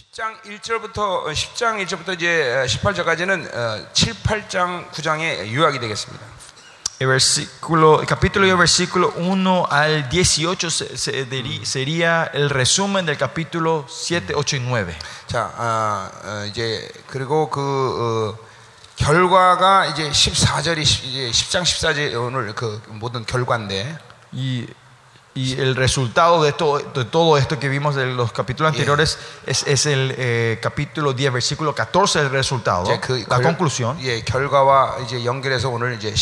10장 1절부터 10장 1절부터 이제 18절까지는 7, 8장 9장의 요약이 되겠습니다. El, versículo, el capítulo y el versículo 1 al 18 se- se deri- sería el resumen del capítulo 7, 8 y 9. 자, 아, 어, 이제 그리고 그 어, 결과가 이제 14절이 이제 10장 14절 오늘 그 모든 결과인데 Y, Y el resultado de, to de todo esto que vimos de los capítulos anteriores 예. es, es el eh, capítulo 10, versículo 14, el resultado, 그, la 결, conclusión. 예, 이제 이제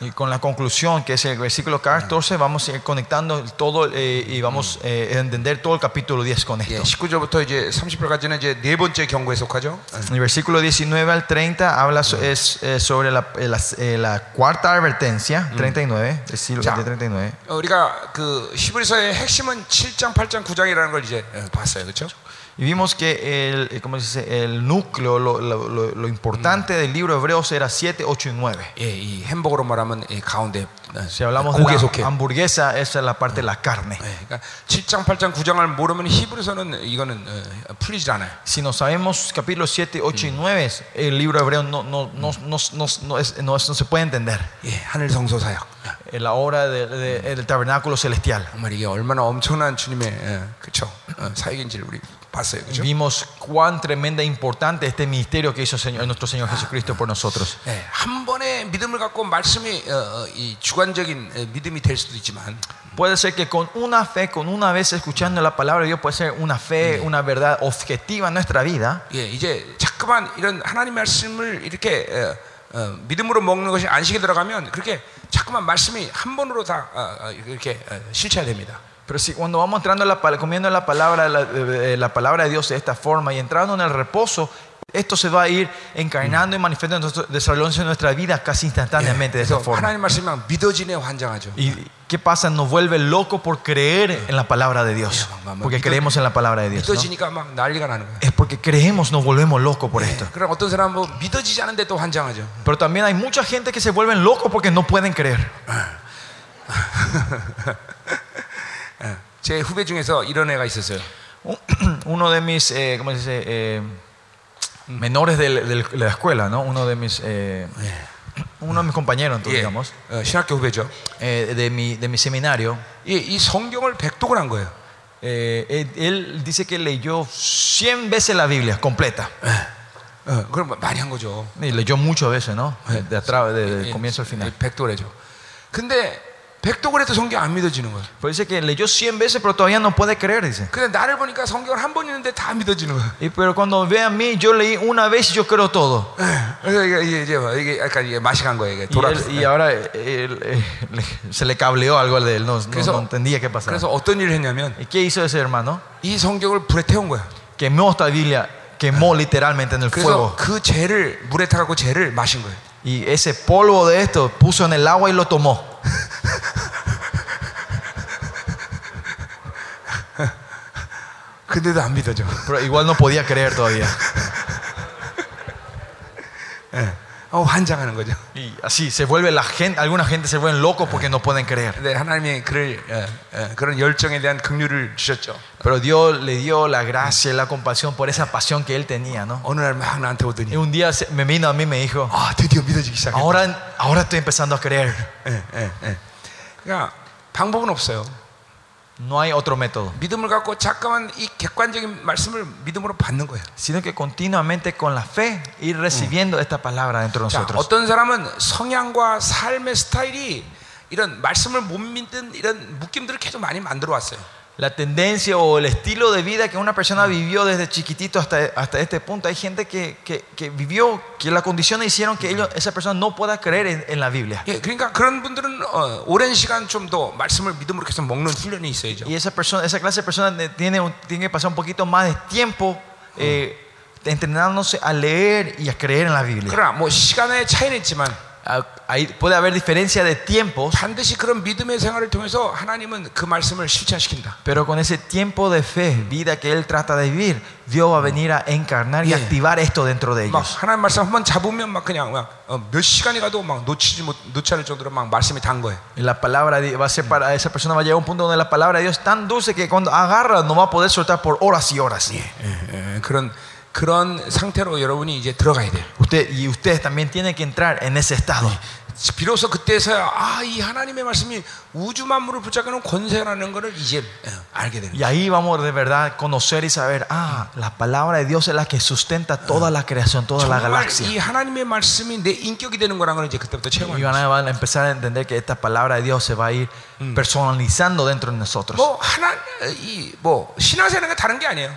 Y con la conclusión, que es el versículo 14, 음. vamos a ir conectando todo eh, y vamos eh, a 음. eh, entender todo el capítulo 10 con esto. 예, 이제 이제 El versículo 19 al 30 habla 음. es, eh, sobre la, eh, la, eh, la cuarta advertencia, 39, versículo 30. 우리가 그 히브리서의 핵심은 7장, 8장, 9장이라는 걸 이제 어, 봤어요. 그렇죠? Y vimos que el, eh, ¿cómo se dice? el núcleo, lo, lo- lo- lo importante del libro de Hebreos era 7, 8 y 9. 예, 이 햄버거로 말하면 이 가운데 어, Si hablamos 고기에 de 속해. la hamburguesa, esa es la parte de la carne. 예, 그러니까 7장, 8장, 9장을 모르면 히브리서는 이거는 어, 풀리질 않아요. Si no sabemos capítulos 7, 8 y 9, el libro de Hebreos no, no, no, no, no, no es- no es- no se puede entender. 예, 하늘 성소 사역. En la obra de- de- del tabernáculo celestial. 정말 이게 얼마나 엄청난 주님의 어, 그쵸 어, 사역인지를 우리 봤어요. 그죠? Vimos cuán tremenda e importante este ministerio que hizo Señor- nuestro Señor Jesucristo por nosotros. 예, 한 번의 믿음을 갖고 말씀이 어, 어, 이 주관적인 어, 믿음이 될 수도 있지만 Puede ser que con una fe, con una vez escuchando la palabra de Dios, puede ser una fe, una verdad objetiva en nuestra vida. 예, 이제 자꾸만 이런 하나님 말씀을 이렇게 어, 어, 믿음으로 먹는 것이 안식에 들어가면 그렇게 자꾸만 말씀이 한 번으로 다 어, 어, 이렇게 어, 실체화됩니다. pero si cuando vamos entrando la, comiendo la palabra, la, eh, eh, la, palabra de Dios de esta forma y entrando en el reposo, esto se va a ir encarnando y manifestando, desarrollándose en nuestra vida casi instantáneamente de esta forma. Y qué pasa, nos vuelve loco por creer en la palabra de Dios, porque creemos en la palabra de Dios. ¿no? Es porque creemos, nos volvemos locos por esto. Pero también hay mucha gente que se vuelven locos porque no pueden creer. 제 후배 중에서 이런 애가 있었어요. Uno de mis, eh, ¿cómo se dice? Eh, menores del- del- de la escuela, ¿no? Uno de mis, eh, uno de mis compañeros, entonces, 예, digamos, 어, 신학교 후배죠. eh, de, mi, de mi seminario. 이, 이 성경을 백독을 한 거예요. eh, él, él dice que leyó 100 veces la Biblia completa. 어, 그럼 많이 한 거죠. Y leyó muchas veces, ¿no? De, de atrás, de- del 예, comienzo al final. 예, 백독을 해죠. 근데 백독을 해도 성경 안 믿어지는 거예요. Pero dice que leyó 100 veces, pero todavía no puede creer, dice. 근데 나를 보니까 성경을 한 번 읽는데 다 믿어지는 거예요. Y, pero cuando ve a mí, yo leí una vez y yo creo todo. 그래서 이게, 이게 이제 뭐 이게 약간 이게 맛이 간 거예요. 이게 Y, 돌아. él- y ahora él, eh, le- se le cableó algo de él, no, no- 그래서- no entendía qué pasaba. 그래서 어떤 일을 했냐면 ¿Y qué hizo ese hermano? 이 성경을 불에 태운 거야. Quemó esta Biblia, quemó literalmente en el 그래서 fuego. 그 죄를 물에 타갖고 죄를 마신 거예요. Y ese polvo de esto puso en el agua y lo tomó. 근데도 안 믿어져. Pero igual no podía creer todavía. 어, 환장하는 거죠. Y así se vuelve la gente, alguna gente se vuelven locos porque no pueden creer. 근데 하나님이 그를 어, 어, 그런 열정에 대한 긍휼을 주셨죠. Pero Dios le dio la gracia y la compasión por esa pasión que él tenía, ¿no? 어느 날 막 나한테 오더니 Y un día se- me vino a mí y me dijo, 아 드디어 믿어지기 시작했다. ahora, ahora estoy empezando a creer. 예, 예, 예. 그러니까 방법은 없어요. No hay otro método, 믿음을 갖고 잠깐만 이 객관적인 말씀을 믿음으로 받는 거예요. sino que continuamente con la fe ir recibiendo esta palabra dentro de 자, nosotros. 어떤 사람은 성향과 삶의 스타일이 이런 말씀을 못 믿는 이런 묶임들을 계속 많이 만들어 왔어요. La tendencia o el estilo de vida que una persona vivió desde chiquitito hasta, hasta este punto, hay gente que, que, que vivió, que las condiciones hicieron que ellos, esa persona no pueda creer en, en la Biblia. 예, 그러니까 그런 분들은 어, 오랜 시간 좀 더 말씀을 믿음으로 계속 먹는 훈련이 있어야죠. Y esa, persona, esa clase de personas de- tiene, un- tiene que pasar un poquito más de tiempo eh, entrenándose a leer y a creer en la Biblia. 그러나 뭐 시간의 차이는 있지만 Ah, Ahí puede haber diferencia de tiempos, 반드시 그런 믿음의 생활을 통해서 하나님은 그 말씀을 실천시킨다. pero con ese tiempo de fe, vida que Él trata de vivir, Dios va a venir a encarnar y Yeah. activar esto dentro de 막 ellos. 하나님 말씀 한번 잡으면 막 그냥 막, 어, 몇 시간이 가도 막 놓치지 못 놓지 않을 정도로 막 말씀이 단 거예요. Y la palabra de- va a ser para esa persona va a llegar a un punto donde la palabra de Dios es tan dulce que cuando agarra no va a poder soltar por horas y horas. 예, 예, 그런 그런 상태로 여러분이 이제 들어가야 돼요. Usted, y ustedes también tienen que entrar en ese estado. 비로소 그때서야 아 이 하나님의 말씀이 우주 만물을 붙잡는 권세라는 것을 이제 어, 알게 되는 거예요. Y ahí vamos de verdad a conocer y saber, ah, la palabra de Dios es la que sustenta toda la creación, toda la 정말 galaxia. 이 하나님의 말씀이 내 인격이 되는 거라는 걸 이제 그때부터 Y 체험하는 van 거예요. a, van a empezar a entender que esta palabra de Dios se va a ir personalizando dentro de nosotros. 뭐 하나 이뭐 신앙생활은 게 다른 게 아니에요.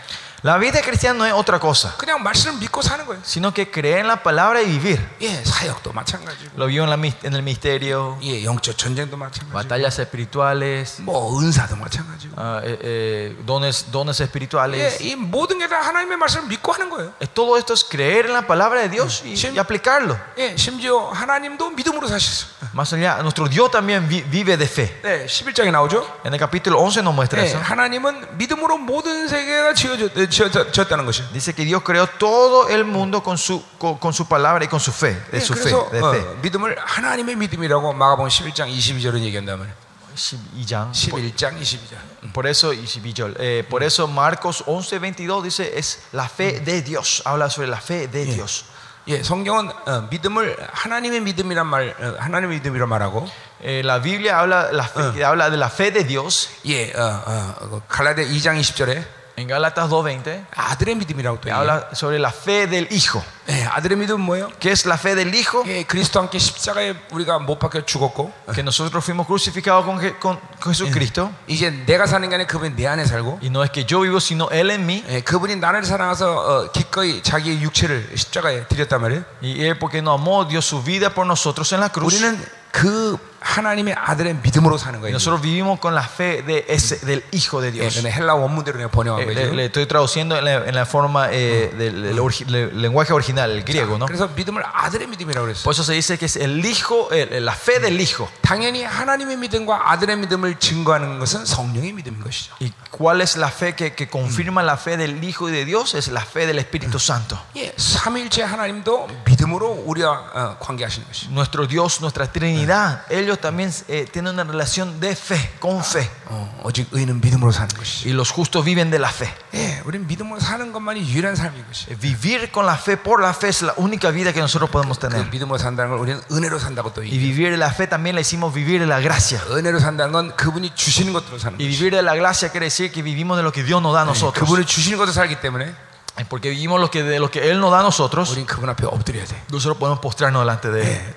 La vida cristiana no es otra cosa, 그냥 말씀을 믿고 사는 거예요. sino que creer en la palabra y vivir. 예, 사역도 마찬가지고, Lo vio en, la mis- en el misterio, 예, 영적 전쟁도 마찬가지고, batallas espirituales, 뭐 은사도 마찬가지고. ah, eh, eh, dones, dones 예, espirituales. 이 모든 게 다 하나님의 말씀을 믿고 하는 거예요. Eh, Todo esto es creer en la palabra de Dios y, Sí. y aplicarlo. 예, 심지어 하나님도 믿음으로 사셨어. Más allá, nuestro Dios también vi- vive de fe. 네, 11장에 나오죠. En el capítulo 11 nos muestra 예, eso. 하나님은 믿음으로 모든 세계가 지어졌, 지어, 지었다는 것이. Dice que Dios creó todo el mundo con su, con, con su palabra y con su fe, de 예, su fe, 그래서 de 어, fe. 믿음을 하나님의 믿음이라고 마가복음 11장 22절은 얘기한다면 12장. 11장 22절. Por eso, y si- yo, eh, por eso Marcos 11, 22 dice es la fe de Dios. Habla sobre la fe de Dios. 예, 성경은 어, 믿음을 하나님의 믿음이란 말, 어, 하나님의 믿음이란 말하고, Eh, la Biblia habla, la fe- que habla de la fe de Dios. 예, 어, 어, 어, 갈라디아 2장 20절에 En Gálatas 2.20 아들의 믿음이라고 또 que 얘기해요. habla sobre la fe del Hijo. 예, 아들의 믿음은 뭐예요? ¿Qué es la fe del Hijo? 예, 그리스도 함께 십자가에 우리가 못 박혀 죽었고, Que nosotros fuimos crucificados con, Je- con Jesucristo. 이제 내가 사는 게 아니라 그분이 내 안에 살고, Y no es que yo vivo, sino Él en mí. 예, 그분이 나를 사랑해서 어, 기꺼이 자기의 육체를 십자가에 드렸단 말이에요. Y Él, porque nos amó, dio su vida por nosotros en la cruz. 우리는 그 하나님의 아들의 믿음으로 사는 Y 거예요. nosotros vivimos con la fe de ese, del Hijo de 예, Dios. 근데 헬라 원문대로 내가 번역한 Eh, 거예요. le, 지금. le estoy traduciendo en la, en la forma eh, del, del orgi- del lenguaje original, el griego, ¿no? 그래서 믿음을 아들의 믿음이라고 그랬어요. Por eso se dice que es el hijo, el- la fe del hijo. 당연히 하나님의 믿음과 아들의 믿음을 증거하는 것은 성령의 믿음인 것이죠. ¿Y cuál es la fe que, que confirma la fe del hijo y de Dios? Es la fe del Espíritu Santo. 예, 삼일체 하나님도 믿음으로 우리와 어, 관계하시는 것이죠. Nuestro Dios, nuestra Trinidad, ellos también eh, tienen una relación de fe, con fe. 어, 오직 의는 믿음으로 사는 것이죠. Y los justos viven de la fe. 예, 우리는 믿음으로 사는 것만이 유일한 삶인 것이죠. Eh, Vivir con la fe, por la fe, es la única vida que nosotros podemos 그 tener. 믿음으로 산다는 걸 우리는 은혜로 산다고 또 Y 얘기해요. vivir de la fe también le hicimos vivir de la gracia. 은혜로 산다는 건 그분이 주시는 것들로 사는 Y 것이죠. vivir de la gracia quiere decir que vivimos de lo que Dios nos da a nosotros. 그분이 주시는 것을 살기 때문에 Y Porque vivimos lo que, de lo que Él nos da a nosotros, 우리는 그분 앞에 엎드려야 돼. nosotros podemos postrarnos delante de Él.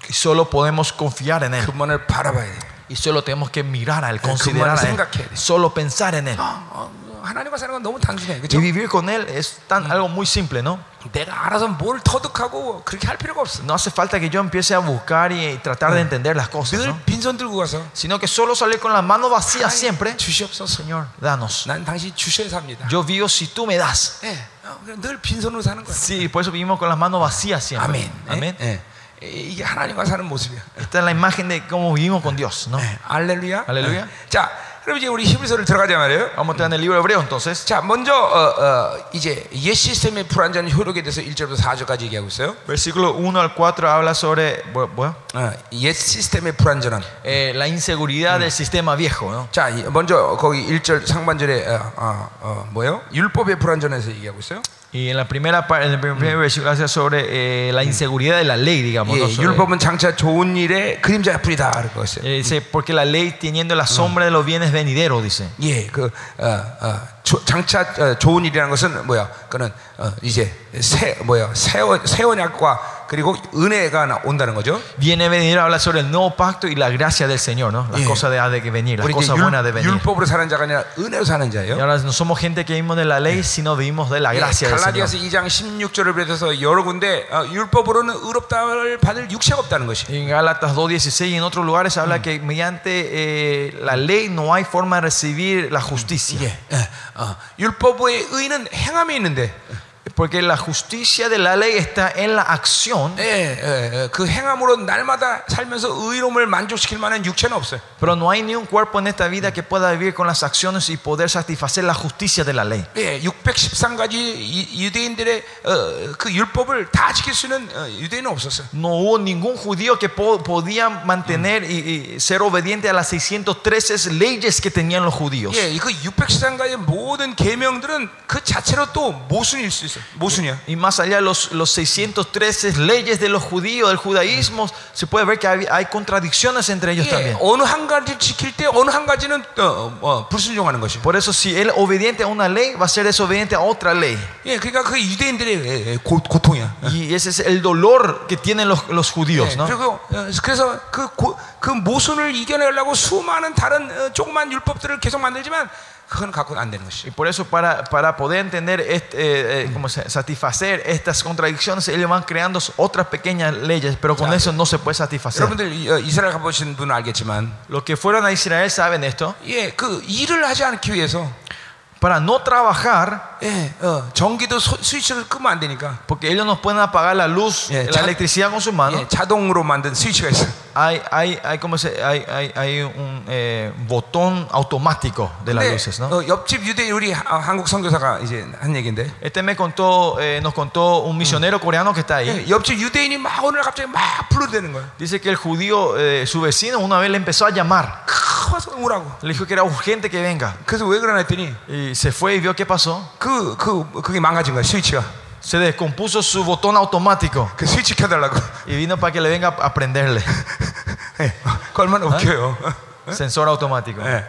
예, 또 그분만을 의지해야 돼. Y solo podemos confiar en Él. 그분만을 바라봐야 돼. Y solo tenemos que mirar a Él, 그 considerar a Él. 생각해야 돼. Solo pensar en Él. 어, 어, 하나님과 사는 건 너무 단순해. Y 그렇죠? vivir con Él es tan, algo muy simple, ¿no? 내가 알아서 뭘 터득하고 그렇게 할 필요가 없어. No hace falta que yo empiece a buscar y tratar de entender las cosas, 늘 ¿no? 빈손 들고 가서 Sino que solo salir con las manos vacías siempre. 주시옵소서. Señor, danos. 난 당신 주셔야 삽니다. Yo vivo si tú me das. 예, 어, 그냥 늘 빈손으로 사는 거야. Sí, por eso vivimos con las manos vacías siempre. 아멘. Amén. 예, 예. 이게 하나님과 사는 모습이야. Esta es la imagen de cómo vivimos con Dios, ¿no? 예, 할렐루야. 할렐루야. 예. 자, 그럼 이제 우리 히브리서를 들어가자 말이에요. Vamos a en el libro Hebreo entonces. 자, 먼저 어, 어, 이제 옛 시스템의 불완전 효력에 대해서 1절부터 4절까지 얘기하고 있어요. Versículo 1 al 4 habla sobre bu- bueno, 어, 옛 시스템의 불완전한. eh, la inseguridad del sistema viejo, ¿no? 자, 이- 먼저 거기 1절 상반절에 어, 어, 어, 뭐요? 율법의 불완전에서 얘기하고 있어요. Y en la primera parte, en el primer versículo habla sobre eh, la inseguridad de la ley, digamos. ¿no? 예, Sobre- 율법은 장차 좋은 일의 그림자뿐이다 그럴 것이요. eh, dice, porque la ley teniendo la sombra de los bienes venideros, dice. 예, 그 어, 어, 조- 장차 어, 좋은 일이라는 것은 뭐야? 그는 어, 이제 새 뭐야? 새, 새 언약과 그리고 은혜가 나- 온다는 거죠. Viene venir habla sobre el nuevo pacto y la gracia del Señor, ¿no? Las Yeah. cosas de, ha de que venir, las 우리 이제 cosas buenas de 율, venir. 율법으로 사는 자가 아니라 은혜로 사는 Y 자예요. ahora no somos gente que vivimos de la ley, sino vivimos de la 예, gracia del Señor. 갈라디아서 2장 16절을 비롯해서 여러 군데 어, 율법으로는 의롭다를 받을 육체가 없다는 것이. En Gálatas 2.16 y en otros lugares habla que mediante eh, la ley no hay forma de recibir la justicia. 예, 예, 어, 율법의 의는 행함에 있는데 Porque la justicia de la ley está en la acción, 예, 예, 예, 그 행함으로 날마다 살면서 의로움을 만족시킬 만한 육체는 없어요. pero no hay ni un cuerpo en esta vida que pueda vivir con las acciones y poder satisfacer la justicia de la ley. 예, 613가지 유대인들의 어, 그 율법을 다 지킬 수 있는 어, 유대인은 없었어요. No hubo ningún judío que po- podía mantener y, y ser obediente a las 613 leyes que tenían los judíos. 예, 그 613가지의 모든 계명들은 그 자체로 또 모순일 수 있어요. 모순이야. Y más allá de los, los 613 leyes de los judíos, del judaísmo, se puede ver que hay, hay contradicciones entre ellos 예, también. 어느 한 가지 지킬 때 어느 한 가지는 어, 어, 불순종하는 것이. Por eso si él obediente a una ley, va a ser desobediente a otra ley. 예, 그러니까 그 유대인들의 예, 예, 고, 고통이야. Y ese es el dolor que tienen los, los judíos, 예, ¿no? 그리고 어, 그래서 그, 고, 그 모순을 이겨내려고 수많은 다른 어, 조그만 율법들을 계속 만들지만 그건 갖고는 안 되는 것이. Y por eso para, para poder entender, este, eh, eh, como se- satisfacer estas contradicciones, ellos van creando otras pequeñas leyes, pero con Ya. eso no se puede satisfacer. 여러분들 이- 어, 이스라엘 가보신 분은 알겠지만, Los que fueron a Israel saben esto. 예, 그 일을 하지 않기 위해서 Para no trabajar, 예, 어, 전기도 소- 스위치를 끄면 안 되니까 porque ellos no pueden apagar la luz, Ya, la ya. electricidad con sus manos, 예, 자동으로 만든 스위치가 있어. 요 hay, hay, hay, como se, hay, hay, hay un eh, botón automático de las 근데 luces, ¿no? 어, 옆집 유대 우리 하- 한국 선교사가 이제 한 얘기인데 Este me contó, eh, nos contó un misionero coreano que está ahí. 예, 옆집 유대인이 막 오늘 갑자기 막 불러대는 거야. Dice que el judío, eh, su vecino, una vez le empezó a llamar. 크, 와서 오라고. Le dijo que era urgente que venga. 그래서 왜 그러나 했더니 Y se fue y vio qué pasó. 그, 그, 그게 망가진 거야 스위치가. Se descompuso su botón automático 그 스위치 켜달라고. y vino para que le venga a prenderle. 예, 그 얼마나 웃겨요. Sensor automático. 예.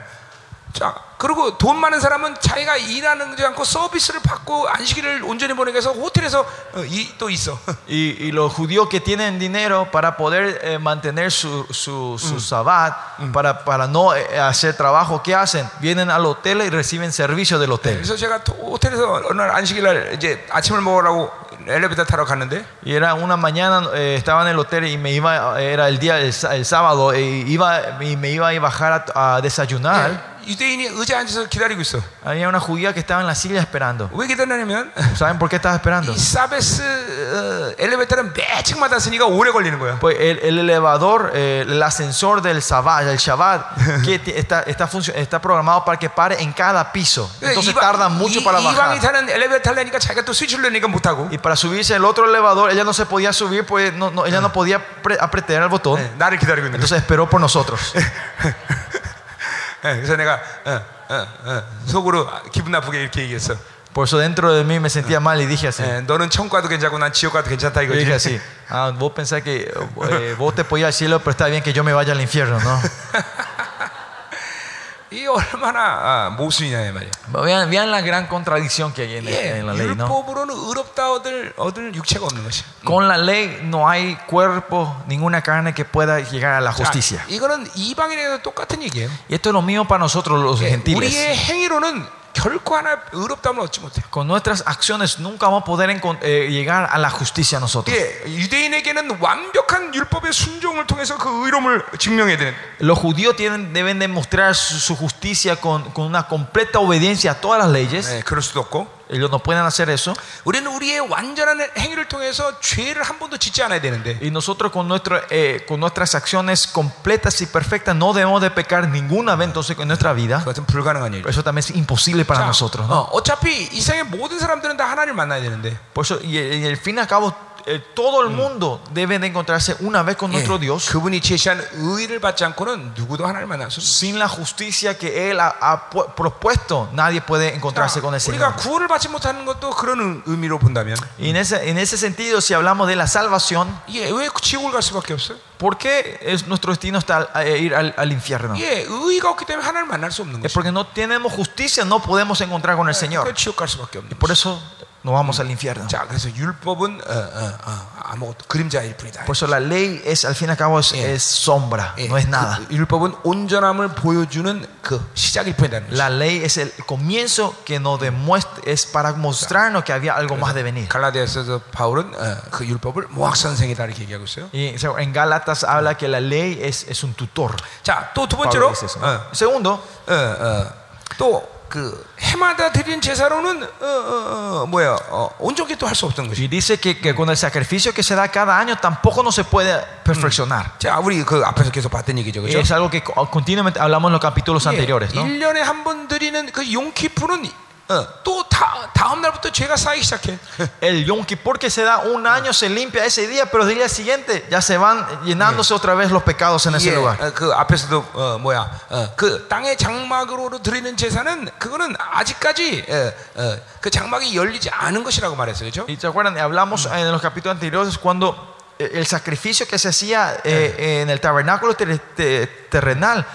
자, 그리고 돈 많은 사람은 자기가 일하는 지 않고 서비스를 받고 안식일을 온전히 보내기 위해서 호텔에서 어, 이, 또 있어. Y, y los judíos que tienen dinero para poder eh, mantener su, su, su sabbat, para, para no eh, hacer trabajo, ¿qué hacen? Vienen al hotel y reciben servicio del hotel. 그래서 제가 도- 호텔에서 어느 날 안식일 날 이제 아침을 먹으라고 엘리베이터 타러 갔는데 Y era una mañana, eh, estaba en el hotel y me iba, era el día, el, sá- el sábado, y, iba, y me iba a bajar a, a desayunar. 예, 유대인이 의자에 앉아서 기다리고 있어. Había una judía que estaba en la silla esperando. 왜 기다리냐면 ¿Saben por qué estaba esperando? 이 사베스 어, 엘리베이터는 매 층마다 쓰니까 오래 걸리는 거야. Pues el, el elevador, eh, el ascensor del Shabbat, del Shabbat que ti- está, está, funcio- está programado para que pare en cada piso. Entonces 이방- tarda mucho 이- para 이방이 bajar. 타는 엘리베이터 타려니까 자기가 또 스위치를 넣으니까 못 타고 Y para subirse el otro elevador, ella no se podía subir, pues no, no- ella no podía pre- apretar el botón. 예, 나를 기다리고 있는 거야. Entonces esperó por nosotros. 예, 그래서 내가 어, 어, 어, 속으로 기분 나쁘게 이렇게 얘기했어. Por eso dentro de mí me sentía mal y dije así. 예, 너는 천국 가도 괜찮고 난 지옥 가도 괜찮다 Y 이거지. dije así, ah, vos pensás que eh, vos te podías al cielo, pero está bien que yo me vaya al infierno, ¿no? 이 얼마나 아, 모순이냐 이 말이야. Vean, vean la gran contradicción que hay en, 예, en la ley, ¿no? 율법으로는 의롭다 얻을 얻을 육체가 없는 것이. Con la ley no hay cuerpo, ninguna carne que pueda llegar a la justicia. 자, 이거는 이방인에도 똑같은 얘기예요. Y esto es lo mismo para nosotros los 예, gentiles. 우리의 행위로는 con nuestras acciones nunca vamos a poder eh, llegar a la justicia nosotros. Los judíos tienen, deben demostrar su, su justicia con, con, una completa obediencia a todas las leyes 예, 그럴 수도 없고. Ellos no pueden hacer eso. 우리는 우리의 완전한 행위를 통해서 죄를 한 번도 짓지 않아야 되는데. Y nosotros con, nuestro, eh, con nuestras acciones completas y perfectas no debemos de pecar ninguna vez entonces en nuestra vida. 그것은 불가능한 일이죠. Eso también es imposible para 자, nosotros. ¿no? 어, 어차피 이 세상의 모든 사람들은 다 하나님을 만나야 되는데. Por eso, y, y al fin y al cabo, eh, todo el mundo debe de encontrarse una vez con 예, nuestro Dios. 그분이 제시한 의를 받지 않고는 누구도 하나님을 만날 수 없습니다. Sin la justicia que Él ha, ha pu- propuesto, nadie puede encontrarse con el 우리가 Señor. 구원을 받지 못하는 것도 그런 의- 의미로 본다면 Y en ese, en ese sentido, si hablamos de la salvación, 예, 왜 지옥을 갈 수밖에 없어요? ¿por qué es nuestro destino está a ir al, al infierno? 예, 의가 없기 때문에 하나님을 만날 수 없는 Es 것이죠. porque no tenemos justicia, no podemos encontrar con el Señor. 그러니까 지옥 갈 수밖에 없는 Por 것이죠. eso nos vamos al infierno. 자, 그래서 율법은 어, 어, 어, 아무것도 그림자일 뿐이다. Por eso la ley es, al fin y al cabo, es, 예. es sombra, 예, no es nada. 그 율법은 온전함을 보여주는 그 시작일 뿐이다는 거죠. La ley es el comienzo que nos demuestra, es para mostrarnos que había algo más de venir. 갈라디아서에서 바울은 어, 그 율법을 모학 선생이다 이렇게 얘기하고 있어요. Y en Gálatas habla que la ley es, es un tutor. 자, 또 두 Pablo 번째로 dice eso. 어, Segundo, 어, 어, 또 그 해마다 드리는 제사로는 어, 어, 어, 뭐야 어, 온전히 또 할 수 없던 것이. Y dice que, que con el sacrificio que se da cada año tampoco no se puede perfeccionar. 자, 우리 그 앞에서 계속 봤던 얘기죠, 그렇죠? Es algo que co- continuamente hablamos en los capítulos anteriores. ¿no? 1년에 한 번 드리는 그 용키푸는 어, 또 다, 다음 날부터 죄가 쌓이기 시작해. El Yom Kippur que se da un año se limpia ese día, pero el día siguiente ya se van llenándose otra vez los pecados en ese 예, lugar. 어, 그 앞에서도 어, 뭐야 어, 그 땅의 장막으로 드리는 제사는 그거는 아직까지 어, 어, 그 장막이 열리지 않은 것이라고 말했어요, 그렇죠? Y te acuerdan, hablamos en los capítulos anteriores cuando eh, el sacrificio que se hacía eh, en el tabernáculo ter- te- terrenal,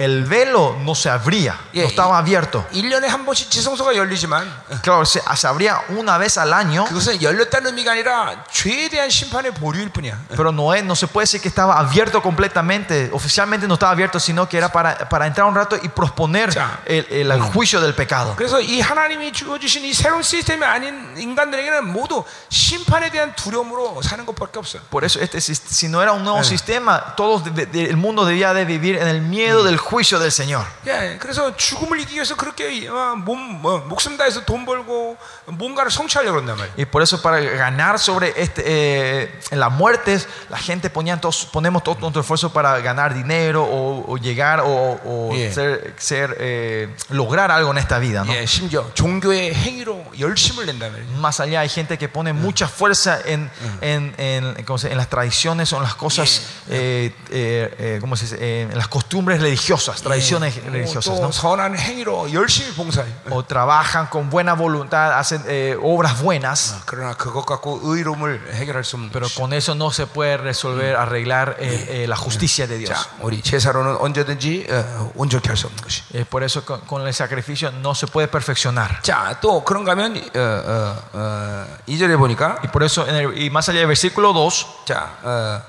el velo no se abría, 예, no estaba abierto. 1년에 한 번씩 지성소가 열리지만 어, Claro, se, se abría una vez al año, 그것은 열렸다는 의미가 아니라 죄에 대한 심판의 보류일 뿐이야. pero no, es- no se puede decir que estaba abierto completamente, oficialmente no estaba abierto, sino que era para, para entrar un rato y posponer Ya. el, el- el juicio del pecado. 그래서 이 하나님이 주어주신 이 새로운 시스템이 아닌 인간들에게는 모두 심판에 대한 두려움으로 사는 것밖에 없어요. Por eso, este, sis- si no era un nuevo sistema, todo de- de- el mundo debía de vivir en el miedo del juicio del Señor. 예, 그래서 죽음을 이기기 위해서 그렇게 어, 몸, 어, 목숨 다해서 돈 벌고 뭔가를 성취하려고 그런단 말이에요. Y por eso para ganar sobre este, eh, en la muerte, la gente ponía todos, ponemos todo nuestro esfuerzo para ganar dinero o, o llegar o, o Yeah. ser, ser, eh, lograr algo en esta vida. ¿no? 예, 심지어 종교의 행위로 열심을 낸단 말이에요. Más allá hay gente que pone mucha fuerza en, en, en, ¿cómo se dice? en las tradiciones o en las cosas, eh, eh, eh, ¿cómo se dice? Eh, en las costumbres religiosas, tradiciones 예, religiosas. 또 ¿no? 선한 행위로 열심히 봉사해요. O trabajan con buena voluntad, hacen eh, obras buenas. 그러나 그것 갖고 의로움을 해결할 수 없는 Pero 것이. con eso no se puede resolver, arreglar eh, eh, la justicia de Dios. 자, 우리 제사로는 언제든지 어, 온전히 할 수 없는 것이. Es por eso con, con el sacrificio no se puede perfeccionar. 자, 또 그런가 하면 어, 어, 어, 2절에 보니까 Y por eso, en el- y más allá del versículo 2, 자, 어,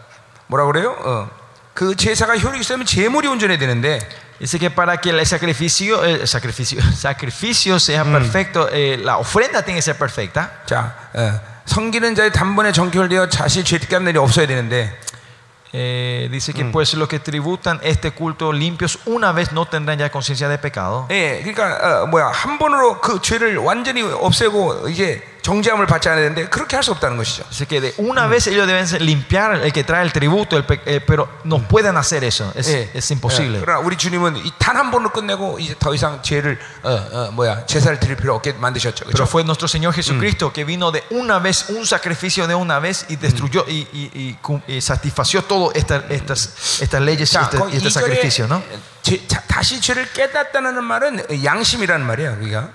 뭐라 그래요? 어, 그 제사가 효력이 있으면 제물이 온전해야 되는데 dice que para que el sacrificio, el sacrificio, sacrificio sea perfecto, eh, la ofrenda tiene que ser perfecta. 자, 어, 섬기는 자의 단번에 정결되어 자신 일이 없어야 되는데 Eh, dice que pues los que tributan este culto limpios una vez no tendrán ya conciencia de pecado. 예, 그러니까 어, 뭐야 한 번으로 그 죄를 완전히 없애고 이제 정죄함을 받지 않아야 되는데 그렇게 할 수 없다는 것이죠. Dice que de una vez ellos deben ser- limpiar el que trae el tributo, el pe- eh, pero no pueden hacer eso, es, 예, es imposible. 예, 그러나 우리 주님은 단 한 번으로 끝내고 이제 더 이상 죄를 어, 어, 뭐야 제사를 드릴 필요 없게 만드셨죠. Pero 그렇죠? fue nuestro Señor Jesucristo que vino de una vez, un sacrificio de una vez y destruyó y, y- y cum- y satisfació todas estas, estas, estas leyes y 자, este, 거기 y este 이절에 sacrificio, ¿no? 죄- 자, 다시 죄를 깨닫다는 말은 양심이라는 말이야. 그러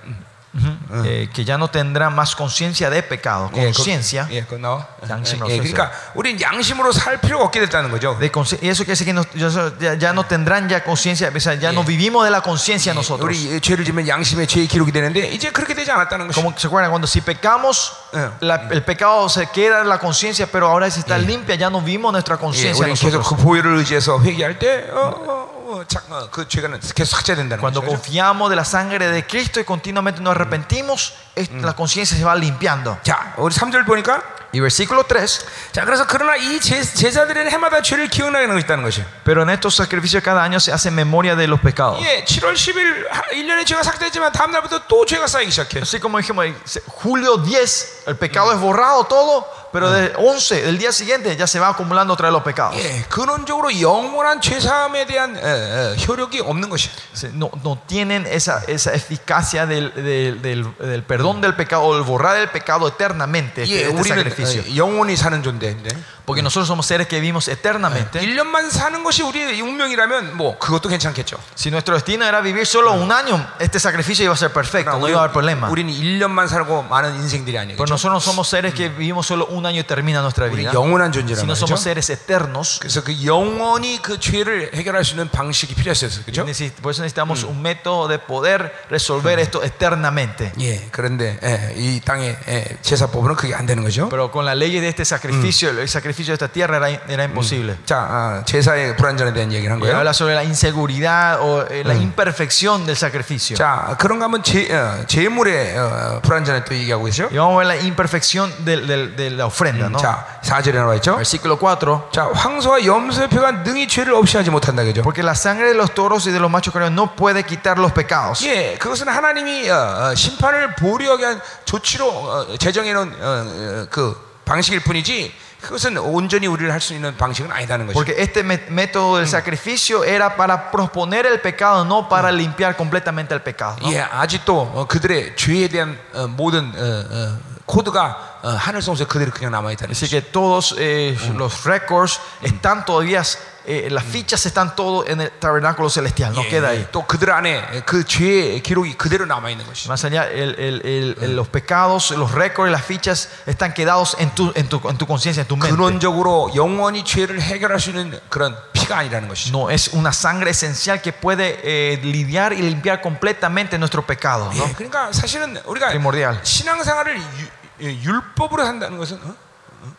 니까 Eh, que ya no tendrá más conciencia de pecado, 예, conciencia. 그, 예, 그거 나와. 양심으로 예, 그러니까 우리는 양심으로 살 필요가 없게 됐다는 거죠. De consci- y eso quiere decir que no- ya, ya no tendrán ya conciencia, o sea, ya no vivimos de la conciencia nosotros. 우리 죄를 지면 양심의 죄의 기록이 되는데 이제 그렇게 되지 않았다는 것이. Como se acuerdan, cuando si pecamos, Eh. la- el pecado se queda en la conciencia, pero ahora si está limpia, ya no vivimos nuestra 예, conciencia 우리는 계속 nosotros. 그 보혈을 의지해서 회개할 때, 어, 어, 어, 자, 어, 그 죄가 계속 삭제된다는 Cuando 거죠. confiamos de la sangre de Cristo y continuamente nos arrepentimos, es- la conciencia se va limpiando. 자, 우리 3절 보니까 Y versículo 3, 자, 그래서 그러나 이 제, 제자들은 해마다 죄를 기억나게 하는 것이 있다는 것이. pero en estos sacrificios cada año se hace memoria de los pecados. 예, 7월 10일 1년에 죄가 삭제됐지만 다음 날부터 또 죄가 쌓이기 시작해. Así como dijimos, se- julio 10, el pecado es borrado todo, pero del 11, del día siguiente, ya se va acumulando otra vez los pecados. 예, 근원적으로 영원한 죄사함에 대한 어, 어, 효력이 없는 것이. Se- No, no tienen esa, esa eficacia del, del- del- del perdón del pecado o el borrar el pecado eternamente, este, 예, este 우리는 sacrificio. 어, 영원히 사는 존재인데 Porque nosotros somos seres que vivimos eternamente. 1년만 사는 것이 우리의 운명이라면 뭐 그것도 괜찮겠죠. Si nuestro destino era vivir solo un año, este sacrificio iba a ser perfecto, no iba a haber problema. 우리는 1년만 살고 많은 인생들이 아니에요. Pero 그렇죠? nosotros no somos seres que vivimos solo un año y termina nuestra 우리 vida, 영원한 존재란 sino 말이죠. somos seres eternos. 그래서 그 영원히 그 죄를 해결할 수 있는 방식이 필요했어요. 그렇죠? Necesi- Por eso necesitamos un método de poder resolver esto eternamente. 예, 그런데 예, 이 땅의 예, 제사법으로는 그게 안 되는 거죠. Pero con la ley de este sacrificio, el sacrificio sacrificio de esta tierra era, era imposible. 자, 아, 제사의 불완전에 대한 얘기를 한 Y 거예요. habla sobre la inseguridad o eh, la imperfección del sacrificio. 자, 그런가 하면 제, 어, 제물의 어, 불완전에 또 얘기하고 있어요. Y vamos a ver la imperfección del- del- de, la ofrenda. ¿no? 자, 4절에 나와 있죠. Versículo 4. 자, 황소와 염소의 표가 능히 죄를 없이 하지 못한다 그죠? Porque la sangre de los toros y de los machos cabríos no puede quitar los pecados. 예, 그것은 하나님이 어, 어, 심판을 보류하게 한 조치로 어, 제정해 놓은 어, 어, 그 방식일 뿐이지 그것은 온전히 우리를 할 수 있는 방식은 아니다는 것이죠. Porque este me- método del sacrificio era para proponer el pecado, no para limpiar completamente el pecado. ¿no? 예, 아직도 어, 그들의 죄에 대한 어, 모든 어, 어, 코드가 어, 하늘 속에서 그대로 그냥 남아 있다는 Así 것이죠. que todos eh, los récords están todavía, eh, las fichas están todo en el tabernáculo celestial, no queda ahí. 예, 또 그들 안에 그 죄의 기록이 그대로 남아 있는 것이죠. Más allá, el- el- el- el- los pecados, los récords y las fichas están quedados en tu, en tu, en tu conciencia, en tu mente. 근원적으로 영원히 죄를 해결할 수 있는 그런 피가 아니라는 것이죠. No es una sangre esencial que puede eh, lidiar y limpiar completamente nuestro pecado. ¿no? 예, 그러니까 사실은 우리가 Primordial. 신앙생활을 유- 예, 율법으로 산다는 것은 어?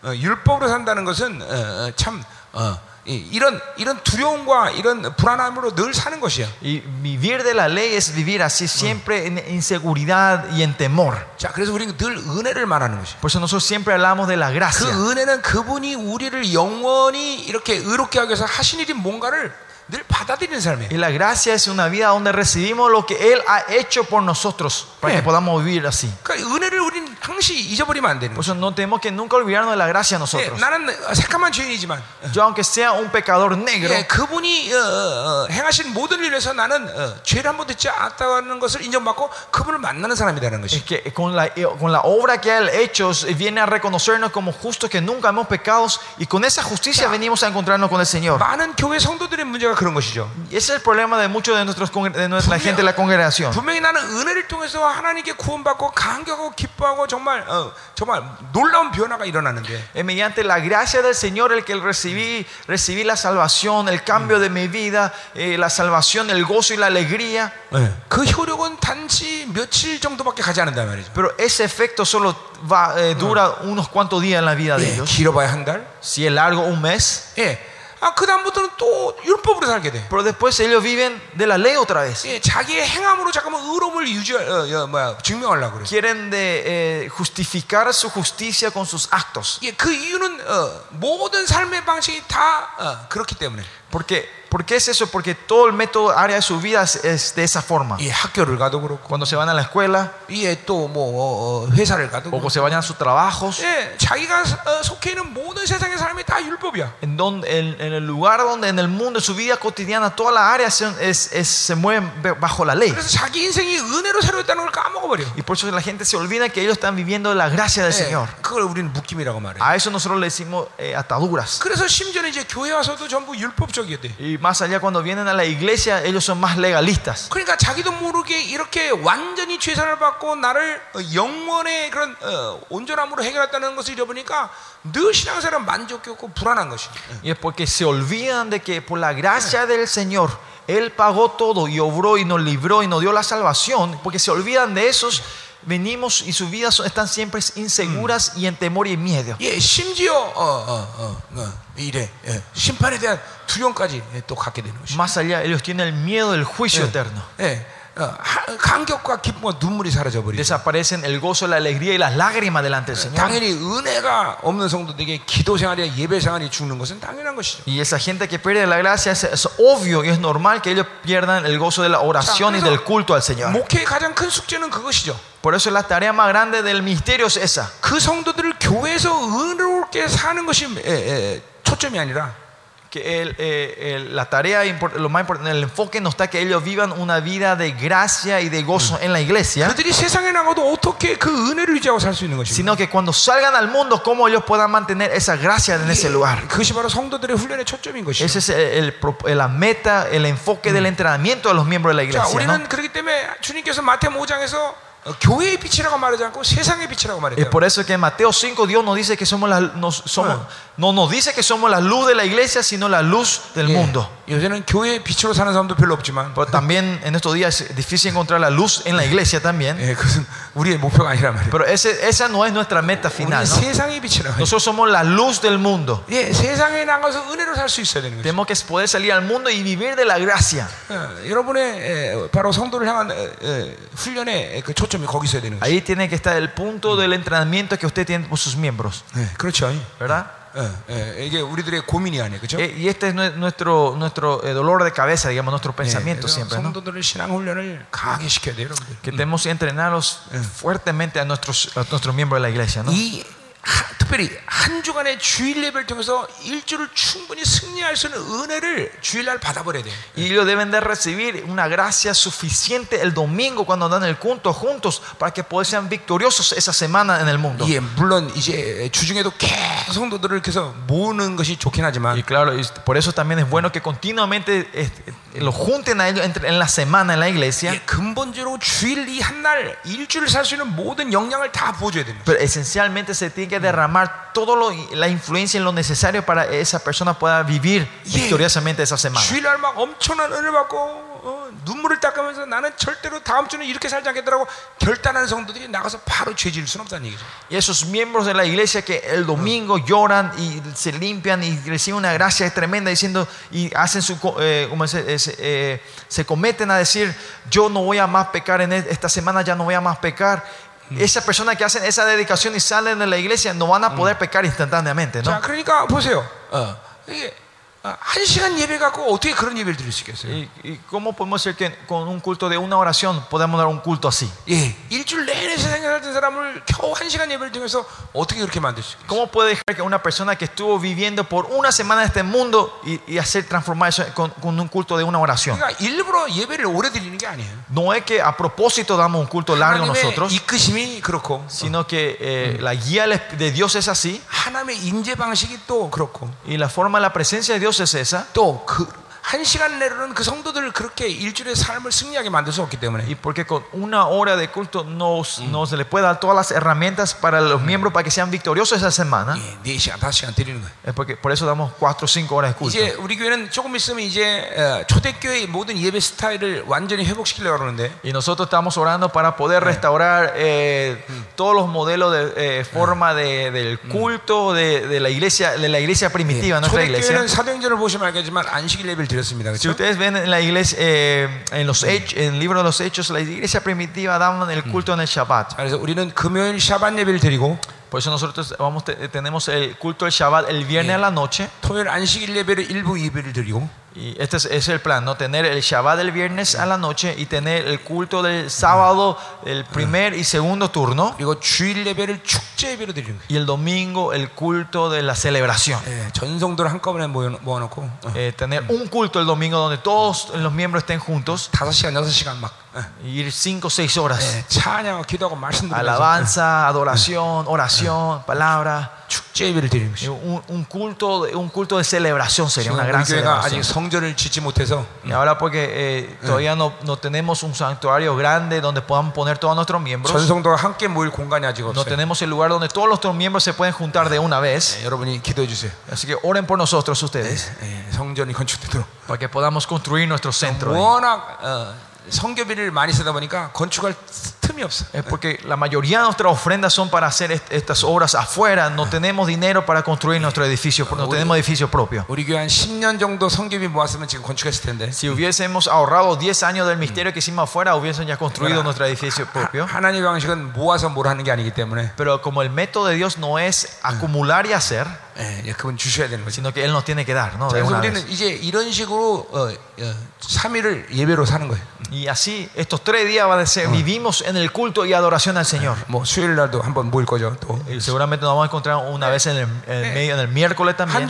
어, 어, 율법으로 산다는 것은 어, 어, 참 어, 이- 이런 이런 두려움과 이런 불안함으로 늘 사는 것이야. Y vivir de la ley es vivir así siempre en inseguridad y en temor. 자, 그래서 우리는 늘 은혜를 말하는 것이. Por eso nosotros siempre hablamos de la 그 gracia. 은혜는 그분이 우리를 영원히 이렇게 의롭게 하기 위해서 하신 일이 뭔가를. Y la gracia es una vida donde recibimos lo que Él ha hecho por nosotros para que podamos vivir así. 항시 잊어버리면 안 되는 Por 거죠. eso no tenemos que nunca olvidarnos de la gracia 예, nosotros. 나는 새까만 죄인이지만 Yo aunque sea un pecador negro, 예, 그분이 어, 어, 어, 행하신 모든 일에서 나는 어, 죄를 한 번 듣지 않았다는 것을 인정받고 그분을 만나는 사람이라는 것이. es que con la, con la obra que Él ha hecho viene a reconocernos como justos que nunca hemos pecados y con esa justicia venimos a encontrarnos con el Señor. 많은 교회 성도들의 문제가 그런 것이죠. Y ese es el problema de muchos de, nuestros, congre- de nuestra gente de la congregación. 분명히 나는 은혜를 통해서 하나님께 구원받고 감격하고 기뻐하고 정말 어, 정말 놀라운 변화가 일어나는데 Es mediante la gracia del Señor el que recibí, recibí la salvación, el cambio de mi vida, eh, la salvación, el gozo y la alegría. 그 효력은 단지 며칠 정도밖에 가지 않는단 말이죠. Pero ese efecto solo va, eh, dura unos cuantos días en la vida de 예, ellos. 길어봐야 한 달. Si es largo, un mes. 예. 아, 그 다음부터는 또 율법으로 살게 돼. Pero después ellos viven de la ley otra vez. 예, 자기의 행함으로 잠깐만 의로움을 유지, 어, 어, 뭐야, 증명하려고 그래. Quieren de, eh, justificar su justicia con sus actos. 예, 그 이유는 어, 모든 삶의 방식이 다 어, 그렇기 때문에. ¿Por qué? ¿Por qué es eso? Porque todo el método, área de su vida es, es de esa forma. 예, 학교를 가도 그렇고, Cuando se van a la escuela 예, 또뭐 어, 어, 회사를 가도 o 그렇고. cuando se vayan a sus trabajos, 예, 자기가 어, 속해 있는 모든 세상의 삶이 다 율법이야. en, donde, en, en el lugar donde en el mundo, en su vida cotidiana, todas las áreas se, es- es- se mueven be- bajo la ley. 그래서 자기 인생이 은혜로 새로웠다는 걸 까먹어버려. Y por eso la gente se olvida que ellos están viviendo la gracia del 예, Señor. 그걸 우리는 묶임이라고 말해. A eso nosotros le decimos eh, ataduras. 그래서 심지어는 이제 교회 와서도 전부 율 법적이었대. Y más allá cuando vienen a la iglesia, ellos son más legalistas. 그러니까 자기도 모르게 이렇게 완전히 죄산을 받고 나를 어, 영원의 그런 어, 온전함으로 해결했다는 것을 잃어보니까 늘 신앙생활은 만족이 없고 불안한 것이. Y es porque se olvidan de que por la gracia del Señor, Él pagó todo y obró y nos libró y nos dio la salvación. Porque se olvidan de esos, venimos y sus vidas son- están siempre inseguras y en temor y en miedo. 예, 심지어 어, 어, 어, 어, 이래 예, 심판에 대한 두려움까지 예, 또 갖게 되는 것이. Más allá, ellos tienen el miedo del juicio eterno. 예, 어, 하- 감격과 기쁨과 눈물이 사라져 버리죠. Desaparecen el gozo, la alegría y las lágrimas delante del Señor. 당연히 은혜가 없는 성도들에게 기도 생활이나 예배 생활이 죽는 것은 당연한 것이죠. Y esa gente que pierde la gracia es, es obvio y es normal que ellos pierdan el gozo de la oración y del culto al Señor. 목회의 가장 큰 숙제는 그것이죠. Por eso la tarea más grande del ministerio es esa. 그 성도들을 교회에서 은혜롭게 사는 것이 에, 에, 초점이 아니라 que el, eh, el, la tarea, lo más importante, el enfoque no está que ellos vivan una vida de gracia y de gozo en la iglesia, sino que cuando salgan al mundo, cómo ellos puedan mantener esa gracia en ese lugar. Ese es el, la meta, el enfoque del entrenamiento de los miembros de la iglesia. Y por eso que en Mateo 5 Dios nos dice que somos la, nos, somos, no nos dice que somos la luz de la iglesia, sino la luz del mundo. Pero también en estos días es difícil encontrar la luz en la iglesia también. Pero ese, esa no es nuestra meta final. ¿no? Nosotros somos la luz del mundo. Tenemos que poder salir al mundo y vivir de la gracia. 어, 여러분의 에, 바로 성도를 향한 에, 에, 훈련의 그 초점이 거기 있어야 되는 거죠. Ahí tiene que estar el punto del entrenamiento que usted tiene por sus miembros. 네, 그렇죠. ¿Verdad? 어, 예, 이게 우리들의 고민이 아니에요, 그렇죠? Eh, Y este es nue- nuestro, nuestro eh, dolor de cabeza, digamos, nuestro pensamiento siempre. ¿no? 성도들의 신앙 훈련을 강하게 시켜야 돼요, 여러분들. Que tenemos que entrenarlos fuertemente a nuestros, a nuestros miembros de la iglesia. ¿no? 이 하- 특별히 한 주간의 주일 예배를 통해서 일주를 충분히 승리할 수 있는 은혜를 주일날 받아버려야 돼요. Y ellos deben de recibir una gracia suficiente el domingo cuando dan el culto juntos para que puedan ser victoriosos esa semana en el mundo. 예, 물론 이제 주중에도 계속 성도들을 계속 모으는 것이 좋긴 하지만 Y claro, y por eso también es bueno que continuamente este, lo junten a ellos entre- en la semana en la iglesia. 예, 근본적으로 주일 이 한 날 일주를 살 수 있는 모든 영향을 다 부어줘야 됩니다. Pero esencialmente se tiene que derramar todo lo, la influencia y lo necesario para que esa persona pueda vivir Yeah. victoriosamente esa semana. 주일날 막 엄청난 은혜를 받고 어, 눈물을 닦으면서 나는 절대로 다음 주는 이렇게 살지 않겠다라고 결단하는 성도들이 나가서 바로 죄질 수는 없다는 얘기죠. Y esos miembros de la iglesia que el domingo lloran y se limpian y reciben una gracia tremenda diciendo y hacen su co- eh, como se, es, eh, se cometen a decir yo no voy a más pecar en e- esta semana ya no voy a más pecar. Esas personas que hacen esa dedicación y salen de la iglesia no van a poder pecar instantáneamente, ¿no? 자, 그러니까 보세요. 어, 이게 어, 한 시간 예배 갖고 어떻게 그런 예배를 드릴 수 있겠어요? ¿Y, y cómo podemos decir que con un culto de una oración podemos dar un culto así? 예, 일주일 내내 세상에 살던 사람을 겨우 한 시간 예배를 통해서 어떻게 그렇게 만들 수 있겠어요? ¿Cómo puede dejar que una persona que estuvo viviendo por una semana en este mundo y, y hacer transformar eso con, con un culto de una oración? 그러니까 일부러 예배를 오래 드리는 게 아니에요. No es que a propósito damos un culto largo 하나님의 nosotros, 이끄심이 그렇고 sino que eh, la guía de Dios es así 하나님의 임재 방식이 또 그렇고 y la forma de la presencia de Dios es esa. 또 그 한 시간 내로는 그 성도들을 그렇게 일주일의 삶을 승리하게 만들 수 없기 때문에 Y porque con una hora de culto no, no se le puede dar todas las herramientas para los miembros para que sean victoriosos esa semana. 예, 4시간, 5시간 드리는 거예요. Es porque por eso damos 4 o 5 horas de culto. 이제 우리 교회는 조금 있으면 이제 어, 초대교회의 모든 예배 스타일을 완전히 회복시키려고 그러는데 Y nosotros estamos orando para poder restaurar eh, todos los modelos de eh, forma de- del culto de, de la iglesia de la iglesia primitiva, nuestra iglesia. 초대교회는 사도행전을 보시면 알겠지만 안식일 예배를 드렸습니다. Si 그렇죠? ustedes ven en la iglesia, eh, en los hechos, en el libro de los hechos, la iglesia primitiva daban el culto en el Shabbat. 그래서 우리는 금요일 샤반 예배를 드리고 Por eso nosotros vamos, te- tenemos el culto del Shabbat el viernes a la noche. 토요일 안식일 예배를 일부 예배를 드리고 Y este es, el plan, ¿no? Tener el Shabbat del viernes a la noche y tener el culto del sábado, el primer y segundo turno. Y el domingo el culto de la celebración. Eh, tener un culto el domingo donde todos los miembros estén juntos 5시간, 6시간 막 어, y Ir 5 o 6 horas. 예, 찬양하고 기도하고 말씀 들으면서 Alabanza, adoración, oración, palabra. 축제 예배를 드리는 Y 것이죠. Un, un culto, de- un culto de celebración sería 지금 una 우리 gran 교회가 아직 celebración. 성전을 짓지 못해서 Y ahora porque eh, todavía no, no tenemos un santuario grande donde podamos poner todos nuestros miembros, 전 성도가 함께 모일 공간이 아직 no 없어요. tenemos el lugar donde todos nuestros miembros se pueden juntar de una vez. 예, 여러분이 기도해 주세요. Así que oren por nosotros ustedes 예, 성전이 건축되도록. para que podamos construir nuestro centro. ahí. 워낙 어, 성교비를 많이 쓰다 보니까 건축할 틈이 없어. Es porque la mayoría de nuestras ofrendas son para hacer est- estas obras afuera. No tenemos dinero para construir nuestro edificio, no tenemos edificio propio. 우리 교회 한 10년 정도 성교비 모았으면 지금 건축했을 텐데. Si hubiésemos ahorrado 10 años del misterio que hicimos afuera, hubiesen ya construido nuestro edificio propio. 하나님의 방식은 모아서 뭘 하는 게 아니기 때문에 Pero como el método de Dios no es acumular y hacer, 예, 예, 그건 주셔야 되는 거죠. sino que Él nos tiene que dar, ¿no? De 그래서 una 우리는 vez. 이제 이런 식으로 어, 어, 3일을 예배로 사는 거예요. Y así, estos tres días va a ser, vivimos en el el culto y adoración al Señor. Seguramente nos vamos a encontrar una vez en el, en el, eh, en el miércoles también.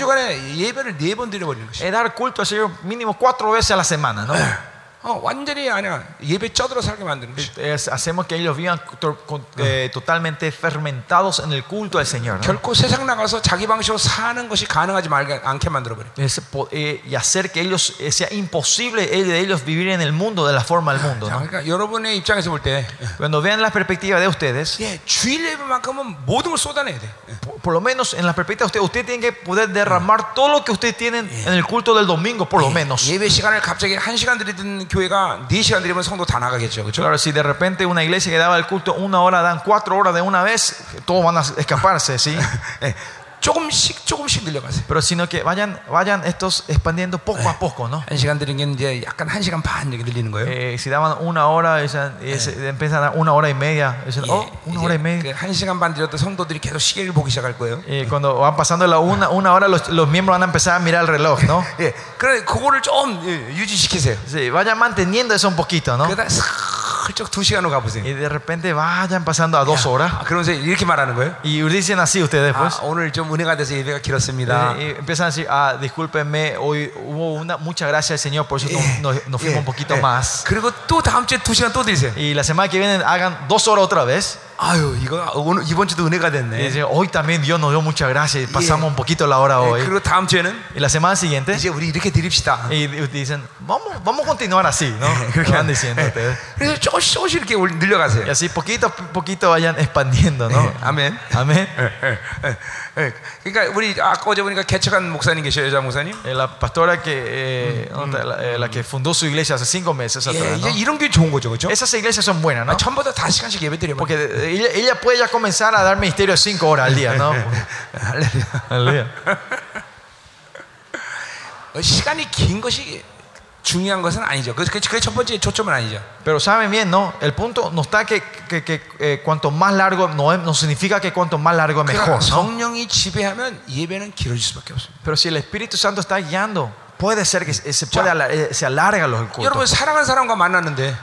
Es dar culto al Señor mínimo cuatro veces a la semana, ¿no? 어, 완전히 아니야. 예배 쪄들어 살게 만드는 것이. Es- hacemos que ellos vivan to- con- eh, totalmente fermentados en el culto al Señor. ¿no? 결코 세상 나가서 자기 방식으로 사는 것이 가능하지 말게 않게 만들어 버려. Es po- eh, y hacer que ellos eh, sea imposible eh, de ellos vivir en el mundo de la forma del mundo. 자, ¿no? 그러니까 여러분의 입장에서 볼 때, Cuando vean la perspectiva de ustedes, 예, 주일 예배만큼은 모든 걸 쏟아내야 돼. 예. por, por lo menos en la perspectiva de ustedes, ustedes tienen que poder derramar todo lo que ustedes tienen en el culto del domingo, por lo menos. 예배 시간을 갑자기 한 시간 드리던 교회가 4시간 드리면 성도 다 나가겠죠. 그렇죠? Claro, si de repente una iglesia que daba el culto una hora dan cuatro horas de una vez, todos van a escaparse, ¿sí? 예, 조금씩 조금씩 늘려가세요. Pero sino que vayan, vayan estos expandiendo poco a poco, ¿no? 한 시간 드린 게 이제 약간 한 시간 반 이렇게 늘리는 거예요. Eh, si daban una hora, esa- ese- empiezan a dar una hora y media. dicen, oh, una hora y media. 예, 그한 시간 반 드렸던 성도들이 계속 시계를 보기 시작할 거예요. Y cuando van pasando la una, una hora, los, los miembros van a empezar a mirar el reloj, ¿no? 예, 그래 그거를 좀 예, 유지시키세요. Sí, vayan manteniendo eso un poquito, ¿no? 그러다 슬쩍 두 시간으로 가보세요. Y de repente vayan pasando a dos horas. 아, 그러면서 이렇게 말하는 거예요. Y dicen así ustedes, 아, pues. 오늘 좀 은혜가 돼서 예배가 길었습니다. Y empiezan a decir, ah, discúlpenme, hoy hubo una, mucha gracia al Señor, por eso nos, nos- nos fuimos un poquito 예. más. 그리고 또 다음 주에 두 시간 또 드리세요. Y la semana que viene hagan dos horas otra vez. 아유, 이거 오늘 이번 주도 은혜가 Y 됐네. dicen, hoy también Dios nos dio mucha gracia y pasamos un poquito la hora 예, hoy. 그리고 다음 주에는 Y la semana siguiente, 이제 우리 이렇게 드립시다. y dicen, vamos, vamos a continuar así, ¿no? 그렇게 van diciendo 예. ustedes. 그래서 조금씩 조금씩 이렇게 올- 늘려가세요. Y así poquito a poquito vayan expandiendo, ¿no? 예, 아멘. Amén. 예, 예, 예, 예. 그러니까 우리 아까 어제 보니까 개척한 목사님 계셔요, 여자 목사님. Eh, La pastora que, eh, ¿dónde está? la, eh, la que fundó su iglesia hace cinco meses 예, atrás, ¿no? 이제 이런 게 좋은 거죠, 그렇죠? Esas iglesias son buenas, ¿no? 전부터 다 시간씩 예배 드려요. Porque eh, ella, ella puede ya comenzar a dar ministerio cinco horas al día, ¿no? Aleluya. 어, 시간이 긴 것이 중요한 것은 아니죠. 그- 그- 그게 첫 번째 초점은 아니죠. Pero saben bien, ¿no? El punto no está que, que- que, eh, cuanto más largo, no, es- no significa que cuanto más largo es 그러니까 mejor, ¿no? 성령이 지배하면 예배는 길어질 수밖에 없습니다. Pero si el Espíritu Santo está guiando, puede ser que se, se puede ala- eh, se alarga los 여러분 cultos. 사랑하는 사람과 만났는데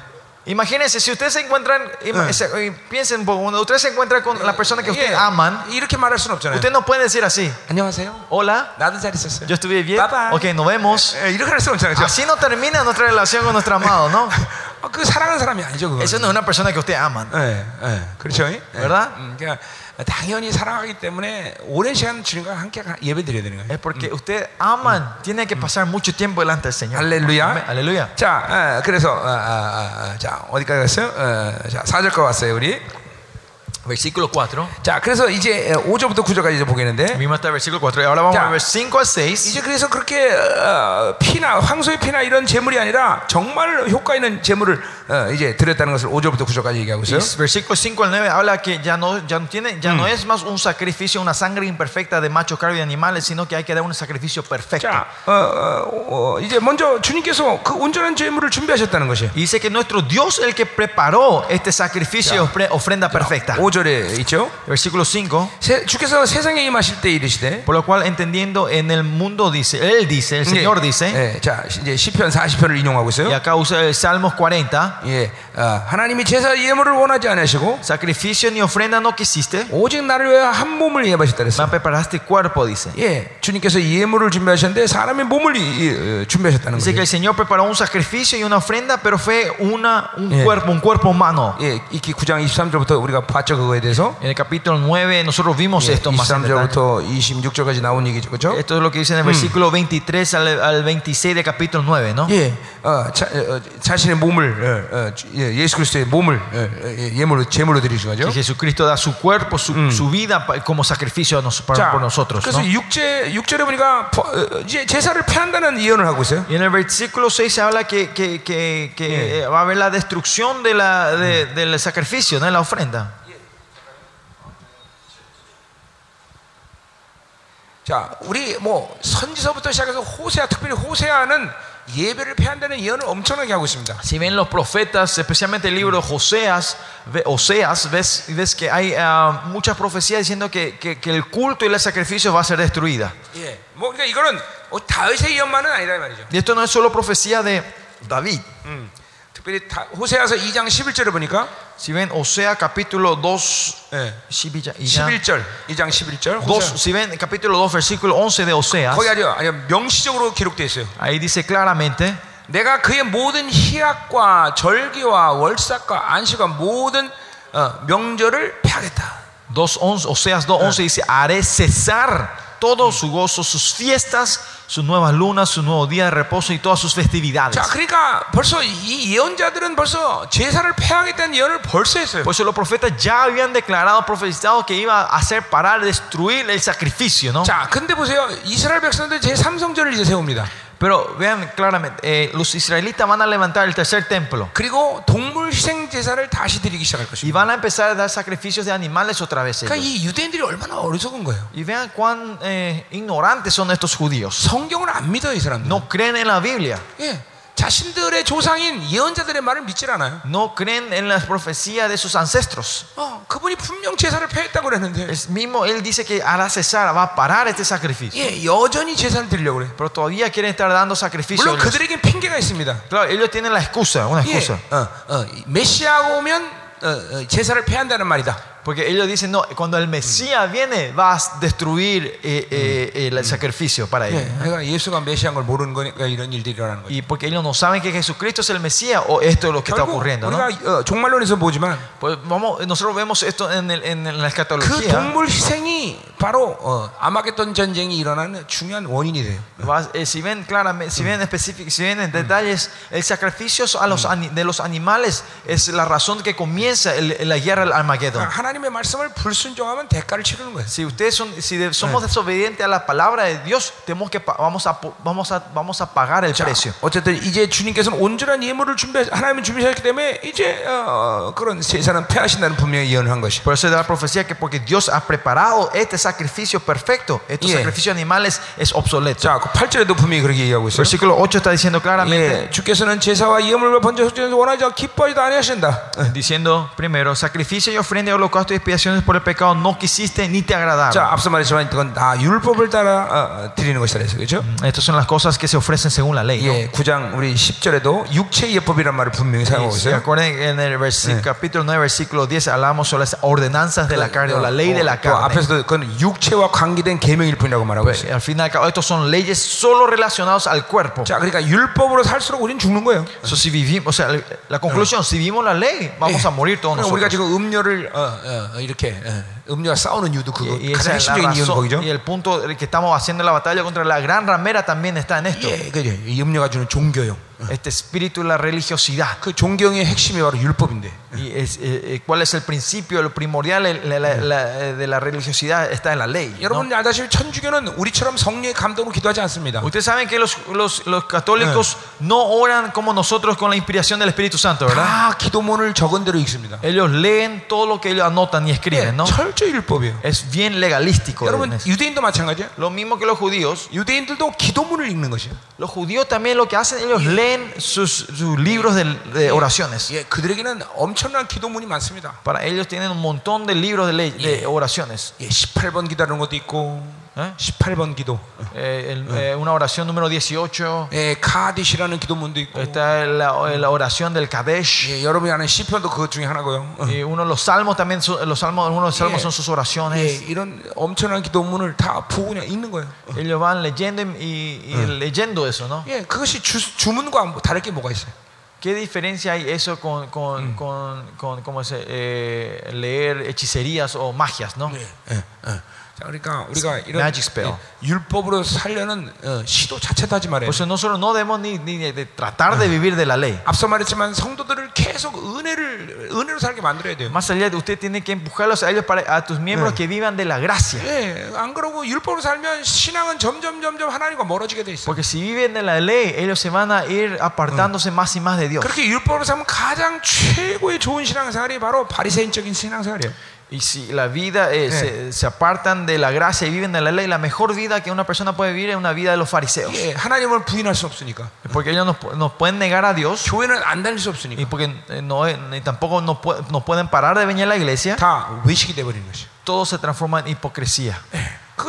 Imagínense, si ustedes se encuentran, ima- se- eh, piensen, un poco, cuando ustedes se encuentran con la persona que ustedes 예, aman, 이렇게 말할 수는 없잖아요. usted no puede decir así, 안녕하세요. hola, 나도 잘 있었어요. yo estuve bien, Bye bye. ok, nos vemos. 예, 이렇게 할 수는 없잖아요. 그죠? Así no termina nuestra relación con nuestro amado, ¿no? 어, 그 사랑하는 사람이 아니죠. 그거. Eso no es una persona que ustedes aman. 예, 예, 그렇죠. 예. ¿Verdad? 음, 그러니까 당연히 사랑하기 때문에 오랜 시간 주님과 함께 가- 예배 드려야 되는 거예요. Porque ustedes aman, tienen que pasar mucho tiempo delante del Señor. 할렐루야. Aleluya. 자, 어, 그래서 어, 어, 어, 어, 자 어디까지 갔어요? 어, 자, 4절까 왔어요, 우리. Versículo 4. 자, 그래서 이제 5절부터 9절까지 이제 보겠는데 el versículo 4 y ahora vamos a ver 5 al 6. 이제 그래서 그렇게 어, 피나 황소의 피나 이런 제물이 아니라 정말 효과 있는 제물을 어, 이제 드렸다는 것을 5절부터 9절까지 얘기하고 있어요. Y versículo 5 al 9 habla que ya no, ya no, tiene, ya no es más un sacrificio, una sangre imperfecta de macho, cabrio y animales, sino que hay que dar un sacrificio perfecto. 자, 어, 어, 어, 이제 먼저 주님께서 그 온전한 제물을 준비하셨다는 것이에요. Y dice que nuestro Dios el que preparó este sacrificio y ofre- ofrenda perfecta. 5절에 있죠. Versículo 5. 세- 주께서 세상에 임하실 때 이르시되 Por lo cual, entendiendo en el mundo, dice, Él dice, el Señor dice, 예, 자 이제 시편 40편을 인용하고 y 있어요. acá usa el Salmos 40, 예, 어, 하나님이 제사 예물을 원하지 않으시고 sacrificio ni ofrenda no quisiste, 오직 나를 위하여 한 몸을 예하셨다 me 그랬어요. preparaste cuerpo, dice. 예, 주님께서 예물을 준비하셨는데 사람의 몸을 이- 이- 어, 준비하셨다는 Dice que 거예요. el Señor preparó un sacrificio y una ofrenda, pero fue una, un Yeah. cuerpo, un cuerpo humano. 예, 이기 9장 23절부터 우리가 봤죠 그거에 대해서. En el capítulo 9 nosotros vimos esto más en detalle. 23절부터 26절까지 나온 얘기죠, 그렇죠? Esto es lo que dice en el versículo 23 al, al 26 del capítulo 9, ¿no? 예, 어, 자, 어, 자신의 몸을 어, 어, 주- 예, 예수 그리스도의 몸을 어, 어, 예, 예물로 제물로 드리신 거죠. Que Jesucristo da su cuerpo, su, su vida pa- como sacrificio a nos- para- 자, por nosotros. 그래서 ¿no? 6제 6절에 보니까 버- 어, 이제 제사를 폐한다는 예언을 하고 있어요. Y en el versículo 6 se habla que, que, que, que, eh, va a haber la destrucción de la, de- del sacrificio, ¿no? de la ofrenda. 자, 우리 뭐 선지서부터 시작해서 호세아 특별히 호세아는 si ven los profetas, especialmente el libro de Joseas, Oseas, ves, ves que hay uh, muchas profecías diciendo que, que, que, el culto y los sacrificios va a ser destruida. Y esto no es solo profecía de David. 특별히 다, 호세아서 2장 11절에 보니까 Si ven Osea capítulo 2, 예, 11, y ya- 11절, 2장 11절. dos- 호세아. si ven capítulo 2, versículo 11 de Oseas, 거기 아주 아주 명시적으로 기록되어 있어요. ahí dice claramente, 내가 그의 모든 희락과 절기와 월삭과 안식과 모든 어, 명절을 폐하겠다. 2:11, Oseas 2.11 dice, haré cesar todo su gozo, sus fiestas, sus nuevas lunas, su nuevo día de reposo y todas sus festividades. 자, 그러니까 벌써 이 예언자들은 벌써 제사를 폐하겠다는 예언을 벌써 했어요. Por eso los profetas ya habían declarado, profetizado que iba a hacer parar, destruir el sacrificio, ¿no? 자, 근데 보세요. 이스라엘 백성들 제 삼성절을 이제 세웁니다. Pero vean claramente, eh, los israelitas van a levantar el tercer templo 그리고 동물 희생 제사를 다시 드리기 시작할 y 것입니다. van a empezar a dar sacrificios de animales otra vez. 그러니까 ellos. 이 유대인들이 얼마나 어리석은 거예요. Y vean cuán eh, ignorantes son estos judíos. 성경을 안 믿어 이 사람들. No creen en la Biblia. 예, 자신들의 조상인 예언자들의 말을 믿질 않아요. No creen en las profecías de sus ancestros. 어, 그분이 분명 제사를 폐했다고 그랬는데, El mismo él dice que hará cesar, va a parar este sacrificio. 예, 여전히 제사를 드리려고 그래. Pero todavía quieren estar dando sacrificios. 물론 그들에겐 핑계가 있습니다. Claro, ellos tienen la excusa, una 예, excusa. 어, 어, 메시아가 오면 어, 어, 제사를 폐한다는 말이다. Porque ellos dicen, no, cuando el Mesías viene, va a destruir eh, eh, el sacrificio para ellos. 예, 그러니까 예수가 메시아인 걸 모르는 거니까 이런 일들이 일어나는 거죠. Y porque ellos no saben que Jesucristo es el Mesías o esto es lo que está 결국 ocurriendo, ¿no? 우리가 어, 종말론에서 보지만 Pues vamos, nosotros vemos esto en, el- en la 그 escatología. 동물 희생이 바로 어, 아마겟돈 전쟁이 일어나는 중요한 원인이 돼요. Va- eh, si ven claramente, si ven específico, si ven en detalles, el sacrificio a los, ani- de los animales es la razón que comienza el- la guerra del Armagedón. 그러니까 하나님의 말씀을 불순종하면 대가를 치르는 거예요. Si ustedes son, si de- somos desobedientes a la palabra de Dios, tenemos que pa- vamos a po- vamos a vamos a pagar el 자, precio. 어쨌든 이제 주님께서는 온전한 예물을 준비 하나님은 준비하셨기 때문에 이제 어, 그런 제사는 폐하신다는 분명히 예언한 것이. Por eso da la profecía que porque Dios ha preparado este sacrificio perfecto, estos Yeah. sacrificios animales es obsoleto. 자, 그 8절에도 분명히 그렇게 얘기하고 있어요. Versículo 8 está diciendo claramente, 예, 주께서는 제사와 예물과 번제 속죄에서 원하지 않고 기뻐하지도 아니하신다. diciendo primero, sacrificio y ofrenda y holocausto y expiaciones por el pecado no quisiste ni te agradaron. 자, 앞서 말했지만 이건 다 율법을 따라 어, 드리는 것이라 해서 그렇죠? Estas son las cosas que se ofrecen según la ley. ¿no? 예, 9장 우리 10절에도 육체 예법이란 말을 분명히 사용하고 Y se 있어요. acuerdan que en el versi- capítulo 9, versículo 10, hablamos sobre las ordenanzas de la carne o la ley de la 또 carne. 앞에서도 그건 육체와 관계된 계명일 뿐이라고 말하고 있어요. Al fin y al cabo, estos son leyes solo relacionados al cuerpo. 자, 그러니까 율법으로 살수록 우리는 죽는 거예요. So, si vivimos, o sea, la conclusión, si vivimos la ley, vamos a morir todos 그러니까 우리가 nosotros. 지금 음료를 어, 어, 어, 이렇게 어, 음료와 싸우는 이유도 그거 Y, y 가장 esa es la 핵심적인 이유는 razón, 거기죠. y el punto de que estamos haciendo la batalla contra la gran ramera también está en esto. 예, 그죠. 이 음료가 주는 종교형. Este espíritu de la religiosidad. 그 종교형의 핵심이 바로 율법인데. Y es, eh, eh, ¿Cuál es el principio, lo primordial el- la- la- la- eh, de la religiosidad? Está en la ley. ¿no? 여러분 알다시피 천주교는 우리처럼 성령의 감동으로 기도하지 않습니다. Ustedes saben que los, los, los católicos no oran como nosotros con la inspiración del Espíritu Santo, ¿verdad? 다 기도문을 적은 대로 읽습니다. Ellos leen todo lo que ellos anotan y 예, escriben, ¿no? 철저히 율법이에요. Es bien legalístico. 여러분 en eso. 유대인도 마찬가지야. Lo mismo que los judíos. 유대인들도 기도문을 읽는 것이야. Los judíos también lo que hacen, ellos leen sus, sus libros de, de oraciones. 예, 그들에게는 엄청난 기도문이 많습니다. Para ellos tienen un montón de libros de, ley- de oraciones. 예, 18번 기도하는 것도 있고, ¿eh? 18번 기도. Eh, eh, una oración número 18. 예, 카디시라는 기도문도 있고. Está la, la oración del Kadesh. 예, 여러분이 아는 시편도 그것 중에 하나고요. 어. Y uno los salmos también, los salmos, de los salmos son sus 예, oraciones. 이런 엄청난 기도문을 다 보고 그냥 읽는 거예요. Ellos van leyendo y, y leyendo eso, ¿no? 예, 그것이 주, 주문과 뭐 다를 게 뭐가 있어요? ¿Qué diferencia hay eso con, con, con, con ¿cómo se, eh, leer hechicerías o magias, no? 예, 예, 예. 자, 그러니까 우리가 이런 Magic spell. 예, 율법으로 살려는 어, 시도 자체도 하지 말아요. Por eso nosotros no debemos ni, ni de tratar de vivir de la ley. 앞서 말했지만 성도들을 más allá de usted tiene que empujarlos a ellos para, a tus miembros que vivan de la gracia. Porque si viven de la ley, ellos se van a ir apartándose más y más de Dios. Y si la vida eh, eh, se, se, apartan de la gracia y viven de la ley, la mejor vida que una persona puede vivir es una vida de los fariseos. Yeah. Porque ellos nos, pueden negar a Dios. Y porque eh, no, eh, ni tampoco nos, pueden parar de venir a la iglesia. Todo se transforma en hipocresía.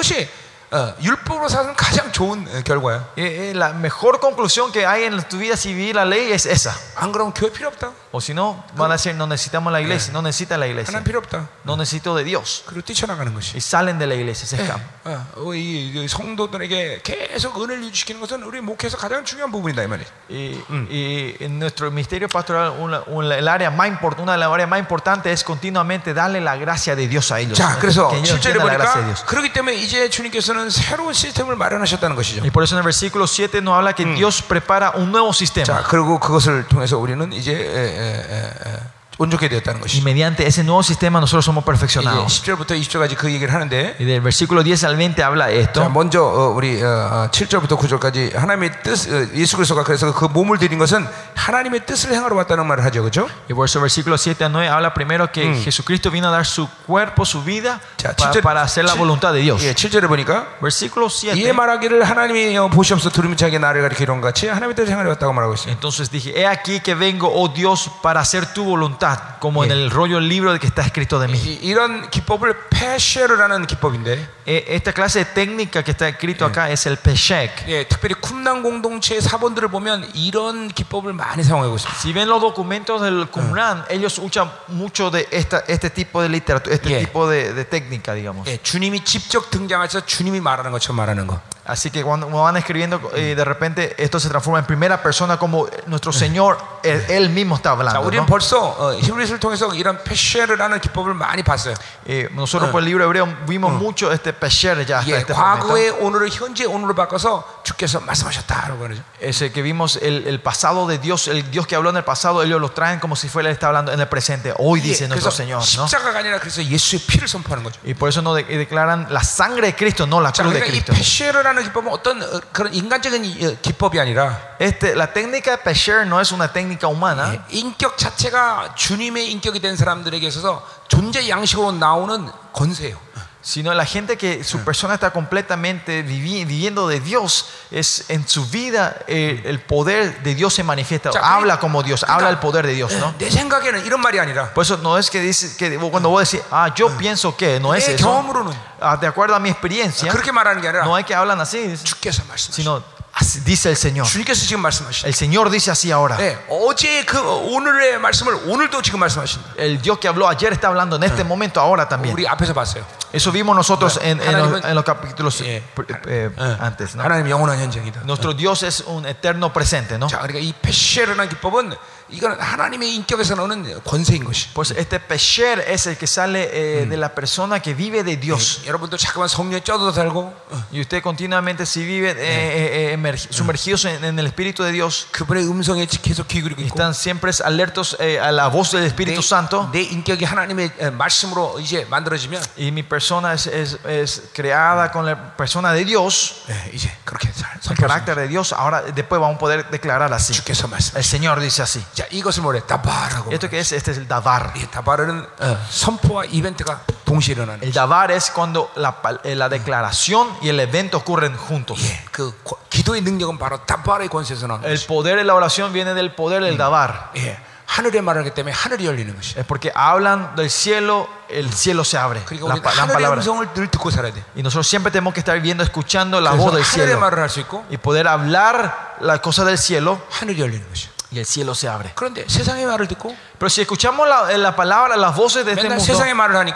Yeah. 것이 어, 율법으로 사는 가장 좋은 어, 결과야. Eh, eh, la mejor conclusión que hay en tu vida si vivir la ley es esa. 안 그러면 교회 필요 없다. O si no, van a decir, no necesitamos la iglesia, no necesita la iglesia, 하나님 필요 없다. no necesito de Dios. 그리고 뛰쳐나가는 것이. Y salen de la iglesia, se escapan. 어, 어, 이, 이 성도들에게 계속 은혜를 유지시키는 것은 우리 목회에서 가장 중요한 부분이다 이 말이야. Y, y en nuestro ministerio pastoral, una- una- el área más import- una de las áreas más importantes es continuamente darle la gracia de Dios a ellos. 자, 그래서 que ellos 7절에 entiendan la gracia de 보니까 Dios. 그렇기 때문에 이제 주님께서는 새로운 시스템을 마련하셨다는 것이죠. Y por eso en el versículo 7 nos habla que Dios prepara un nuevo 자, sistema. 그리고 그것을 통해서 우리는 이제 에, 에, 에, 에, 온전케 되었다는 Y 것이. mediante ese nuevo sistema nosotros somos 이제 perfeccionados. 10절부터 20절까지 그 얘기를 하는데 Y del versículo 10 al 20 habla 자, esto. 먼저 어, 우리 어, 어, 7절부터 9절까지 하나님의 뜻 어, 예수 그리스도가 그래서 그 몸을 드린 것은 하나님의 뜻을 행하러 왔다는 말을 하죠. 그렇죠? Y por eso versículo 7 al 9 habla primero que Jesucristo vino a dar su cuerpo, su vida 자, pa- 칠절- para hacer la 칠- voluntad de Dios. 예, 7절에 보니까 Versículo 7. 이에 말하기를 하나님이 어, 보시옵소 두루미 자기 나를 가리켜 이런 것 같이 하나님의 뜻을 행하러 왔다고 말하고 있어요. Entonces dije, he aquí que vengo, oh Dios, para hacer tu voluntad, como en el rollo del libro que está escrito de mí. 이, 이런 기법을 페쉐르라는 기법인데 Eh, Esta clase de técnica que está escrito acá es el Peshek. 예, 특별히 쿰난 공동체의 사본들을 보면 이런 기법을 많이 사용하고 있습니다. Si ven los documentos del Qumran, ellos usan mucho de esta, este tipo de literatura, este Yeah. tipo de, de técnica, digamos. 예, 주님이 직접 등장해서 주님이 말하는 것처럼 말하는 거. Así que cuando van escribiendo, eh, de repente esto se transforma en primera persona como nuestro Señor, él, él mismo está 자, hablando. 우리는 ¿no? 벌써 어, 히브리서를 통해서 이런 페쉐르라는 기법을 많이 봤어요. Eh, nosotros por el libro hebreo vimos mucho este Pesher ya hasta 예, este momento. 과거의 오늘을 현재 오늘로 바꿔서 주께서 말씀하셨다라고 그러죠. Ese que vimos el, el pasado de Dios, el Dios que habló en el pasado, ellos lo traen como si fuera él está hablando en el presente. Hoy 예, dice nuestro 그래서 Señor, ¿no? 십자가가 아니라 그래서 예수의 피를 선포하는 거죠. Y por eso no de- declaran la sangre de Cristo, no la 자, cruz de 그러니까 이 Cristo. 페쉐르라는 기법은 어떤 어, 그런 인간적인 어, 기법이 아니라 Este, la técnica de Pesher no es una técnica humana, 예, 인격 자체가 주님의 인격이 된 사람들에게 있어서 존재 양식으로 나오는 권세예요. sino la gente que su persona está completamente vivi- viviendo de Dios, es en su vida eh, el poder de Dios se manifiesta, 자, habla 그러니까- como Dios, habla el poder de Dios, ¿no? 내 생각에는 이런 말이 아니라 Por eso no es que dice que cuando vos decís, ah, yo pienso que, no es 내 eso. 경험으로는 Ah, de acuerdo a mi experiencia, 그렇게 말하는 게 아니라 no es que hablan así, dice, 주께서 말씀하시죠. sino así dice el Señor. 주님께서 지금 말씀하시죠. El Señor dice así ahora. 네, 어제 그 오늘의 말씀을 오늘도 지금 말씀하신다. El Dios que habló ayer está hablando en este momento ahora también. 우리 앞에서 봤어요. Eso vimos nosotros en, en los, 하나님은- en los capítulos 예. eh, 예. antes. ¿no? 하나님 영원한 현장이다. Nuestro Dios es un eterno presente, ¿no? 자, 그러니까 이 페시에라는 기법은 이거는 하나님의 인격에서 나오는 권세인 것이. Pues este Pesher es el que sale eh, de la persona que vive de Dios. 여러분도 자꾸만 성령에 쪄도 살고 어, Y usted continuamente, si vive eh, eh, eh, emergi- sumergidos en, en el Espíritu de Dios, 그분의 음성에 계속 귀 기울이고 있고 están siempre alertos eh, a la voz del 내, Espíritu Santo. 내 인격이 하나님의 에, 말씀으로 이제 만들어지면 Y mi persona es, es- es creada con la persona de Dios, 예, 이제 그렇게 잘 el 선포할 수 carácter de Dios. Ahora, después vamos a poder declarar así. 주께서 말씀. El Señor dice así. 자, 이것을 뭐래? 다바라고. ¿Esto qué es? Este es el Davar. 이 다바르는 어, 선포와 이벤트가 동시에 일어나는. El Davar es cuando la, pal- eh, la declaración y el evento ocurren juntos. 예, 그 고- 기도의 능력은 바로 다바르의 권세에서 나오는 El 것이. poder de la oración viene del poder del Davar. 예, 하늘의 말을 하기 때문에 하늘이 열리는 것이. Es porque hablan del cielo, el cielo se abre. 그러니까 La, 우리는 pa- la 하늘의 palabra. 음성을 늘 듣고 살아야 돼. Y nosotros siempre tenemos que estar viendo, escuchando la 그래서 voz del 하늘의 cielo. 말을 할 수 있고 Y poder hablar las cosas del cielo 하늘이 열리는 것이. y el cielo se abre. 그런데 세상의 말을 듣고 Pero si escuchamos la, eh, la palabra, las voces de este mundo,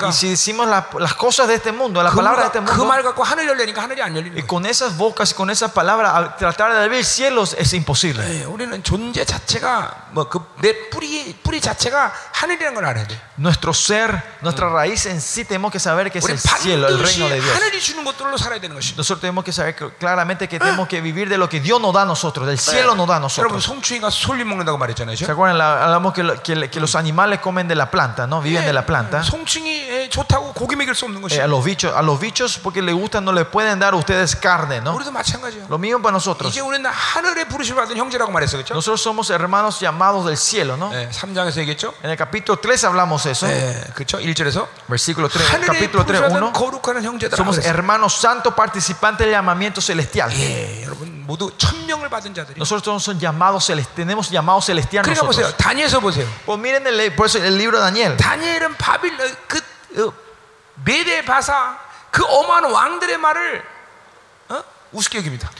y si decimos la, las cosas de este mundo, las palabras de este mundo, y con esas bocas y con esas palabras, tratar de abrir cielos es imposible. Nuestro ser, nuestra raíz en sí, tenemos que saber que es el cielo, el reino de Dios. Nosotros tenemos que saber claramente que tenemos que vivir de lo que Dios nos da a nosotros, del cielo nos da a nosotros. ¿Se acuerdan? Hablamos que, que que los animales comen de la planta, ¿no? Viven de la planta. 송충이 예, 좋다고 고기 먹일 수 없는 것이. Eh, a los bichos, a los bichos porque les gusta no le pueden dar a ustedes carne, ¿no? 우리도 마찬가지예요. Lo mismo para nosotros. 이제 우리는 하늘의 부르심을 받은 형제라고 말했어, 그렇죠? Nosotros somos hermanos llamados del cielo, ¿no? 예, 3장에서 얘기했죠. En el capítulo 3 hablamos eso. 예, 그렇죠. 1절에서 Versículo 3, 하늘의 capítulo 3, 부르심을 1. 받은 거룩한 형제들. Somos hermanos santos participantes del llamamiento celestial. 예, 여러분 모두 천명을 받은 자들이. Nosotros todos son llamados celestiales, tenemos llamados celestiales 그러니까 보세요. nosotros. 다니엘서 보세요. Pues miren el, por eso el libro de Daniel. 다니엘은 바빌 어, 그 어, 메대 바사 그 어마한 왕들의 말을 어? 우습게 여깁니다.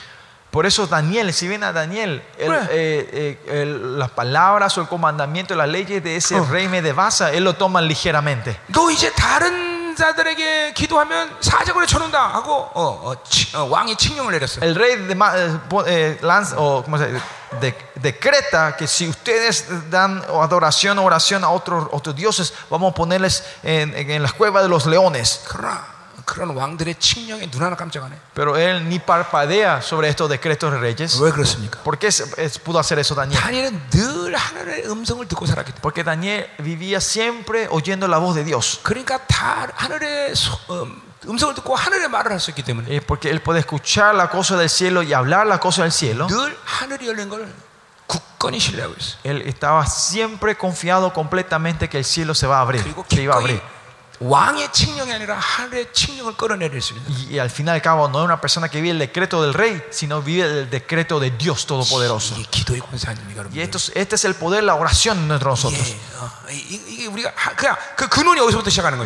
Por eso Daniel, si ven a Daniel, el- Bueno. eh, eh, el- las palabras o el comandamiento, las leyes de ese Oh. rey Medebasa, él lo toma ligeramente. 너 이제 다른 자들에게 기도하면 사적으로 쳐놓는다 하고 어, 어, 치- 어, 왕이 칙령을 내렸어. El rey de, ma- eh, po- eh, lanza- o, ¿cómo se dice? De- decreta que si ustedes dan adoración o oración a otros, otros dioses, vamos a ponerles en, en- en las cuevas de los leones. 그러나 그런 왕들의 칙령에 눈 하나 깜짝 안 해. Pero él ni parpadea sobre estos decretos de reyes. 왜 그렇습니까? ¿Por qué se- es- pudo hacer eso Daniel? 다니엘은 늘 하나님의 음성을 듣고 살았기 때문에. Porque Daniel vivía siempre oyendo la voz de Dios. 그러니까 다 하늘의 소- 음, 음성을 듣고 하늘의 말을 할 수 있기 때문에 Es porque él puede escuchar la cosa del cielo y hablar la cosa del cielo. 늘 하늘이 열린 걸 굳건히 신뢰하고 있어. Él estaba siempre confiado completamente que el cielo se va a abrir, 그리고 que iba a 기꺼이 abrir. 왕의 칙령이 아니라 하늘의 칙령을 끌어내릴 수 있는. Y, y al fin y al cabo no es una persona que vive el decreto del rey, sino vive el decreto de Dios Todopoderoso. 이게 기도의 권세 아닙니까, 여러분? Y esto, es- este es el poder de la oración entre nosotros. 예,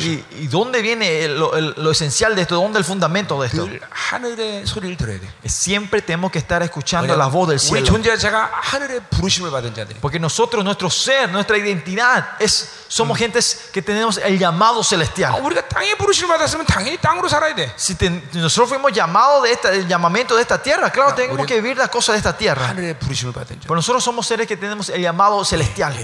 Y, dónde viene lo, esencial de esto? ¿Dónde el fundamento de esto? Siempre tenemos que estar escuchando la voz del cielo. Porque nosotros, nuestro ser, nuestra identidad, es, somos mm. gentes que tenemos el llamado celestial. Si nosotros fuimos llamados de esta, el llamamiento de esta tierra, claro, tenemos que vivir las cosas de esta tierra. Pero nosotros somos seres que tenemos el llamado celestial.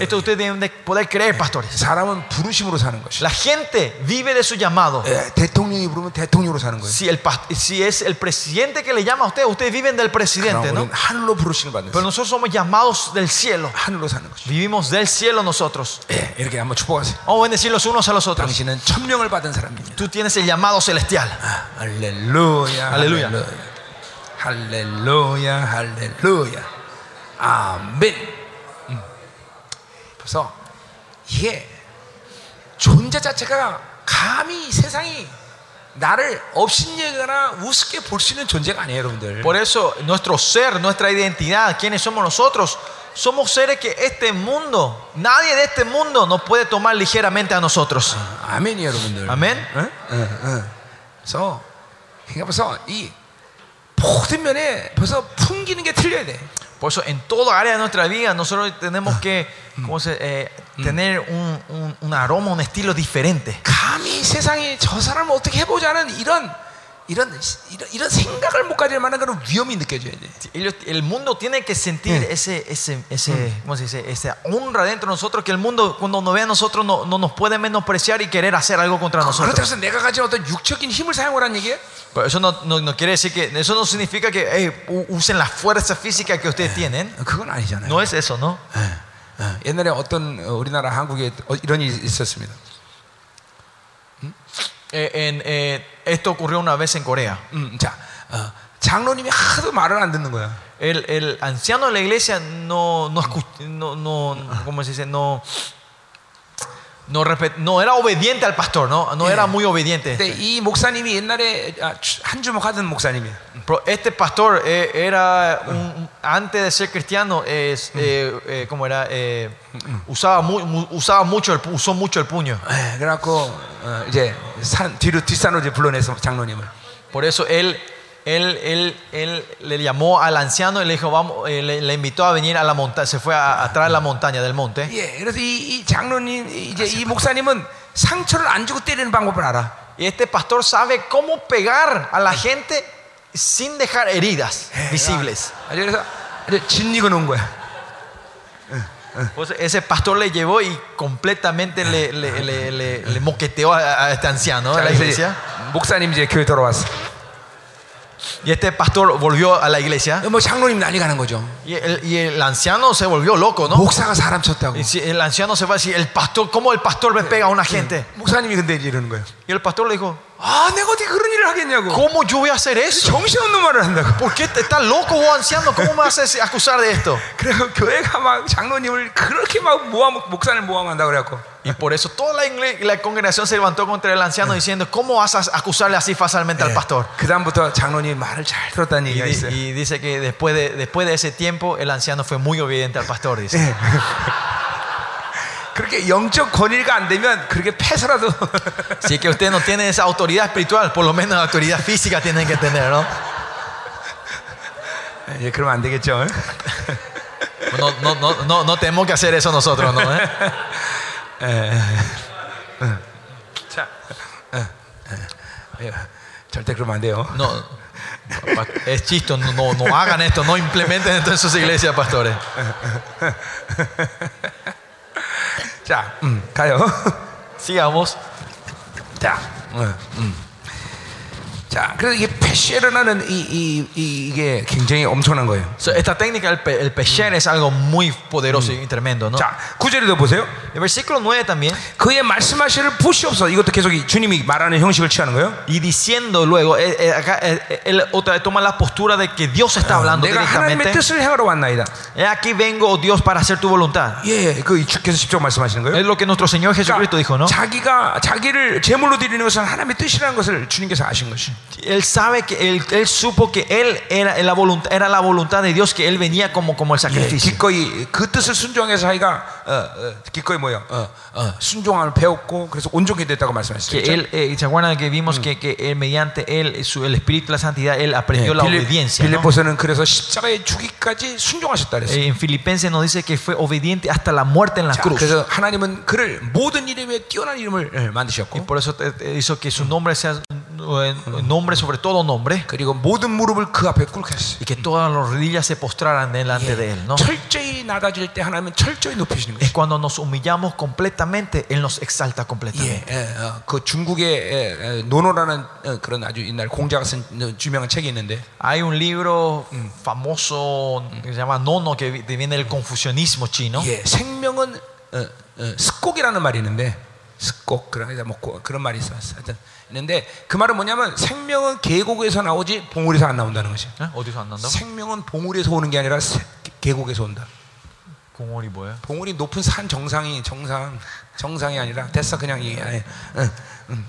예, 이거 뭐 믿어져야 돼요. Esto ustedes deben de poder creer, pastores. 사람은 부르심으로 사는 것이. La gente vive de su llamado. 예, 대통령이 부르면 대통령으로 사는 거예요. Si, el, pas- si es el presidente que le llama a ustedes, ustedes viven del presidente, 그럼 ¿no? 우리는 하늘로 부르심을 받는 Pero 거예요. nosotros somos llamados del cielo. 하늘로 사는 것이. Vivimos del cielo nosotros. 예, 이렇게 한번 축복하세요. Vamos a bendecir los unos a los otros. 당신은 천명을 받은 사람이냐. Tú tienes el llamado celestial. 아, 할렐루야. 할렐루야. 할렐루야. 할렐루야. 아멘. 음. 그래서 이게 존재 자체가 감히 이 세상이 나를 업신여거나 우습게 볼 수 있는 존재가 아니에요, 여러분들. Por eso nuestro ser, nuestra identidad, quiénes somos nosotros, somos seres que este mundo, nadie de este mundo nos puede tomar ligeramente a nosotros. 아멘이 여러분들. 아멘. 응? 응, 응. 그래서 그러니까 벌써 이 모든 면에 벌써 풍기는 게 틀려야 돼. Por eso en toda área de nuestra vida nosotros tenemos que ¿cómo se- eh, tener un, un- un aroma, un estilo diferente. 감히 세상이 저 사람을 어떻게 해보자는 이런 이런 이런, 이런 생각을 못 가질 만한 그런 위험이 느껴져야 돼. Ellos- el mundo tiene que sentir ese, ese, ese, ¿cómo se dice? esa honra dentro de nosotros que el mundo cuando nos ve a nosotros no, no nos puede menospreciar y querer hacer algo contra 그렇다고 nosotros. 해서 내가 가진 어떤 육적인 힘을 사용하라는 얘기예요? Pero eso no, no- no quiere decir que eso no significa que eh, u- usen la fuerza física que ustedes tienen. 그건 아니잖아요. No es eso, ¿no? 예, 예. 옛날에 어떤 어, 우리나라 한국에 어, 이런 일이 있었습니다. Eh, en, eh, esto ocurrió una vez en Corea. 음, 자, 어, 장로님이 하도 말을 안 듣는 거야. El, el anciano de la iglesia no, no, escu- no, no, ¿cómo se dice? No, no, respet- no era obediente al pastor, ¿no? No era muy obediente. 근데 이 목사님이 옛날에 아, 주- 한 주먹 하던 목사님이야. Pero este pastor eh, era, un- antes de ser cristiano, es, eh, eh, ¿cómo era? Eh, usaba, mu- mu- usaba mucho, el, pu- usó mucho el puño. 예, 그래갖고 어, 이제 산 뒤로 뒷산으로 이제 불러내서 장로님을. Por eso él, él, él, él, le llamó al anciano y le dijo, vamos, eh, le, le, invitó a venir a la montaña, se fue a, atrás de la montaña del monte. Y este pastor sabe cómo pegar a la gente sin dejar heridas visibles. Pues ese pastor le llevó y completamente le, le, le moqueteó a, a, este anciano de la iglesia. Y este pastor volvió a la iglesia. 뭐 장로님 난리 가는 거죠. Y el, y el anciano se volvió loco, ¿no? 목사가 사람 쳤다고. Y si el anciano se va a decir, el pastor, ¿cómo el pastor me pega a una gente? 목사님이 근데 이제 이러는 거예요. Y el pastor le dijo, 아, 내가 어떻게 그런 일을 하겠냐고. ¿cómo yo voy a hacer eso? 정신없는 말을 한다고. ¿Por qué te- estás loco vos anciano? ¿Cómo me vas a hacer- acusar de esto? 그래서 교회가 막 장로님을 그렇게 막 모함, 목사님 모함한다 그래갖고. Y por eso toda la, igle- la congregación se levantó contra el anciano diciendo, ¿cómo vas a acusarle así fácilmente al pastor? 그 다음부터 장로님 말을 잘 들었다는 Y, 얘기가 di- 있어요. y dice que después de, después de ese tiempo el anciano fue muy obediente al pastor. Dice. 그렇게 영적 권위가 안 되면 그렇게 패서라도 Si es que usted no tiene esa autoridad espiritual, por lo menos la autoridad física tienen que tener, ¿no? 예, 그러면 안 되겠죠. No, no, no, no, no tenemos que hacer eso nosotros, ¿no? ¿Eh? 자, 어, 어, 예, 절대 그러면 안 돼요. No, no, es chisto, no, no, no hagan esto, no implementen esto en sus iglesias, pastores. 자, 음, 가요. Sigamos. 자, 어, 음. 자, 그래서 이게 페시에르나는 이, 이, 이, 이게 굉장히 엄청난 거예요. So, esta técnica, el, pe- el pesher, es algo muy poderoso y tremendo. ¿no? 자, 구절에도 보세요. El versículo 9 también. 그의 말씀하시를 보시옵소서. 이것도 계속 이 주님이 말하는 형식을 취하는 거예요. Y diciendo luego, eh, eh, acá, eh, eh, él otra vez toma la postura de que Dios está hablando 내가 하나님의 directamente. 뜻을 행하러 왔나이다. He aquí vengo, oh Dios, para hacer tu voluntad. 예, 그 주께서 직접 말씀하시는 거예요. Es lo que nuestro Señor Jesucristo dijo, ¿no? 자기가 자기를 제물로 드리는 것은 하나님의 뜻이라는 것을 주님께서 아신 것이. Él sabe que él, él supo que él era la voluntad, era la voluntad de Dios, que él venía como, como el 예, sacrificio. 기꺼이 그 뜻을 순종해서 자기가 어, 어, 기꺼이 뭐요? 어, 어, 순종함을 배웠고 그래서 온전히 됐다고 말씀하셨어요. Que él, eh, ¿se acuerdan que vimos que, que él, mediante él, su- el Espíritu de la Santidad, él aprendió la obediencia? ¿no? 빌립보서는 그래서 십자가에 죽기까지 순종하셨다 그랬어요. Eh, En Filipenses nos dice que fue obediente hasta la muerte en la 자, cruz. 그래서 하나님은 그를 모든 이름에 뛰어난 이름을 예, Y 만드셨고 por eso te- te hizo que su nombre sea eh, nombre sobre todo nombre 그리고 모든 무릎을 그 앞에 꿇게 했어요. y que todas las rodillas se postraran delante de él. ¿no? 철저히 낮아질 때 하나님은 철저히 높이시는 Es 거예요. cuando nos humillamos completamente, Él nos exalta 예, completamente. 예, 어, 그 중국의 예, 예, 노노라는 어, 그런 아주 옛날 공자가 쓴 어, 유명한 책이 있는데 Hay un libro famoso que se llama Nono, que vi- viene del confucianismo chino. 예, 생명은 어, 어, 습곡이라는 말이 있는데 습곡 뭐 고- 그런 말이 있었어. 하여튼 있는데 그 말은 뭐냐면 생명은 계곡에서 나오지 봉우리에서 안 나온다는 것이야. ¿Eh? 어디서 안 난다고? 생명은 봉우리에서 오는 게 아니라 세- 계곡에서 온다. 공월이 뭐예요? 봉우리 높은 산 정상이 정상 정상이 아니라 됐어 그냥 이 아니, 응, 응.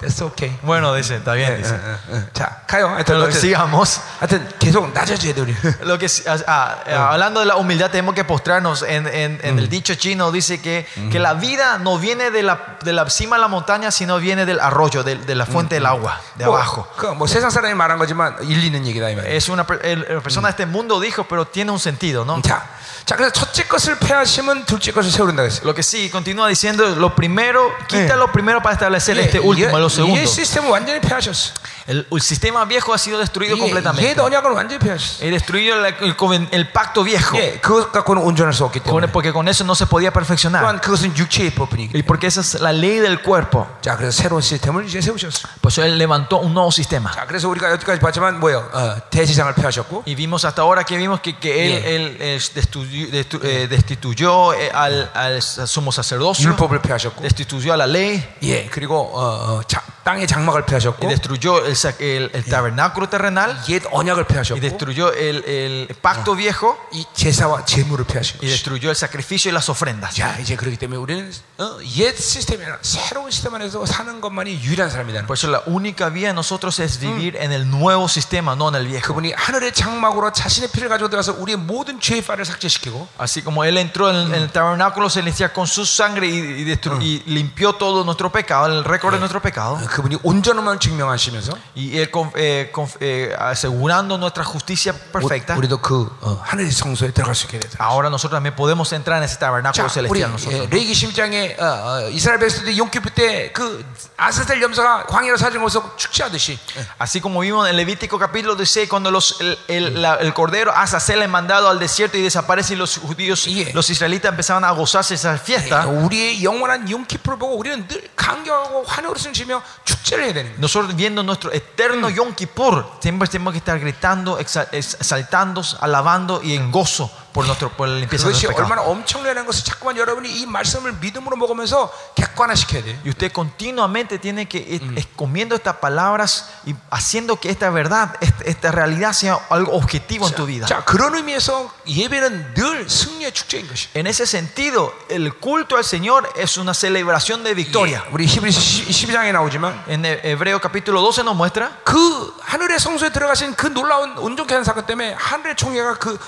됐어 오케이. Bueno, dice, está bien. 응, dice. 응, 응. 자 가요. 하여튼, Pero 하여튼, sigamos. 하여튼 계속 낮아져야 돼 우리. Lo que, ah, ah, eh, hablando de la humildad, tenemos que postrarnos. En, en- en el dicho chino dice que, que la vida no viene de la, de la cima de la montaña, sino viene del arroyo, de, de la fuente del agua, de abajo. 뭐, 그뭐 세상 사람이 말한 거지만 일리 있는 얘기다 이 말이야. Es una per- el- la persona de este mundo dijo, pero tiene un sentido, ¿no? 자, 자 그래서 첫째 것을 패하시면 둘째 것을 세우른다 그랬어요. Lo que sí, continúa diciendo, lo primero, quita lo primero para establecer este último, lo 예, segundo. 시스템은 완전히 패하셨어. El, el sistema viejo ha sido destruido 예, completamente. 옛 언약을 완전히 패하셨어. He destruido el, el coven- el pacto viejo, 예, 그것 갖고는 온전할 수 없기 con- 때문에. porque con eso no se podía perfeccionar. 또한 그것은 육체의 법뿐이기 Y 때문에. porque esa es la ley del cuerpo. 자, 그래서 새로운 시스템을 이제 세우셨어. Por eso él levantó un nuevo sistema. 자, 그래서 우리가 여기까지 봤지만 뭐요? 어, 대지상을 패하셨고, Y vimos hasta ahora que vimos que, que él, Yeah. él, eh, destituyó, destu- eh, destituyó eh, al, al sumo sacerdocio, 율법을 패하셨고, destituyó a la ley 예, 그리고 어, 어, 자, 땅의 장막을 y 패하셨고, destruyó el, sa- el- el tabernáculo terrenal 옛 언약을 y 패하셨고, destruyó el, el pacto viejo 이 제사와 제물을 패하신 y 것이. destruyó el sacrificio y las ofrendas. 자, 이제 그렇기 때문에 우리는 어, 옛 시스템이 아니라 새로운 시스템 안에서 사는 것만이 유일한 사람이라는 Por eso la única vía de nosotros es vivir en el nuevo sistema, no en el viejo. 그분이 하늘의 장막으로 자신의 피를 가지고 들어가서 우리의 모든 죄의 파를 삭제시키고 Así como Él entró en, en el tabernáculo celestial con su sangre y, y destru- y limpió todo nuestro pecado, el récord de nuestro pecado. 어, 그분이 온전함을 증명하시면서 Y Él con- eh, con- eh, asegurando nuestra justicia perfecta. 우리도 그 어, 하늘의 성소에 들어갈 수 있게 되다. Ahora nosotros también podemos entrar en ese 자, tabernáculo 우리 celestial. nosotros. 예, 레기 10장에 어, 어, 이스라엘 백성들이 용기프 때그 아스텔 염소가 광야로 사진 거서 축제하듯이 예. Así como vimos en Levítico capítulo 16, cuando los, el, el- la- el cordero Azazel es mandado al desierto y desaparece y los judíos, Yeah. los israelitas empezaban a gozarse esa fiesta. 우리의 영원한 용기프를 보고 우리는 늘 감격하고 환호를 치며 축제를 해야 되는 거예요. Nosotros viendo nuestro eterno Yom Kippur, siempre tenemos que estar gritando, exa- exaltando, alabando y en gozo por, nuestro, por la limpieza de 그것이 nuestro 얼마나 pecado. 엄청나다는 것을 자꾸만 여러분이 이 말씀을 믿음으로 먹으면서 객관화시켜야 돼요. Y usted continuamente tiene que ir es- comiendo estas palabras y haciendo que esta verdad, esta, esta realidad sea algo objetivo en tu vida. 자, 그런 의미에서 예배는 늘 승리의 축제인 것이. En ese sentido, el culto al Señor es una celebración de victoria. 우리 히브리서 12장에 나오지만 En He- Hebreo capítulo 12 nos muestra 그 하늘의 성소에 들어가신 그 놀라운 온전케 하는 사건 때문에 하늘의 총회가 그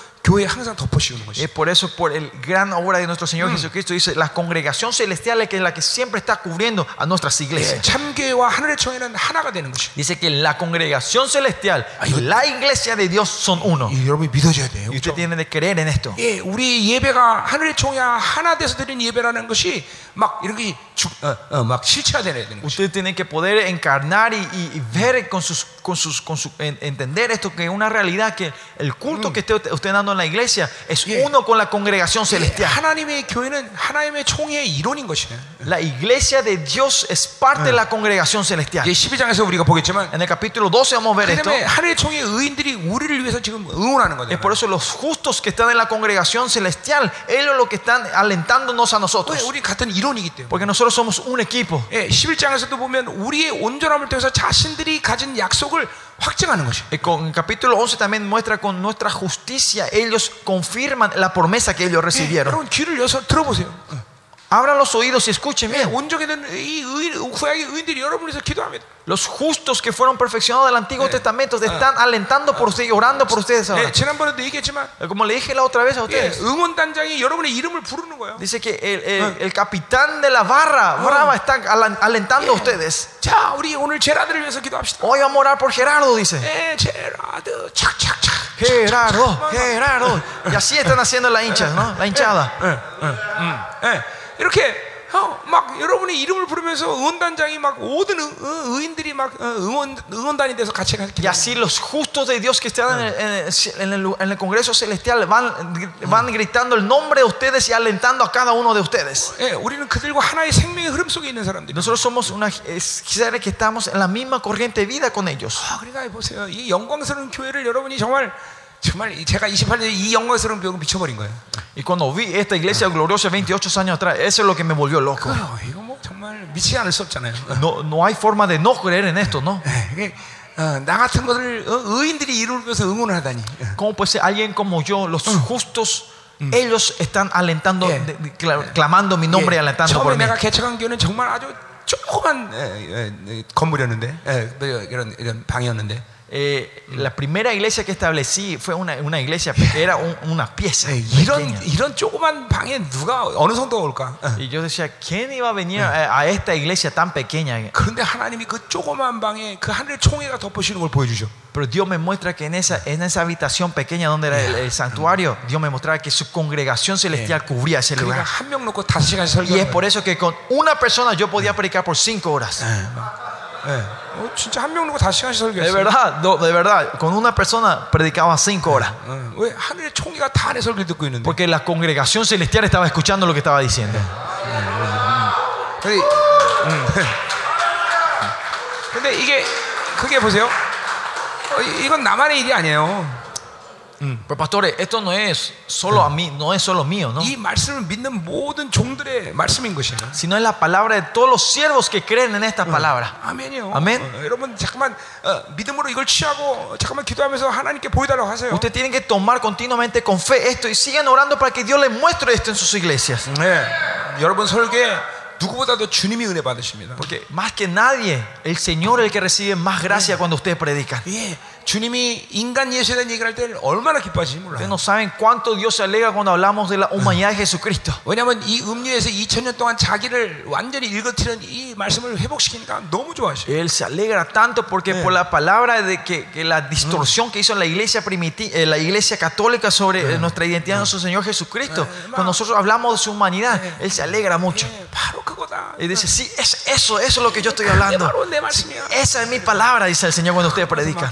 y por eso, por el gran obra de nuestro Señor mm. Jesucristo, dice la congregación celestial es la que siempre está cubriendo a nuestras iglesias. Dice que la congregación celestial y la iglesia de Dios son uno. Y usted tiene que creer en esto. Usted tiene que poder encarnar y, y ver con sus, con sus, con su, entender esto que es una realidad que el culto mm. que esté usted dando en la iglesia es Yeah. uno con la congregación 예, celestial. 하나님의 교회는 하나님의 총회의 이론인 것이에요. La iglesia de Dios es parte de la congregación celestial. 이제 12장에서 우리가 보겠지만 En el capítulo 12 vamos a ver 그 esto. 다음에 하늘의 총회 의인들이 우리를 위해서 지금 응원하는 Es 거죠. por eso los justos que están en la congregación celestial, ellos los que están alentándonos a 왜 nosotros. 우리 같은 이론이기 때문에. Porque nosotros somos un equipo. 예, 11장에서도 보면 우리의 온전함을 통해서 자신들이 가진 약속을 el capítulo 11 también muestra con nuestra justicia, ellos confirman la promesa que ellos recibieron. Abran los oídos y escuchen bien. Los justos que fueron perfeccionados del Antiguo Testamento están alentando por ustedes, orando por ustedes ahora. Eh, como le dije la otra vez a ustedes. Dice que el, capitán de la barra brava está alentando a ustedes. Hoy vamos a orar por Gerardo, dice. Gerardo, Gerardo. Y así están haciendo la hincha, ¿no? La hinchada. 예, 예, 음, 예. 이렇게 어, 막 여러분의 이름을 부르면서 응원단장이 막 모든 응, 응, 의인들이 막 어, 응원 응원단이 돼서 같이 가기 Y así los justos de Dios que están en el, en el- en el- en el Congreso Celestial van, van gritando el nombre de ustedes y alentando a cada uno de ustedes. 예, 우리는 그들과 하나의 생명의 흐름 속에 있는 사람들이. Nosotros somos una es- seres que estamos en la misma corriente de vida con ellos. 아, 그러니까 보세요. 이 영광스러운 교회를 여러분이 정말 정말 이- 제가 28년 이 영광스러운 벽을 미쳐버린 거예요. Y cuando vi esta iglesia gloriosa 28 años atrás, eso es lo que me volvió loco. 이거 뭐 정말 미치지 않을 수 없잖아요. No, no hay forma de no creer en esto, ¿no? 예, 어, 나 같은 것을 어, 의인들이 이름을 위해서 응원을 하다니. 예. ¿Cómo puede ser alguien como yo, los justos, ellos están alentando, cla- clamando mi nombre 예, alentando por mí? 내가 개척한 교회는 정말 아주 조그만 에, 에, 에, 건물이었는데 에, 뭐 이런 이런 방이었는데 Eh, la primera iglesia que establecí fue una, una iglesia, pe- era un- una pieza. 에, 이런 pequeña. 이런 조그만 방에 누가 어느 정도 올까? 어. Y yo decía, ¿quién iba a venir a, a esta iglesia tan pequeña? 그런데 하나님이 그 조그만 방에 그 하늘의 총회가 덮으시는 걸 보여주죠. Pero Dios me muestra que en esa, en esa habitación pequeña donde era el, el santuario, Dios me mostraba que su congregación celestial cubría ese 그러니까 lugar. 한 명 놓고 다섯 시간씩 Y es 설교하는 por eso que con una persona yo podía predicar por cinco horas. 예. 어, 진짜 한 명 놓고 다섯 시간씩 De 설교했어요. verdad, no, de verdad, con una persona predicaba cinco horas. 어, 왜 하늘의 총회가 다 내 설교 듣고 있는데? Porque la congregación celestial estaba escuchando lo que estaba diciendo. 근데, 음. 근데 이게 그게 보세요. 어, 이- 이건 나만의 일이 아니에요. Pero pastores, esto no es solo a mí, no es solo mío, ¿no? 이 말씀을 믿는 모든 종들의 말씀인 것이에요. Sino es la palabra de todos los siervos que creen en esta palabra. 아멘이요. 아멘. 어, 여러분 잠깐만 어, 믿음으로 이걸 취하고 잠깐만 기도하면서 하나님께 보여달라고 하세요. Usted tiene que tomar continuamente con fe esto y sigan orando para que Dios les muestre esto en sus iglesias. 네. 여러분 설교에 누구보다도 주님이 은혜 받으십니다. Porque más que nadie, el Señor es el que recibe más gracia cuando ustedes predican. 예, 주님이 인간 예수에 대한 얘기를 할 때 얼마나 기뻐하시는지 Ustedes 몰라요. no saben cuánto Dios se alegra cuando hablamos de la humanidad de Jesucristo. 왜냐하면 이 음료에서 2000년 동안 자기를 완전히 일거트는 이 말씀을 회복시키니까 너무 좋아하셔요. Él se alegra tanto porque por la palabra de que, que la distorsión que hizo la iglesia primitiva, la iglesia católica sobre eh, nuestra identidad de nuestro Señor Jesucristo, cuando nosotros hablamos de su humanidad, Él se alegra mucho. 예, 바로 그거다. Y dice, sí, es eso, eso es lo que yo estoy 이게 hablando. 바로 내 말씀이야. Esa es mi palabra, dice el Señor cuando ustedes predican.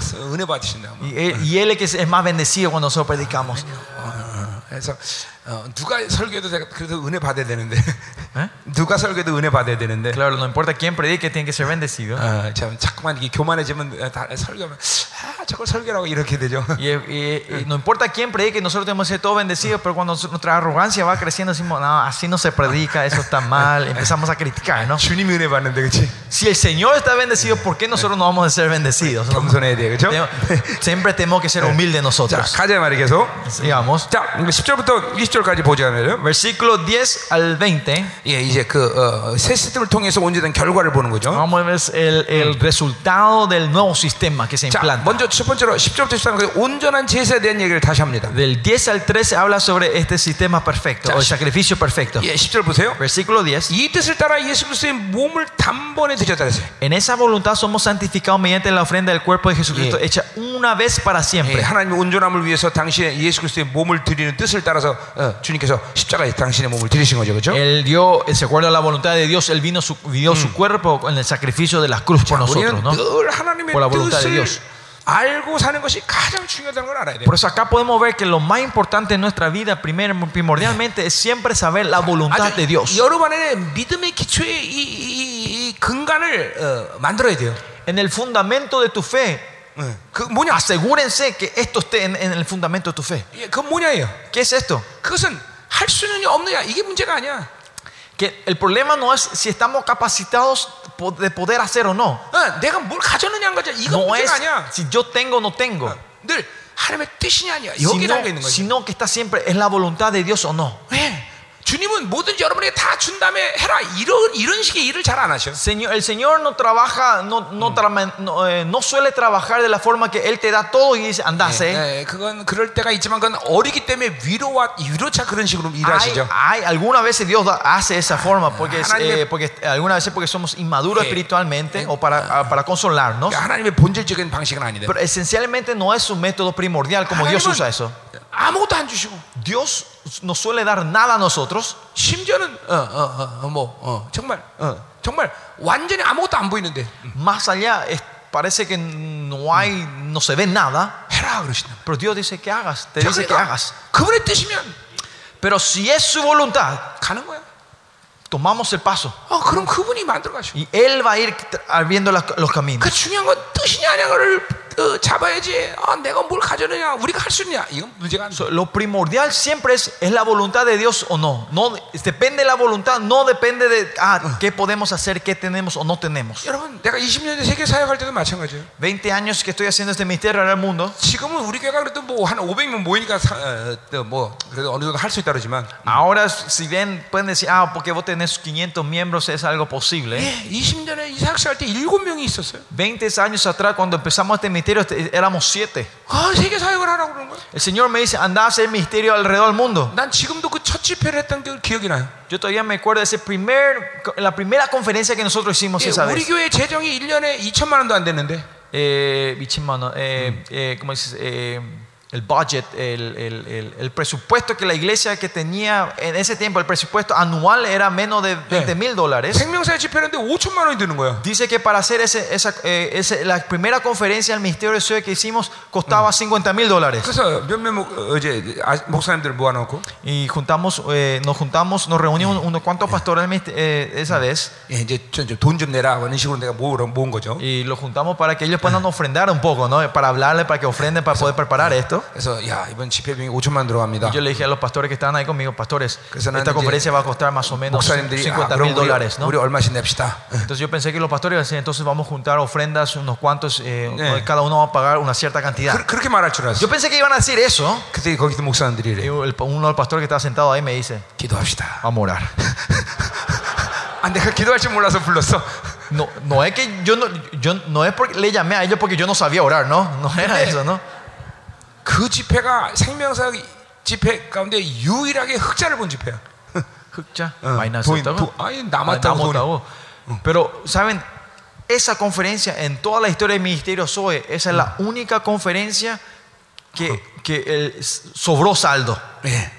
y, él, es, que es más bendecido cuando nosotros predicamos. 어, 누가 설교해도 내가 그래도 은혜 받아야 되는데 에? 누가 설교도 은혜 받아야 되는데 Claro, no importa quién predique, tiene que ser bendecido. 어, 참 자꾸만 이게 교만해지면 어, 다 설교하면 아 저걸 설교라고 이렇게 되죠. Y, y- y no importa quién predique, nosotros tenemos que ser todos bendecidos, pero cuando nuestra arrogancia va creciendo, decimos, no, así no se predica, eso está mal, empezamos a criticar, ¿no? 주님이 은혜 받는데 그렇지? Si el Señor está bendecido, ¿por qué nosotros no vamos a ser bendecidos? no? 겸손해야 돼 그렇죠? Tenemos- Siempre tenemos que ser humildes 자 nosotros. 가자 말이 계속. Digamos, 자 10절부터 20절 까지 보자면요. versículo 10 al 20. 예 이제 그새 시스템을 통해서 온전한 결과를 보는 거죠. Vamos a ver el, el resultado del nuevo sistema que se 자 implanta. 먼저 첫 번째로 10절부터 14절까지 온전한 제사에 대한 얘기를 다시 합니다. Del 10 al 13 habla sobre este sistema perfecto, o el sacrificio perfecto. 예 10절 보세요. Versículo 10. 이 뜻을 따라 예수 그리스도의 몸을 단번에 드렸다 그랬어요. En esa voluntad somos santificados mediante la ofrenda del cuerpo de Jesucristo, Yeah. hecha una vez para 예, siempre. 하나님의 온전함을 위해서 당신의 예수 그리스도의 몸을 드리는 뜻을 따라서 어, 주님께서 십자가에 당신의 몸을 드리신 거죠, 그렇죠? Él dio, se acuerda la voluntad de Dios, Él vino su, dio su cuerpo en el sacrificio de la cruz por nosotros, 우리는 ¿no? 늘 하나님의 Por la voluntad de 뜻을 Dios. 알고 사는 것이 가장 중요하다는 걸 알아야 돼. Por eso acá podemos ver que lo más importante en nuestra vida, primer, primordialmente, es siempre saber la voluntad de Dios. 여러분 안에 믿음의 기초의 이, 이, 이 근간을 어, 만들어야 돼요. En el fundamento de tu fe, 그 뭐냐? asegúrense que esto esté en, en el fundamento de tu fe. 예, 그건 뭐냐예요? ¿Qué es esto? 그것은 할 수는 없느냐 이게 문제가 아니야. Que el problema no es si estamos capacitados po- de poder hacer o no. 어, 내가 뭘 가졌느냐 한 거지. 이건 No es 문제가 아니야. si yo tengo o no tengo. 늘 하나님의 뜻이냐 아니야. Sino, 여기 달려 있는 거지. sino que está siempre es la voluntad de Dios o no. 예. 주님은 뭐든지 여러분에게 다 준 다음에 해라 이런 이런 식의 일을 잘 안 하셔. Señor, el Señor no trabaja, no, no, trama- no, eh, no suele trabajar de la forma que Él te da todo y dice, andase. 예, 그건 그럴 때가 있지만 그건 어리기 때문에 위로와 위로차 그런 식으로 Hay, 일하시죠. hay, algunas veces Dios da- hace esa forma porque, es, 하나님의- eh, porque algunas veces porque somos inmaduros 예. espiritualmente o para, ah, para consolarnos. 그러니까 하나님의 본질적인 방식은 아닌데. Pero esencialmente no es un método primordial como Dios usa eso. 아무것도 안 주시고 Dios no suele dar nada a nosotros. 심지어는 어어어뭐 어, 정말 어, 정말 완전히 아무것도 안 보이는데 Más allá es- parece que no hay, no se ve nada. 해라 그러신다. Pero Dios dice que hagas, te 자, dice que 그러니까 hagas. 그분의 뜻이면 Pero si es su voluntad, 가는 거야. tomamos el paso. 어, 그럼 그분이 만들어 가시고. Y Él va a ir abriendo las- los caminos. 그 중요한 건 뜻이냐 아냐를 어, 잡아야지. 아, 내가 뭘 가졌느냐, 우리가 할 수 있느냐. 이건 문제가 안 돼. So, Lo primordial siempre es, es la voluntad de Dios o no. no. Depende de la voluntad, no depende de ah, qué podemos hacer, qué tenemos o no tenemos. 여러분, 내가 20년 세계 사역할 때도 마찬가지예요. 20 años que estoy haciendo este ministerio en el mundo. 지금은 우리 교회가 그래도 뭐 한 500명 모이니까 사, 어, 어, 뭐 그래도 어느 정도 할 수 있다 그러지만 Ahora, si ven, pueden decir, ah, porque vos tenés 500 miembros es algo posible. 예, 20년에 이 사역사 할때 7명이 있었어요. 20 años atrás, cuando empezamos este ministerio, este- éramos 7. 아, 세계 사역을 하라고 그러는 거야. El Señor me dice, anda a hacer ministerio alrededor del mundo. 난 지금도 그 첫 집회를 했던 게 기억이 나요. Yo todavía me acuerdo de ese primer, la primera conferencia que nosotros hicimos 예, esa 우리 vez. 교회 재정이 1년에 2천만 원도 안 됐는데 Eh, bichimano, eh, eh, ¿cómo dices? Eh, el budget, el, el- el- el presupuesto que la iglesia que tenía en ese tiempo, el presupuesto anual era menos de 20 mil dólares. 생명사의 집회했는데 5천만 원이 드는 거야. Dice que para hacer ese, esa, eh, ese- la primera conferencia del Ministerio de Ciudad que hicimos costaba 50 mil dólares. 그래서 몇몇 목, 어제 아, 목사님들 모아놓고 Y juntamos, eh, nos juntamos, nos reunimos unos cuantos pastores del mister- eh, esa vez 예, 이제 돈 좀 내라 이런 식으로 내가 모으, 모은 거죠. y los juntamos para que ellos puedan ofrendar un poco, ¿no? Para hablarle, para que ofrenden, para poder preparar esto. 그래서 야 이번 집회 비용이 5천만 들어갑니다. Yo le dije a los pastores que estaban ahí conmigo, pastores, 그래서 나는 esta 이제 conferencia va a costar más o menos 목사님들이 아, 50 그럼 mil 우리, dólares, ¿no? 우리 얼마씩 냅시다. Entonces yo pensé que los pastores iban a decir, entonces vamos a juntar ofrendas, unos cuantos, eh, Eh. cada uno va a pagar una cierta cantidad. 그, 그렇게 말할 줄 알았어. Yo pensé que iban a decir eso. 그때 거기서 목사님들이 Y 이래. el- uno de los pastores que estaba sentado ahí me dice, 기도합시다. vamos a orar. 아 내가 기도할 줄 몰라서 불렀어. No, no es que yo no, yo no es porque le llamé a ellos porque yo no sabía orar, ¿no? No era eso, ¿no? 그 집회가 생명사 집회 가운데 유일하게 흑자를 본 집회야. 흑자, 어, vaina 돈, aceptable. 돈, 아니 남았다고 Ah, 돈. 남았다고. Pero, ¿saben? Esa conferencia en toda la historia del ministerio SOE, esa es la única conferencia que, que el- sobró saldo, 예.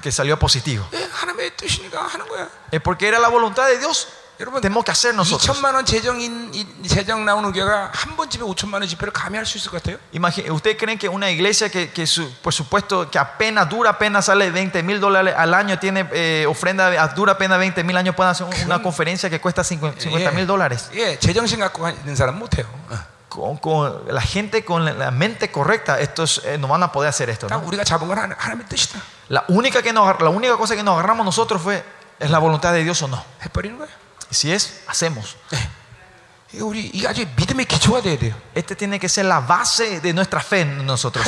que salió positivo. 예, 하나님의 뜻이니까 하는 거야. Es porque era la voluntad de Dios. 여러분 Tenemos que hacer nosotros. 2천만 원 재정인 이- 재정 나오는 교회가 한 번 집에 5천만 원 집회를 감히 할 수 있을 것 같아요? Imagine- ¿Ustedes creen que una iglesia que, que su, por supuesto, que apenas dura apenas sale 20 mil dólares al año, tiene eh, ofrenda, a dura apenas 20 mil años, pueden hacer un- una conferencia que cuesta 50 mil dólares? 예, 제정신 갖고 있는 사람 못 해요. 어. Con, con la gente con la- la mente correcta, estos eh, no van a poder hacer esto. 딱 ¿no? 우리가 잡은 건 하나- 하나님의 뜻이다. La, única que nos, agar- la única cosa que nos agarramos nosotros fue, ¿es la voluntad de Dios o no? Si es, hacemos. Este tiene que ser la base de nuestra fe en nosotros.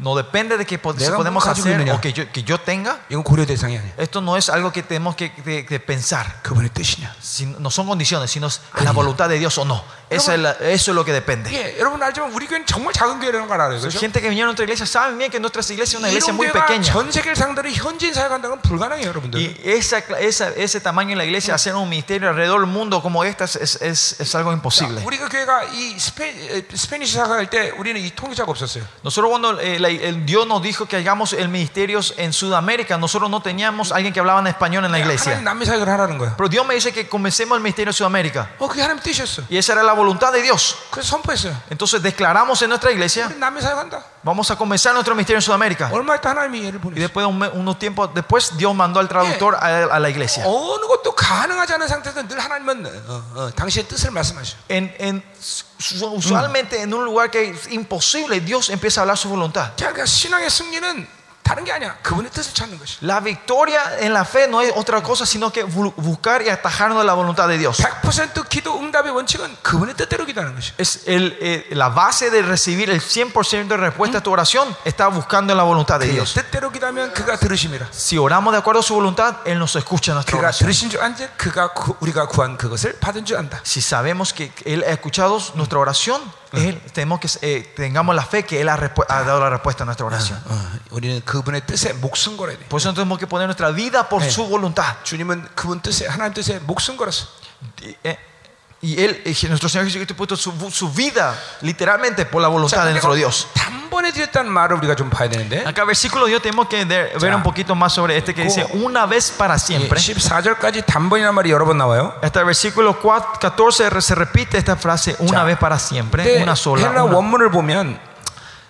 할 수 있느냐? No depende de que po- si 내가 podemos 뭘 가지고 hacer 있느냐. o que yo, que yo tenga. 이건 고려 대상이 아니에요. Esto no es algo que tenemos que, que- que pensar. 그분의 뜻이냐? Si- no son condiciones, sino es la voluntad de Dios o no. Esa es la- eso es lo que depende. 예, 여러분 알지만 우리 교회는 정말 작은 교회라는 걸 알아요. 그렇죠? Gente que vinieron a nuestra iglesia saben bien que nuestra iglesia es una iglesia 이런 muy 교회가 pequeña. 전 세계를 상대로 현지인 사역한다는 건 불가능해요, 여러분들. Y esa, esa- ese tamaño en la iglesia, hacer un ministerio alrededor del mundo como esta es, es, es- es algo imposible. 우리가 교회가 이 스페, 에, 스페니시 사역할 때 우리는 이 통역자가 없었어요. Nosotros cuando eh, la el Dios nos dijo que hagamos el ministerio en Sudamérica. Nosotros no teníamos alguien que hablaba en español en la iglesia. Pero Dios me dice que comencemos el ministerio en Sudamérica. Y esa era la voluntad de Dios. Entonces declaramos en nuestra iglesia. Vamos a comenzar nuestro misterio en Sudamérica. Y después, un, unos tiempos después, Dios mandó al traductor a, a la iglesia. En, en, usualmente, en un lugar que es imposible, Dios empieza a hablar su voluntad. La victoria en la fe no es otra cosa sino que buscar y atajarnos de la voluntad de Dios. Es el, eh, la base de recibir el 100% de respuesta a tu oración está buscando la voluntad de Dios. Si oramos de acuerdo a su voluntad, Él nos escucha nuestra oración. Si sabemos que Él ha escuchado nuestra oración, Él, tenemos que, eh, tengamos la fe que Él ha, respu- ha dado la respuesta a nuestra oración. 어, 우리는 그분의 뜻에 목숨 걸어야 돼. Por eso tenemos que poner nuestra vida por Eh. su voluntad. 주님은 그분 뜻에 하나님 뜻에 목숨 걸었어. Y él, eh, nuestro Señor Jesucristo puso su, su vida literalmente por la voluntad de nuestro Dios. Acá versículo yo tenemos que ver, un poquito más sobre este que dice una vez para siempre. Hasta el versículo 4, 14 se repite esta frase una vez para siempre, una sola. Una.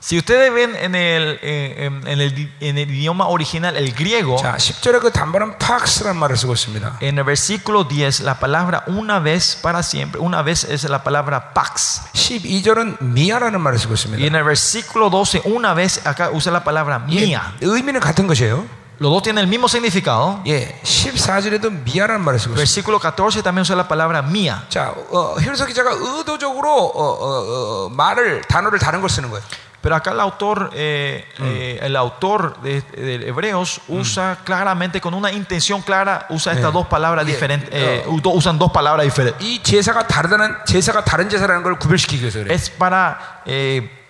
Si ustedes ven en el, eh, en, en el, en el idioma original, el griego, 자, 10절에 그 단번은 팍스라는 말을 쓰고 있습니다. en el versículo 10, la palabra una vez para siempre, una vez es la palabra pax. 12절은 미아라는 말을 쓰고 Y 있습니다. en el versículo 12, una vez acá usa la palabra mía. 예, 의미는 같은 것이에요. Los dos tienen el mismo significado. 예, 14절에도 미아라는 말을 쓰고 있습니다. Versículo 14 también usa la palabra mía. 자, 어, 히브리서 기자가 의도적으로 어, 어, 어, 말을 단어를 다른 걸 쓰는 거예요. pero acá el autor, eh, eh, el autor de, Hebreos usa claramente, con una intención clara, usa estas dos palabras diferentes, eh, uh, usan dos palabras diferentes. Es para eh,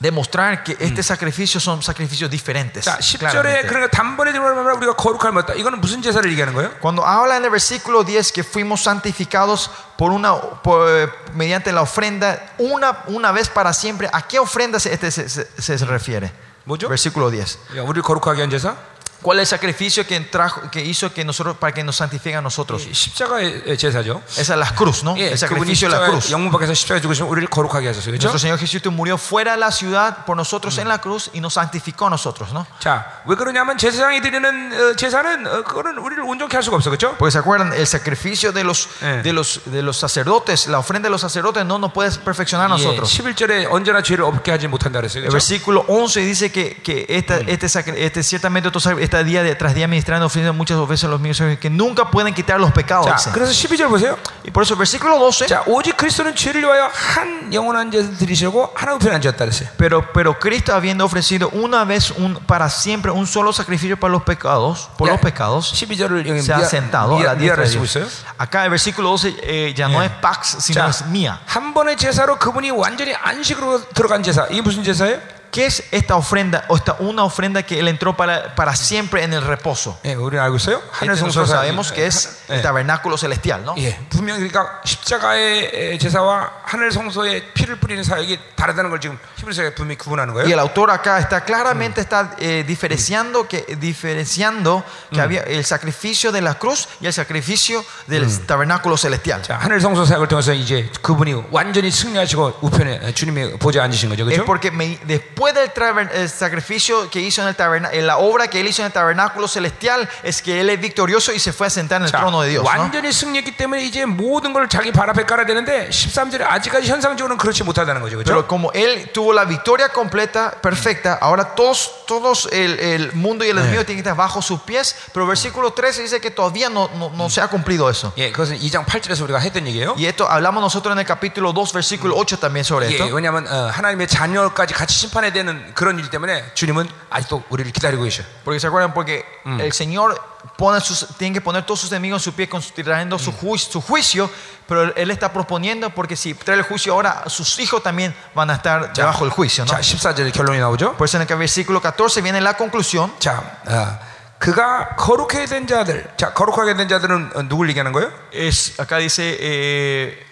demostrar que este sacrificio son sacrificios diferentes. 자, 10절에 claramente. 그러니까 단번에 들어가면 우리가 거룩할 못다. 이거는 무슨 제사를 얘기하는 거예요? Cuando habla en el versículo 10 que fuimos santificados por una, por, eh, mediante la ofrenda una, una vez para siempre, ¿a qué ofrenda se, este se, se- se- se refiere? 뭐죠? Versículo 10. 야, 우리를 거룩하게 한 제사? ¿Cuál es el sacrificio que, trajo, que hizo que nosotros, para que nos santifique a nosotros? 이 십자가의 제사죠. Esa es la cruz, ¿no? 예, El 그분이 sacrificio de la 십자가 cruz. 영문 밖에서 십자가에 죽으시면 우리를 거룩하게 하셨어요. 그렇죠? Nuestro Señor Jesucristo murió fuera de la ciudad por nosotros en la cruz y nos santificó a nosotros, ¿no? 자, 왜 그러냐면 제사장이 드리는 어, 제사는 어, 그거는 우리를 온전케 할 수가 없어. 그렇죠? Porque se acuerdan, el sacrificio de los, Eh. de los, de los sacerdotes, la ofrenda de los sacerdotes no nos puede perfeccionar a 예, nosotros. 11절에 언제나 죄를 없게 하지 못한다 그랬어요. El 그렇죠? versículo 11 dice que, que esta, este, sacri- este ciertamente estos sac- esta día de, tras día ministrando ofreciendo muchas veces a los míos que nunca pueden quitar los pecados. 자, dice. 그래서 12절 보세요. Y por eso el versículo 12, 자, 오직 그리스도는 죄를 위하여 한 영원한 죄를 드리시고 하나 우편한 죄였다 그랬어요. pero, pero Cristo habiendo ofrecido una vez un, para siempre un solo sacrificio para los pecados, por Ya. los pecados, 12절을 여기 se ha sentado a la diestra 미아를 de 쓰고 Dios. 있어요. Acá el versículo 12 eh, ya no Eh. es pax, sino 자, es mía. 한 번의 제사로 그분이 완전히 안식으로 들어간 제사. 이게 무슨 제사예요? ¿Qué es esta ofrenda? O esta, una ofrenda que Él entró para, para siempre en el reposo. 예, 우리는 알고 있어요. 하늘 Este 성소 nosotros sabemos que es el tabernáculo celestial, ¿no? 예, 분명히 그러니까 십자가의 에, 제사와 하늘 성소에 피를 뿌리는 사역이 다르다는 걸 지금 히브리서에 분명히 구분하는 Y 거예요. el autor acá está claramente está eh, diferenciando que diferenciando que había el sacrificio de la cruz y el sacrificio del tabernáculo celestial. 자, 하늘 성소 사역을 통해서 이제 그분이 완전히 승리하시고 우편에 에, 주님의 보좌에 앉으신 거죠. Es 그렇죠? porque me- después del taber- el sacrificio que hizo en el tabernáculo, la obra que él hizo en el tabernáculo celestial es que él es victorioso y se fue a sentar en el 자, trono de Dios. ¿no? 완전히 승리했기 때문에 이제 모든 걸 자기 발 앞에 깔아야 되는데 13절에 아직까지 현상적으로는 그렇지 못하다는 거죠. 그렇죠? Pero como él tuvo la victoria completa, perfecta, ahora todos, todos el, el mundo y el enemigo tienen que estar bajo sus pies. Pero el versículo 13 dice que todavía no, no, no se ha cumplido eso. 예, 그것은 2장 8절에서 우리가 했던 얘기예요. Y esto hablamos nosotros en el capítulo 2, versículo 8 también sobre 예, esto. 왜냐하면 어, 하나님의 자녀까지 같이 심판 해야 되는 그런 일 때문에 주님은 아직도 우리를 기다리고 계셔. Porque se acuerdan, porque el Señor pone sus, tiene que poner todos sus enemigos en su pie, trayendo su, juicio, su juicio, pero Él está proponiendo, porque si trae el juicio ahora, sus hijos también van a estar debajo del juicio. ¿no? 자, 14절에 결론이 나오죠. Por eso en el versículo 14 viene la conclusión. 자, 어, 그가 거룩하게 된 자들. 자, 거룩하게 된 자들은 어, 누굴 얘기하는 거예요? Es, acá dice, eh,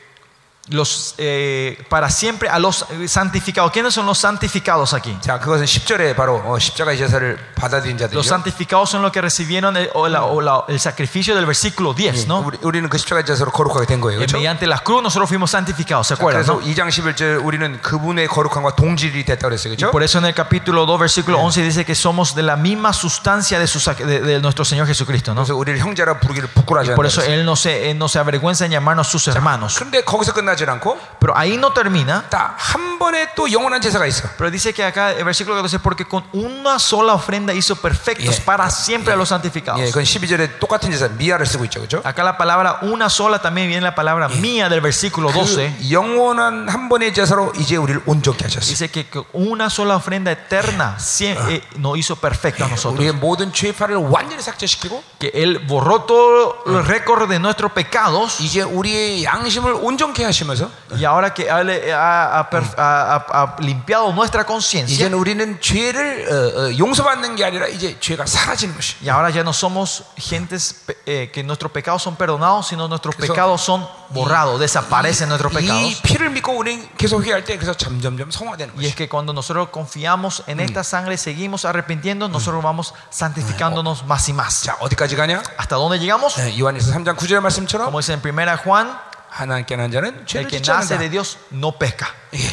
los, eh, para siempre a los santificados. ¿Quiénes son los santificados aquí? 자, 그것은 10절에 바로 어, 십자가의 제사를 받아들인 자들이죠. Los santificados son los que recibieron el, o la- o la- el sacrificio del versículo 10, ¿no? 우리, 우리는 그 십자가의 제사로 거룩하게 된 거예요. Y 그렇죠? mediante la cruz nosotros fuimos santificados, ¿se acuerdan? 그래서 no? 2장 11절 우리는 그분의 거룩함과 동질이 됐다 그랬어요. 그렇죠? Por eso en el capítulo 2, versículo 11 dice que somos de la misma sustancia de, su sac- de- de nuestro Señor Jesucristo, ¿no? 그래서 우리를 형제라 부르기를 부끄러워하지 Por 않는다. eso Él no se, él no se avergüenza en llamarnos sus hermanos. 그런데 거기서 끝나 지 않고 Pero ahí no termina. 딱 한 번에 또 영원한 제사가 있어. Pero dice que acá el versículo 14, porque con una sola ofrenda hizo perfectos Yeah. para siempre a los santificados. 예, 그건 12절에 똑같은 제사 미아를 쓰고 있죠. 그렇죠? Acá la palabra una sola también viene la palabra mía del versículo 12. 그 영원한 한 번의 제사로 이제 우리를 온전케 하셨어요. Dice que con una sola ofrenda eterna sie- eh, nos hizo perfectos a nosotros. 우리의 모든 죄파를 완전히 삭제시키고 Que Él borró todo el récord de nuestros pecados. 이제 우리의 양심을 온전케 하시 면서 Y ahora que Él ha, ha perf- ha- ha- ha limpiado nuestra conciencia. 이제는 우리는 죄를 어, 어, 용서받는 게 아니라 이제 죄가 사라지는 것이. Y ahora ya no somos gentes pe- eh, que nuestros pecados son perdonados, sino nuestros Eso- pecados son borrados, desaparecen nuestros 이 pecados. 피를 믿고 우리는 계속 회개할 때 그래서 점점점 성화되는 Y es 것이. que cuando nosotros confiamos en esta sangre, seguimos arrepintiendo, nosotros vamos santificándonos más y más. 자 어디까지 가냐? ¿Hasta dónde llegamos? 네, 요한에서 3장 9절 말씀처럼 Como dice en 1 Juan, 하나님께 난 자는 el 죄를 que 짓지 nace 않는다. de Dios no peca. 예,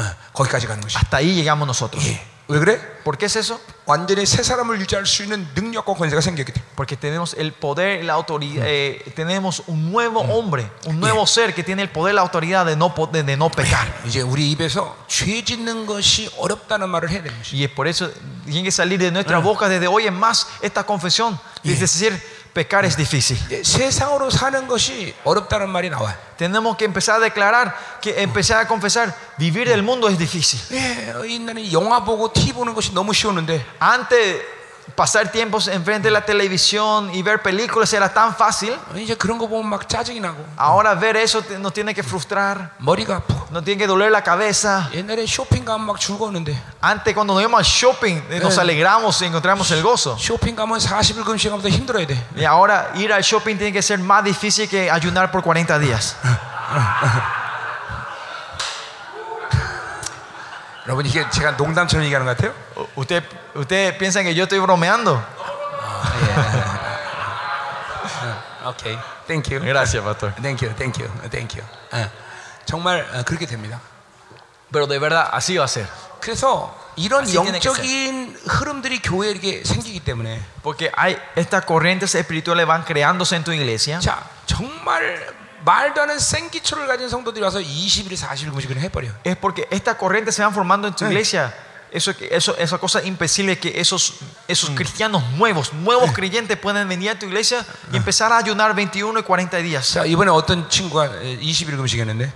어, 거기까지 가는 것이. Hasta ahí llegamos nosotros. 예. 왜 그래? ¿Por qué es eso? 완전히 새 사람을 유지할 수 있는 능력과 권세가 생겼기 때문에. Porque tenemos el poder y la autoridad, eh, tenemos un nuevo hombre, un nuevo ser que tiene el poder y la autoridad de no, po- de, de no pecar. 이제 우리 입에서 죄 짓는 것이 어렵다는 말을 해야 되는 것이. Y es por eso tiene que salir de nuestra boca desde hoy en más esta confesión. Es decir, pecar es difícil. 이제 세상으로 사는 것이 어렵다는 말이 나와요. Tenemos que empezar a declarar, que empezar a confesar, vivir del mundo es difícil. 예, 옛날에 영화 보고 TV 보는 것이 너무 쉬웠는데 Antes, pasar tiempos enfrente de la televisión y ver películas era tan fácil. 이제 그런 거 보면 막 짜증이 나고 Ahora ver eso te- nos tiene que frustrar, 머리가 아프고 nos tiene que doler la cabeza. 옛날에 쇼핑 가면 막 즐거웠는데 Antes cuando nos íbamos al shopping eh, nos Eh. alegramos y encontramos el gozo. 쇼핑 가면 40일 금식하면서 힘들어야 돼. Y ahora ir al shopping tiene que ser más difícil que ayunar por 40 días. 여러분 이게 제가 농담처럼 얘기하는 것 같아요? ¿Usted, ¿Ustedes piensan que yo estoy bromeando? 오케이. Thank you. Gracias, pastor. Thank you. Thank you. Thank you. 어, 정말 어, 그렇게 됩니다. Pero de verdad, así va a ser. 그래서 이런 Así tiene que 영적인 흐름들이 교회에 이렇게 생기기 때문에 Porque hay estas corrientes espirituales van creándose en tu iglesia. 자 정말 말도 안 하는 생기초를 가진 성도들이 와서 20일, 40일 금식을 해버려. Es porque estas corrientes se van formando en tu iglesia. Eso, eso, esa cosa impesible que esos, esos cristianos nuevos, nuevos creyentes pueden venir a tu iglesia y empezar a ayunar 21 y 40 días. 자 이번에 어떤 친구가 20일 금식했는데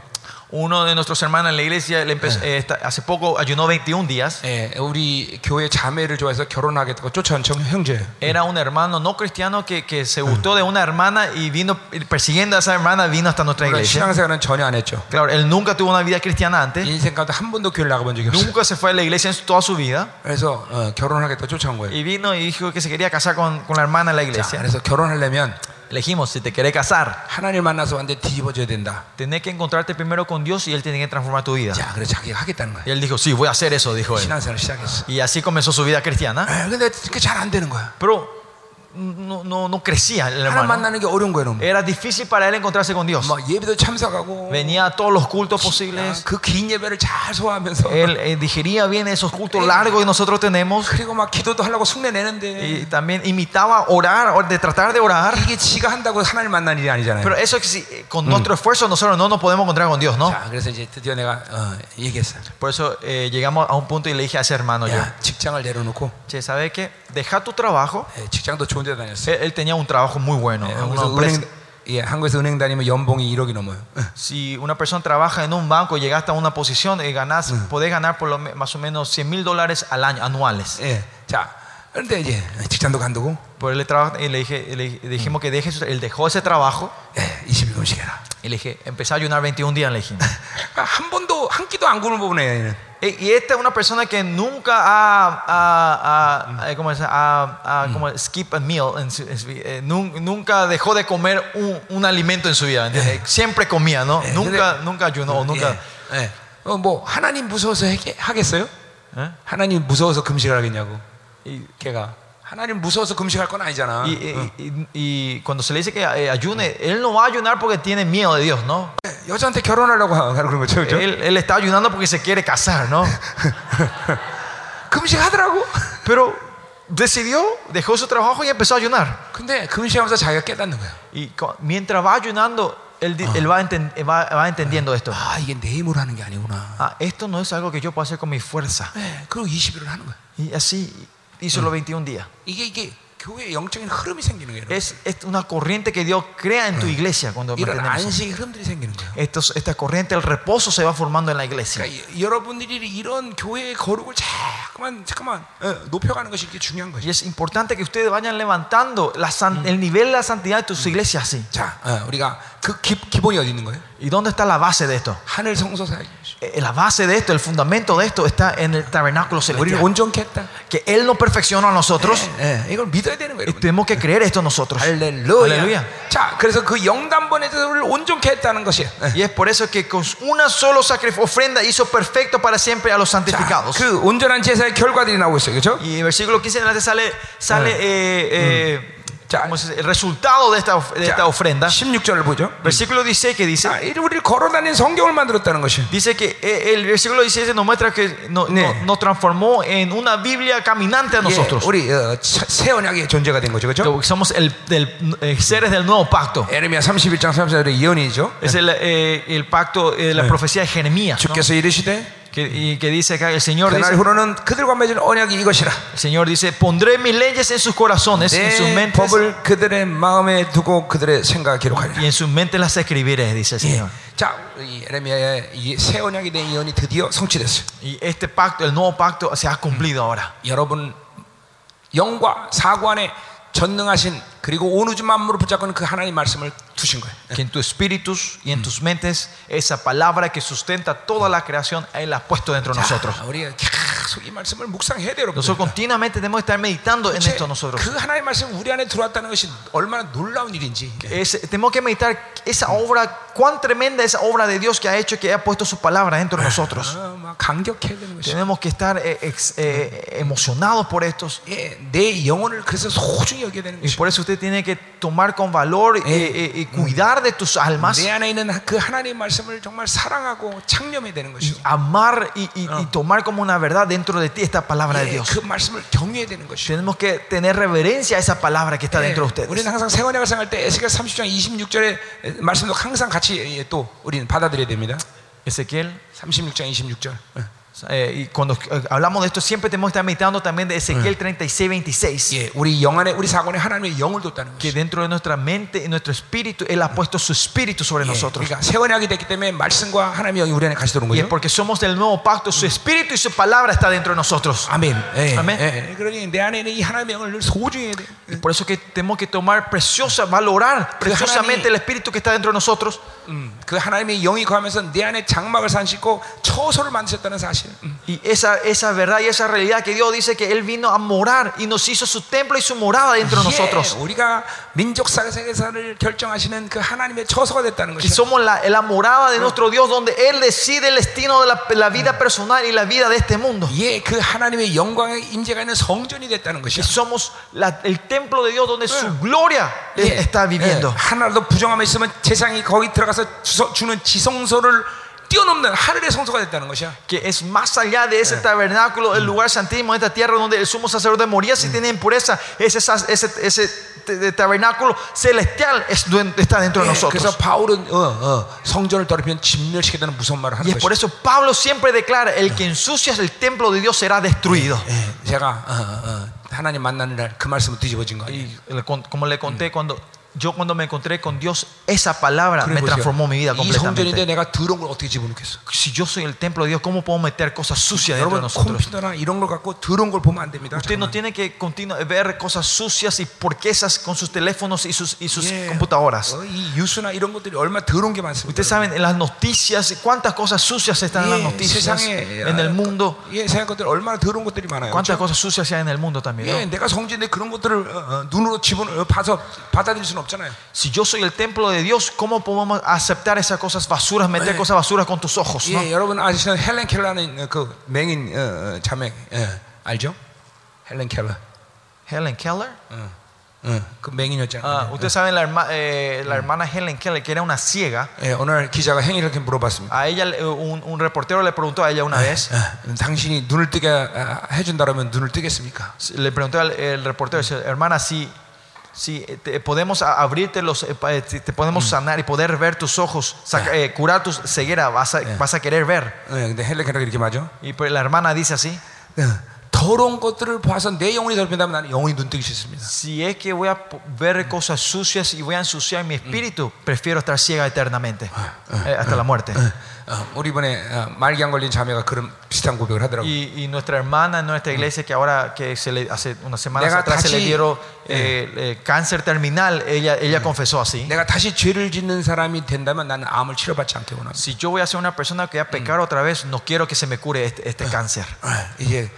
Uno de nuestros hermanos en la iglesia le empezó- eh, está- hace poco ayunó 21 días. 예, 우리 교회 자매를 좋아해서 결혼하겠다고 쫓아온 청 형제. Era un hermano no cristiano que, que se gustó de una hermana y vino persiguiendo a esa hermana, vino hasta nuestra 물론 iglesia. 신앙생활은 전혀 안 했죠. Claro, él nunca tuvo una vida cristiana antes, 인생 가운데 한 번도 교회를 나가본 적이 없어요. nunca se fue a la iglesia en toda su vida. 그래서 어, 결혼하겠다 쫓아온 거예요. Y vino y dijo que se quería casar con, con la hermana en la 자, iglesia. 그래서 결혼하려면 Le dijimos, si te querés casar, 하나님 만나서 완전 뒤집어져야 된다. tenés que encontrarte primero con Dios y Él tiene que transformar tu vida. 자, 그래서 자기가 하겠다는 거야. Y él dijo, sí, voy a hacer eso, dijo él. 신앙생활을 시작했어. Y así comenzó su vida cristiana. 에, 근데 그게 잘 안 되는 거야. Pero no, no, no crecía el 하나님 hermano. 만나는 게 어려운 거예요. 너무. Era difícil para él encontrarse con Dios. 막 예배도 참석하고 Venía a todos los cultos posibles. 그 긴 예배를 잘 소화하면서 Él eh, digería bien esos cultos largos que nosotros tenemos. 그리고 막 기도도 하려고 흉내 내는데 Y también imitaba orar, o de tratar de orar. 이게 지가 한다고 하나님 만나는 일이 아니잖아요. Pero eso que sí, con nuestro esfuerzo nosotros no nos podemos encontrar con Dios, ¿no? 자, 그래서 이제 드디어 내가 어, 얘기했어. Por eso eh, llegamos a un punto y le dije a ese hermano yo, 야, 직장을 내려놓고 che, ¿sabe qué? Deja tu trabajo. 예, 직장도 좋은 데 다녔어. Él, él tenía un trabajo muy bueno. 예, una 한국에서 empresa. 은행 예, 한국에서 은행 다니면 연봉이 1억이 넘어요. Si una persona trabaja en un banco y llegaste a una posición y ganás, podés ganar por lo me- más o menos 100 mil dólares al año, anuales. 예. 자, 그런데 이제 직장도 간두고 Por él le, traba- y le, dije, le dijimos que deje, su- él dejó ese trabajo 예, 20일 금식해라. Y le dije, empecé a ayunar 21 días, le dije. 그러니까 한 번도 한 끼도 안 굶은 부분에 얘는. Y y esta es una persona que nunca ha, ha- ha- eh, ¿cómo se- ha- ha- como skip a meal, en su- en su- eh, nun- nunca dejó de comer un, un alimento en su vida. ¿entiendes? Siempre comía, ¿no? Eh, Nunca, nunca ayunó, o nunca. 예, 예. 어, 뭐 하나님 무서워서 해- 하겠어요? ¿eh? 하나님 무서워서 금식을 하겠냐고. Y, 걔가 하나님 무서워서 금식할 건 아니잖아. y- y- y- y cuando se le dice que eh, ayune, él no va a ayunar porque tiene miedo de Dios, ¿no? 예, 여자한테 결혼하려고 하- 그런 거죠, 그죠? Él, él está ayunando porque se quiere casar, ¿no? 금식하더라고. Pero decidió, dejó su trabajo y empezó a ayunar. 근데 금식하면서 자기가 깨닫는 거야. Y co- mientras va ayunando, él, di- él va, enten- va- va entendiendo esto. 아 이게 내 힘으로 하는 게 아니구나. Ah, esto no es algo que yo puedo hacer con mi fuerza. 예, 그리고 20일을 하는 거야. Y así hizo los 21 días. 이게 이게 교회의 영적인 흐름이 생기는 거예요. 여러분. Es, es una corriente que Dios crea en tu iglesia cuando 이런 mantenemos. 안식의 흐름들이 생기는 거예요. Estos, esta corriente, el reposo se va formando en la iglesia. 그러니까 이- 여러분들이 이런 교회의 거룩을 자꾸만 잠깐만 어, 높여가는 것이 이게 중요한 Y 것이. es importante que ustedes vayan levantando la san- el nivel de la santidad de tus iglesias así. 자, 어, 우리가 그 기, 기본이 어디 있는 거예요? ¿Y dónde está la base de esto? 하늘 성소 사역. Eh, La base de esto, el fundamento de esto está en el tabernáculo 우리를 celestial. 온전케 했다. Que Él nos perfecciona a nosotros. 예, 예, 이걸 믿어야 되는 거예요. Y 여러분. tenemos que creer esto nosotros. 할렐루야. Aleluya. 자, 그래서 그 영단번에서 우리를 온전케 했다는 것이야. 예. Y es por eso que con una sola sacrif- ofrenda hizo perfecto para siempre a los 자, santificados. 그 온전한 제사의 결과들이 나오고 있어요. 그렇죠? Y en versículo 15 en adelante sale, sale eh, eh, ¿cómo se dice? el resultado de esta, of- de esta ofrenda. 16절을 보죠. Versículo 16 que dice, 자, 이 우리를 걸어다니는 성경을 만들었다는 것이야. dice que eh, el versículo 16 nos muestra que no- no- 네. nos transformó en una Biblia caminante a 예, nosotros. 우리 어, 차- 새 언약의 존재가 된 거죠. 그렇죠? Que Somos el, del- eh, seres del nuevo pacto. 에레미야 31장 3절의 예언이죠. Es el, eh, el pacto, eh, la profecía de Jeremías. ¿no? 주께서 이르시되 Que, y que dice acá, el Señor 그날 dice, 후로는 그들과 맺은 언약이 이것이라. el Señor dice, pondré mis leyes en sus corazones, en sus 내 mentes, 법을 그들의 마음에 두고 그들의 생각에 기록하리라. y en sus mentes las escribiré, dice el 예. Señor. 자, 이 에레미야의 이 새 언약에 대한 예언이 드디어 성취됐어요. Y este pacto, el nuevo pacto, se ha cumplido ahora. 여러분 영과 사고 안에 전능하신 그리고 온 우주 만물을 붙잡고는 그 하나님 말씀을 두신 거예요. Que en tus espíritus y en tus mentes, esa palabra que sustenta toda la creación, Él la ha puesto dentro de nosotros. 자, 우리가 계속 이 말씀을 묵상해야 돼요, 여러분. Nosotros continuamente tenemos que estar meditando en 도대체 esto nosotros. 그 하나님 말씀 우리 안에 들어왔다는 것이 얼마나 놀라운 일인지. Es- tenemos que meditar esa obra, cuán tremenda esa obra de Dios que ha hecho, que ha puesto su palabra dentro de nosotros. Tenemos que estar eh, eh, emocionados por estos. Y por eso usted tiene que tomar con valor eh, y cuidar de tus almas. Y amar y, y, tomar como una verdad dentro de ti esta palabra de Dios. Tenemos que tener reverencia a esa palabra que está dentro de ustedes. 같이 예, 또 우리는 받아들여야 됩니다. 에스겔 36장 26절. eh, y cuando eh, hablamos de esto, siempre tenemos que estar meditando también de Ezequiel 36, 26. 예, 우리 영 안에 우리 사고에 하나님의 영을 뒀다는 Que 것이죠. dentro de nuestra mente y nuestro espíritu, Él ha puesto su espíritu sobre 예, nosotros. 그러니까 세원약이 됐기 때문에 말씀과 하나님의 영이 우리 안에 같이 들어온 Y es 거죠. porque somos del nuevo pacto, su espíritu y su palabra está dentro de nosotros. 아멘. 예, 아멘. 예, 그러니 내 안에 있는 이 하나님의 영을 늘 소중히 해야 돼. Y por eso que tenemos que tomar preciosa, valorar preciosamente el espíritu que está dentro de nosotros. 음, 그 하나님의 영이 거하면서 내 안에 장막을 산씻고 처소를 만드셨다는 사실. 음. Y esa, esa verdad y esa realidad que Dios dice que Él vino a morar y nos hizo su templo y su morada dentro de nosotros. 예, 우리가 민족 세계사를 결정하시는 그 하나님의 처소가 됐다는 Que 것이죠. somos la, la morada de nuestro Dios donde Él decide el destino de la, la vida personal y la vida de este mundo. 예, 그 하나님의 영광의 임재가 있는 성전이 됐다는 Que 것이죠. somos la- el templo de Dios donde su gloria 예, está 예, viviendo. 하나라도 부정함이 있으면 세상이 거기 들어가서 주서- 주는 지성소를 뛰어넘는 하늘의 성소가 됐다는 것이야. Que es más allá de ese tabernáculo, el lugar santísimo de esta tierra donde el sumo sacerdote moría si tiene impureza. Ese, sas- ese, ese t- de tabernáculo celestial es duen- está dentro de 예, 그래서 nosotros. 바울은 어, 어, 성전을 더럽히면 진멸시키다는 무서운 말을 Y 하는 es por 것이죠. eso Pablo siempre declara, el que ensucia el templo de Dios será destruido. 예, 제가 어, 어, 하나님 만나는 날 그 말씀을 뒤집어진 거 아니에요. Y le con- como le conté, cuando yo cuando me encontré con Dios, esa palabra 그래 me 보세요. transformó mi vida 이 성전인데 completamente. 내가 더러운 걸 어떻게 집어넣겠어? Si yo soy el templo de Dios, ¿cómo puedo meter cosas sucias dentro 여러분 de nosotros? 컴퓨터나 이런 걸 갖고 더러운 걸 보면 안 됩니다. Usted no 잠깐만. tiene que continu- ver cosas sucias y porquesas con sus teléfonos y sus, y sus 예, computadoras. 어, 이 뉴스나 이런 것들이 얼마나 더러운 게 많습니다. Ustedes saben, en las noticias, cuántas cosas sucias están en las 예, noticias 세상에 en el mundo. 예, 세상 것들 얼마나 더러운 것들이 많아요. Cuántas 그렇죠? cosas sucias hay en el mundo también. ¿no? 예, 내가 성지인데 그런 것들을 어, 어, 눈으로 집어 어, 봐서 받아들일 수는 없잖아요. Si yo soy el templo de Dios, ¿cómo podemos aceptar esas cosas basuras, meter 예. cosas basuras con tus ojos? ¿no? 예, 여러분 아시는 헬렌 켈러는 그 맹인 어, 어, 자매 예, 알죠? 헬렌 켈러. Helen Keller. 어, 어, 그 맹인이었잖아요. Ah, ustedes saben, la, herma- eh, la hermana Helen Keller, que era una ciega, 예, 오늘 기자가 행위를 이렇게 물어봤습니다. a ella, le- un, un reportero le preguntó a ella una vez, 어, 당신이 눈을 뜨게 아, 해준다면 눈을 뜨겠습니까? le preguntó al el reportero, dice, hermana, si, Sí, eh, te, podemos abrirte los, eh, eh, te podemos sanar y poder ver tus ojos, saca, eh, curar tu ceguera, vas a, vas a querer ver. Y pues la hermana dice así. 더러운 것들을 봐서 내 영혼이 더럽힌다면 나는 영혼이 눈 뜨기 싫습니다. si es que voy a po- ver cosas sucias y voy a ensuciar mi espíritu, prefiero estar ciega eternamente, eh, hasta la muerte. 어, 우리 이번에 어, 말기암 걸린 자매가 그런 비슷한 고백을 하더라고요. Y, y nuestra hermana en nuestra iglesia que ahora que se le hace unas semanas 내가 atrás se le 다시- dieron eh, eh, cáncer terminal ella ella confesó así 내가 다시 죄를 짓는 사람이 된다면 나는 암을 치료받지 않게 원합니다. si yo voy a ser una persona que va a pecar otra vez no quiero que se me cure este, este cáncer 어, 이제 예,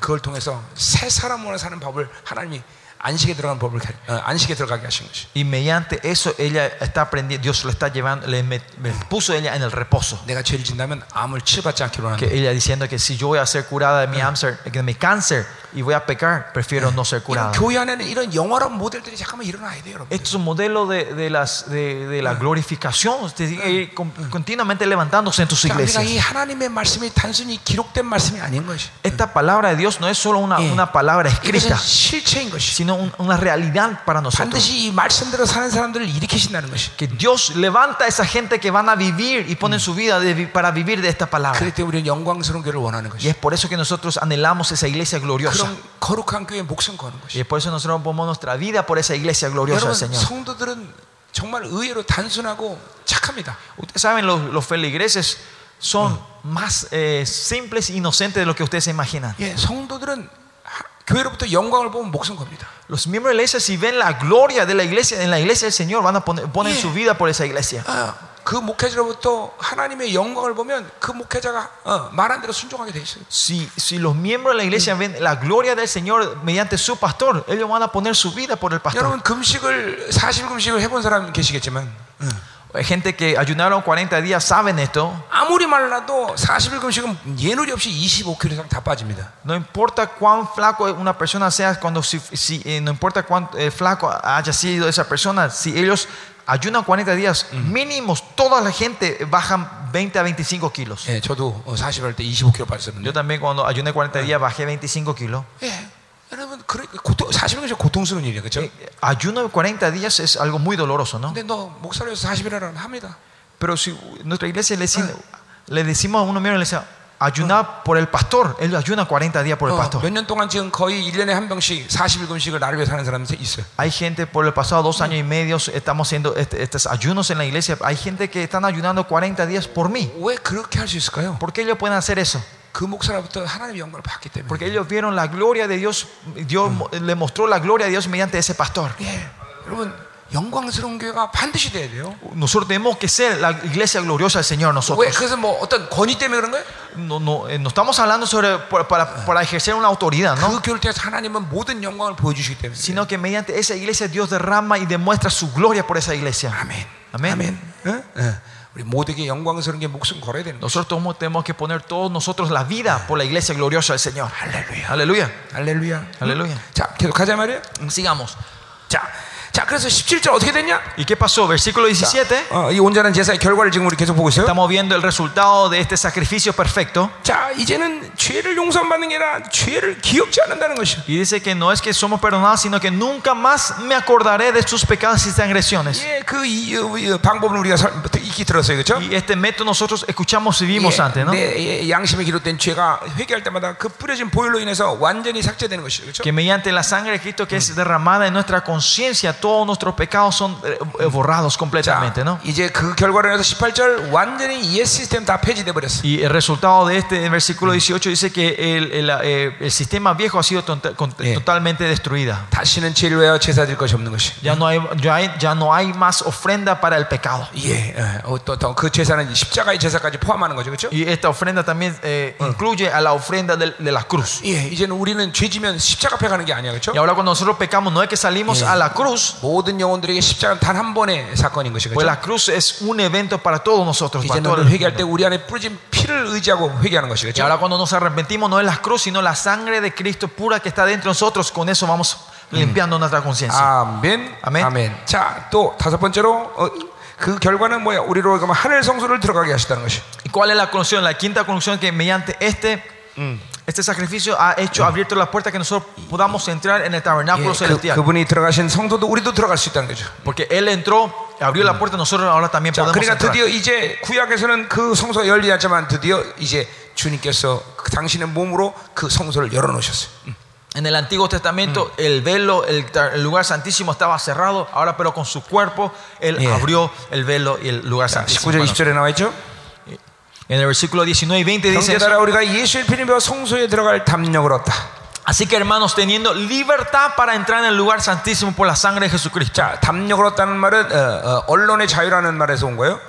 그걸 통해서 새 사람으로 사는 법을 하나님이 안식에 들어가는 법을 가- 어, 안식에 들어가게 하신 것이. y mediante eso ella está aprendiendo Dios lo está llevando le met- me puso ella en el reposo 내가 죄를 짓는다면 암을 치료받지 않기로 que 하는데 ella diciendo que si yo voy a ser curada de mi cáncer de mi cáncer y voy a pecar prefiero no ser 이런 curada 교회 안에는 이런 영화로운 모델들이 잠깐만 일어나야 돼요, 여러분. Esto es un modelo de, de las, de, de la glorificación. Usted tiene que ir con- continuamente levantándose en tus 그러니까 우리가 이 iglesias. 하나님의 말씀이 단순히 기록된 말씀이 아닌 것이. Esta palabra de Dios no es solo una, 예. una palabra 이것은 escrita, 실체인 것이. sino un- una realidad para nosotros. 반드시 이 말씀대로 사는 사람들을 일으키신다는 것이. Que Dios levanta a esa gente que van a vivir y ponen su vida de vi- para vivir de esta palabra. 그럴 때 우리는 영광스러운 교회를 원하는 Y 것이. es por eso que nosotros anhelamos esa iglesia gloriosa. 그런 거룩한 교회에 목숨 거는 Y 것이. es por eso nosotros ponemos nuestra vida por esa iglesia gloriosa 여러분 del Señor. 성도들은 정말 의외로 단순하고 착합니다. Ustedes saben, los, los feligreses son más eh, simples e inocentes de lo que ustedes se imaginan. 예, 성도들은 하- 교회로부터 영광을 보면 목숨 겁니다. Los miembros de la iglesia, si ven la gloria de la iglesia, en la iglesia del Señor, van a poner ponen Yeah. su vida por esa iglesia. 아, 그 목회자로부터 하나님의 영광을 보면 그 목회자가 어, 말한 대로 순종하게 돼 있어요. Si, si los miembros de la iglesia ven la gloria del Señor mediante su pastor, ellos van a poner su vida por el pastor. 여러분 금식을 40일 금식을 해본 사람 계시겠지만 Hay gente que ayunaron 40 días, saben esto. 아무리 말라도 40일 금식은 예누리 없이 25kg 이상 다 빠집니다. No importa cuán flaco una persona sea, cuando si, si, eh, no importa cuán eh, flaco haya sido esa persona, si ellos ayunan 40 días, mínimos toda la gente bajan 20 a 25 kilos. 예, 저도 40일 할 때 25kg Yo 빠졌는데. también cuando ayuné 40 días bajé 25 kilos. 예, 여러분 그래 고통 40일 금식 고통스러운 일이에요, 그렇죠? Eh, Ayuno de 40 días es algo muy doloroso, ¿no? 근데 너 목사로서 40일 하라면 합니다. Pero si nuestra iglesia le, decimos- le decimos a uno miembro, le decimos, ayunar por el pastor, él ayuna 40 días por el pastor. 몇 년 동안 지금 거의 1년에 한 병씩 40일 금식을 나를 위해 사는 사람이 있어요. Hay gente por el pasado dos años y medio, estamos haciendo este- estos ayunos en la iglesia. Hay gente que están ayunando 40 días por mí. 왜 그렇게 할 수 있을까요? ¿Por qué ellos pueden hacer eso? Porque ellos vieron la gloria de Dios, Dios le mostró la gloria de Dios mediante ese pastor. Nosotros tenemos que ser la iglesia gloriosa del Señor nosotros. No, no, eh, no estamos hablando sobre para, para ejercer una autoridad, ¿no? Sino que mediante esa iglesia Dios derrama y demuestra su gloria por esa iglesia. Amén. Amén. Amén. ¿Eh? Nosotros todos tenemos que poner todos nosotros la vida por la iglesia gloriosa del Señor. Aleluya. Aleluya. Aleluya. Sigamos. 자, 자, 그래서 17절 어떻게 됐냐? ¿Y qué pasó? Versículo 17. 어, 이 온전한 제사의 결과를 지금 우리 계속 보고 있어요. Estamos viendo el resultado de este sacrificio perfecto. 자, 이제는 죄를 용서받는 게 아니라 죄를 기억지 않는다는 것이요. Y dice que no es que somos perdonados, sino que nunca más me acordaré de sus pecados y transgresiones. 예, 그 이, 이, 이 방법을 우리가 설- 익히 들었어요, 그렇죠? Y este método nosotros escuchamos y vimos antes, ¿no? 내 예, 양심에 기록된 죄가 회개할 때마다 그 뿌려진 보혈로 인해서 완전히 삭제되는 것이죠, 그렇죠? Que mediante la sangre de Cristo que es derramada en nuestra conciencia, todos nuestros pecados son eh, eh, borrados 자, completamente, ¿no? 이제 그 결과로 인해서 18절 완전히 옛 시스템 다 폐지돼 버렸어. Y el resultado de este en versículo 18 dice que el, el, eh, el sistema viejo ha sido tonta- con- Yeah. totalmente destruida. 다시는 죄를 위하여 제사 드릴 것이 없는 것이. Ya no hay, ya hay, ya no hay más ofrenda para el pecado. 예, 또그 제사는 십자가의 제사까지 포함하는 거죠, 그렇죠? Y esta ofrenda también eh, incluye a la ofrenda del- de, la cruz. 예, 이제는 우리는 죄지면 십자가 앞에 가는 게 아니야, 그렇죠? Y ahora cuando nosotros pecamos no es que salimos Yeah. a la cruz, 모든 영혼들에게 십자가는 단 한 번의 사건인 것이 pues 그렇죠? la cruz es un evento para todos nosotros. Para 이제 todo 너를 el 회개할 mundo. 때 우리 안에 뿌려진 피를 의지하고 회개하는 것이 Y 그렇죠? ahora cuando nos arrepentimos no es la cruz, sino la sangre de Cristo pura que está dentro de nosotros. Con eso vamos limpiando nuestra conciencia. 아멘. 아멘. 아멘. 자, 또 다섯 번째로 어, 그 결과는 뭐야? 우리로 그러면 하늘 성소를 들어가게 하셨다는 것이. ¿Y cuál es la conclusión? La quinta conclusión que mediante este, este sacrificio ha hecho abierto la puerta que nosotros podamos entrar en el 예, tabernáculo 그, celestial. 그분이 들어가신 성도도 우리도 들어갈 수 있다는 거죠. Porque Él entró, abrió la puerta, nosotros ahora también 자, podemos 그러니까 entrar. 드디어 이제 구약에서는 그 성소가 열리지 않지만 드디어 이제 주님께서 그 당신의 몸으로 그 성소를 열어놓으셨어요. 음. En el Antiguo Testamento el velo, el, ta- el lugar santísimo estaba cerrado, ahora pero con su cuerpo Él Yeah. abrió el velo y el lugar 자, santísimo. 19절 para 20절에 나와 있죠. En el versículo 19 y 20 dice, eso. 형제들아 우리가 예수의 피를 입어 성소에 들어갈 담력을 얻다. así que hermanos, teniendo libertad para entrar en el lugar santísimo por la sangre de Jesucristo. 자, 담력을 얻다는 말은 어, 어, 언론의 자유라는 말에서 온 거예요.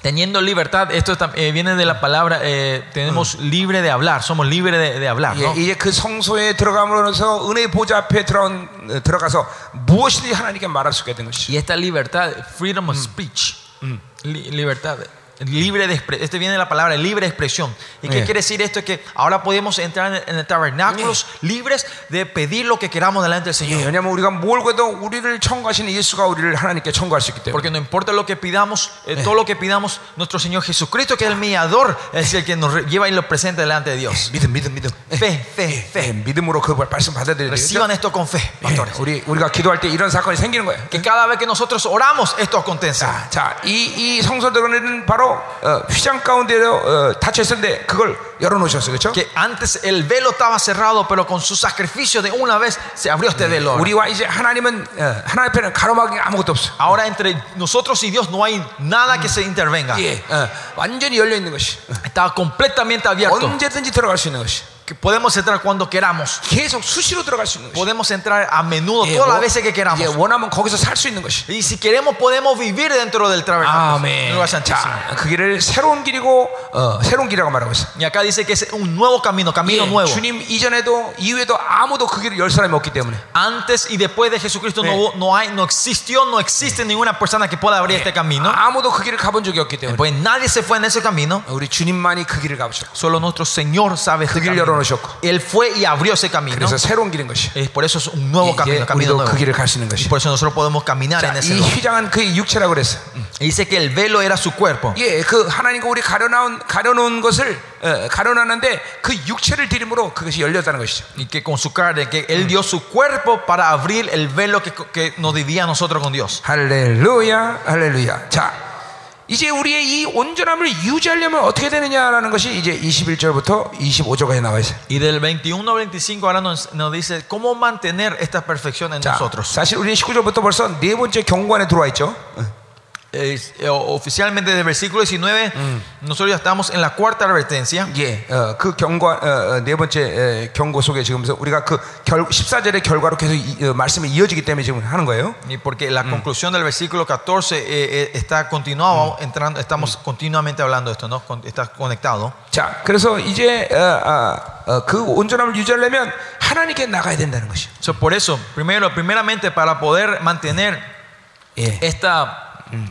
Teniendo libertad, esto tam- eh, viene de la palabra, eh, tenemos libre de hablar, somos libres de, de hablar. ¿no? 예, 이제 그 성소에 들어감으로써 은혜의 보좌 앞에 들어간, 어, 들어가서 무엇이든지 하나님께 말할 수 있게 된 것이. Y esta libertad, freedom of speech, li- libertad, libre de expre- este viene de la palabra libre expresión. ¿Y qué Yeah. quiere decir esto? Que ahora podemos entrar en, en el tabernáculos libres de pedir lo que queramos delante del 예, Señor. 왜냐하면 우리가 뭘 해도 우리를 청구하시는 예수가 우리를 하나님께 청구할 수 있기 때문에. Porque no importa lo que pidamos, eh, todo lo que pidamos, nuestro Señor Jesucristo, que es el mediador, es el que nos re- lleva y lo presenta delante de Dios. 믿음, 믿음, 믿음. Fe, fe, 예, fe. 믿음으로 그 말씀 받아들여야 되죠. Reciban esto con fe, 예, pastores. 우리 우리가 기도할 때 이런 사건이 생기는 거예요. Que cada vez que nosotros oramos, esto acontece. 자, 자, 이, 이 성소 들어가는 바로 어, 휘장 가운데로 어, 닫혀 있었는데 그걸 열어놓으셨어요, 그렇죠? Que antes el velo estaba cerrado, pero con su sacrificio de una vez se abrió este velo. ahora. 우리와 이제 하나님은 어, 하나님 앞에는 가로막이 아무것도 없어. Ahora entre nosotros y Dios no hay nada que se intervenga. 예, 어, 완전히 열려 있는 것이 Está completamente abierto. 언제든지 들어갈 수 있는 것이 Que podemos entrar cuando queramos. 계속 수시로 들어갈 수 있는 것이. Podemos entrar a menudo, 예, todas las 원- veces que queramos. 예, 원하면 거기서 살 수 있는 것이. Y si queremos, podemos vivir dentro del tabernáculo. el 아멘. lugar santísimo. 자, 그 길을 새로운 길이고 어, 새로운 길이라고 말하고 있어. Y acá dice que es un nuevo camino, camino 예, nuevo. 주님 이전에도 이후에도 아무도 그 길을 열 사람이 없기 때문에. Antes y después de Jesucristo no, 네. hubo- no hay, no existió, no existe ninguna persona que pueda abrir este camino. 아무도 그 길을 가본 적이 없기 때문에. Pues nadie se fue en ese camino. 우리 주님만이 그 길을 가보셨고. Solo nuestro Señor sabe este 그 길을 camino. 열어놓으셨고. Él fue y abrió ese camino. 그래서 새로운 길인 것이. Es por eso es un nuevo camino, 이제 camino 우리도 nuevo. 그 길을 갈 수 있는 Y 것이. por eso nosotros podemos caminar 자, en ese 이 lugar. 휘장은 그의 육체라고 그랬어. Y dice que el velo era su cuerpo. 예, 그 하나님과 우리 가려놓은 가려놓은 것을 어, 가려놨는데 그 육체를 드림으로 그것이 열렸다는 것이죠. Y que con su carne, que Él dio su cuerpo para abrir el velo que, que nos dividía a nosotros con Dios. 할렐루야, 할렐루야. 자, 이제 우리의 이 온전함을 유지하려면 어떻게 되느냐라는 것이 이제 21절부터 25절까지 나와 있어요. Y del 21 al 25 ahora nos, nos dice cómo mantener esta perfección en 자, nosotros. 사실 우리 19절부터 벌써 네 번째 경관에 들어와 있죠. Eh, eh, oficialmente desde el versículo 19 nosotros ya estamos en la cuarta advertencia. 예, 어, 그 경과 어, 어, 네 번째 에, 경고 속에 지금 우리가 그 결, 14절의 결과로 계속 이, 어, 말씀이 이어지기 때문에 지금 하는 거예요. Y porque la conclusión del versículo 14 eh, eh, está continuado, entrando, estamos continuamente hablando de esto, ¿no? Con- Está conectado. 자, 그래서 이제 어, 어, 어, 그 온전함을 유지하려면 하나님께 나가야 된다는 것이요. So, por eso, primero, primeramente, para poder mantener 예. esta,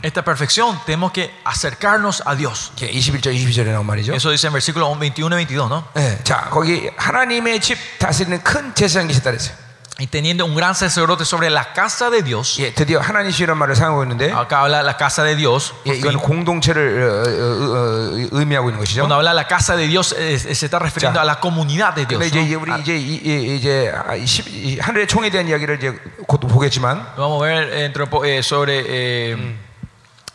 esta perfección, tenemos que acercarnos a Dios. 예, 21절, 22절에 나온 말이죠. Eso dice en versículo 21 y 22, ¿no? 예, 자, 거기 하나님의 집 다스리는 큰 제사장이 계셨다 그랬어요. Y teniendo un gran sacerdote sobre la casa de Dios, 예, 드디어 하나님 이라는 말을 사용하고 있는데 acá habla la casa de Dios. 예, 이건 공동체를 어, 어, 어, 의미하고 있는 것이죠. Cuando habla la casa de Dios, eh, eh, se está refiriendo Ya. a la comunidad de Dios. 근데 이제 ¿no? 우리 이제 이- 이- 이제 아, 이 십- 이 하늘의 총에 대한 이야기를 이제 곧 보겠지만 Vamos a ver eh, dentro de po- eh, sobre eh,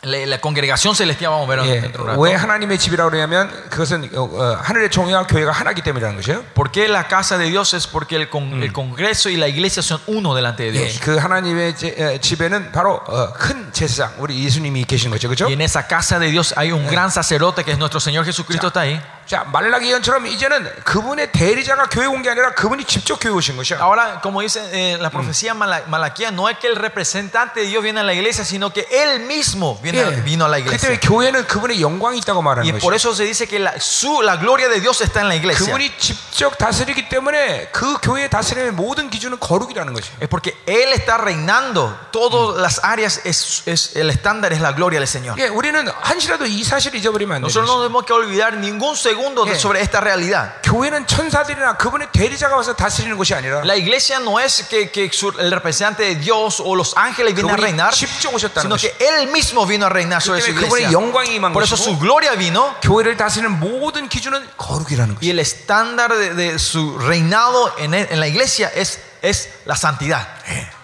La, la congregación celestial vamos a ver 예, dentro de un rato. 왜 하나님의 집이라고 그러냐면 그것은 어, 어, 하늘의 종이와 교회가 하나이기 때문이라는 것이에요. ¿Por qué la casa de Dios? Es porque el, con- el congreso y la iglesia son uno delante de 예, Dios. 그 하나님의 제- 어, 집에는 바로 어, 큰 제사장 우리 예수님이 계신 거죠, 그렇죠? Y en esa casa de Dios hay un gran sacerdote que es nuestro Señor Jesucristo está ahí. 자 말라기 예언처럼 이제는 그분의 대리자가 교회 온 게 아니라 그분이 직접 교회 오신 것이야. Ahora, como dice eh, la profecía Mala- Malaquía, no es que el representante de Dios viene a la iglesia, sino que él mismo viene, 예, vino a la 그 때문에 iglesia. 교회는 그분의 영광이 있다고 Y 말하는 por 것이야. eso se dice que la, su, la gloria de Dios está en la iglesia. 그분이 직접 다스리기 때문에 그 교회의 다스림의 모든 기준은 거룩이라는 것이야. Es porque Él está reinando. Todas las áreas, es, es- el estándar es la gloria del Señor. 예, 우리는 한시라도 이 사실을 잊어버리면 안 돼. Nosotros no tenemos que olvidar ningún segundo de- Yeah. sobre esta realidad. 교회는 천사들이나 그분의 대리자가 와서 다스리는 것이 아니라 La iglesia no es que, que su- el representante de Dios o los ángeles vienen a 그분이 reinar, 직접 오셨다는 sino 것이. que Él mismo vino a reinar sobre su 그 때문에 iglesia. 그분의 영광이 임한 Por eso 것이고 su gloria vino 교회를 다스리는 모든 기준은 거룩이라는 y 것이야. el estándar de, de su reinado en, el- en la iglesia es, es la santidad.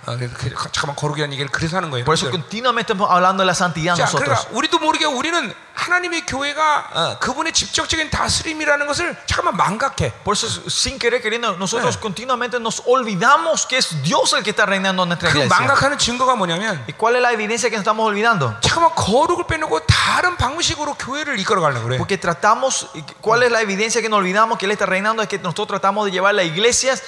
아, 그- 그- 잠깐만 거룩이라는 얘기를 그래서 하는 거예요. Por eso continuamente estamos hablando de la santidad 자, nosotros. 그러니까 우리도 모르게 우리는 하나님의 교회가 어, 그분의 직접적인 다스림이라는 것을 잠깐만 망각해. Por eso, sin querer queriendo, nosotros continuamente nos olvidamos que es Dios el que está reinando en nuestra 그 iglesia. 망각하는 증거가 뭐냐면 ¿Y cuál es la evidencia que nos estamos olvidando? 잠깐만 거룩을 빼놓고 다른 방식으로 교회를 이끌어가려고 그래. Porque tratamos, ¿cuál es la evidencia que nos olvidamos que Él está reinando? Es que nosotros tratamos de llevar las iglesias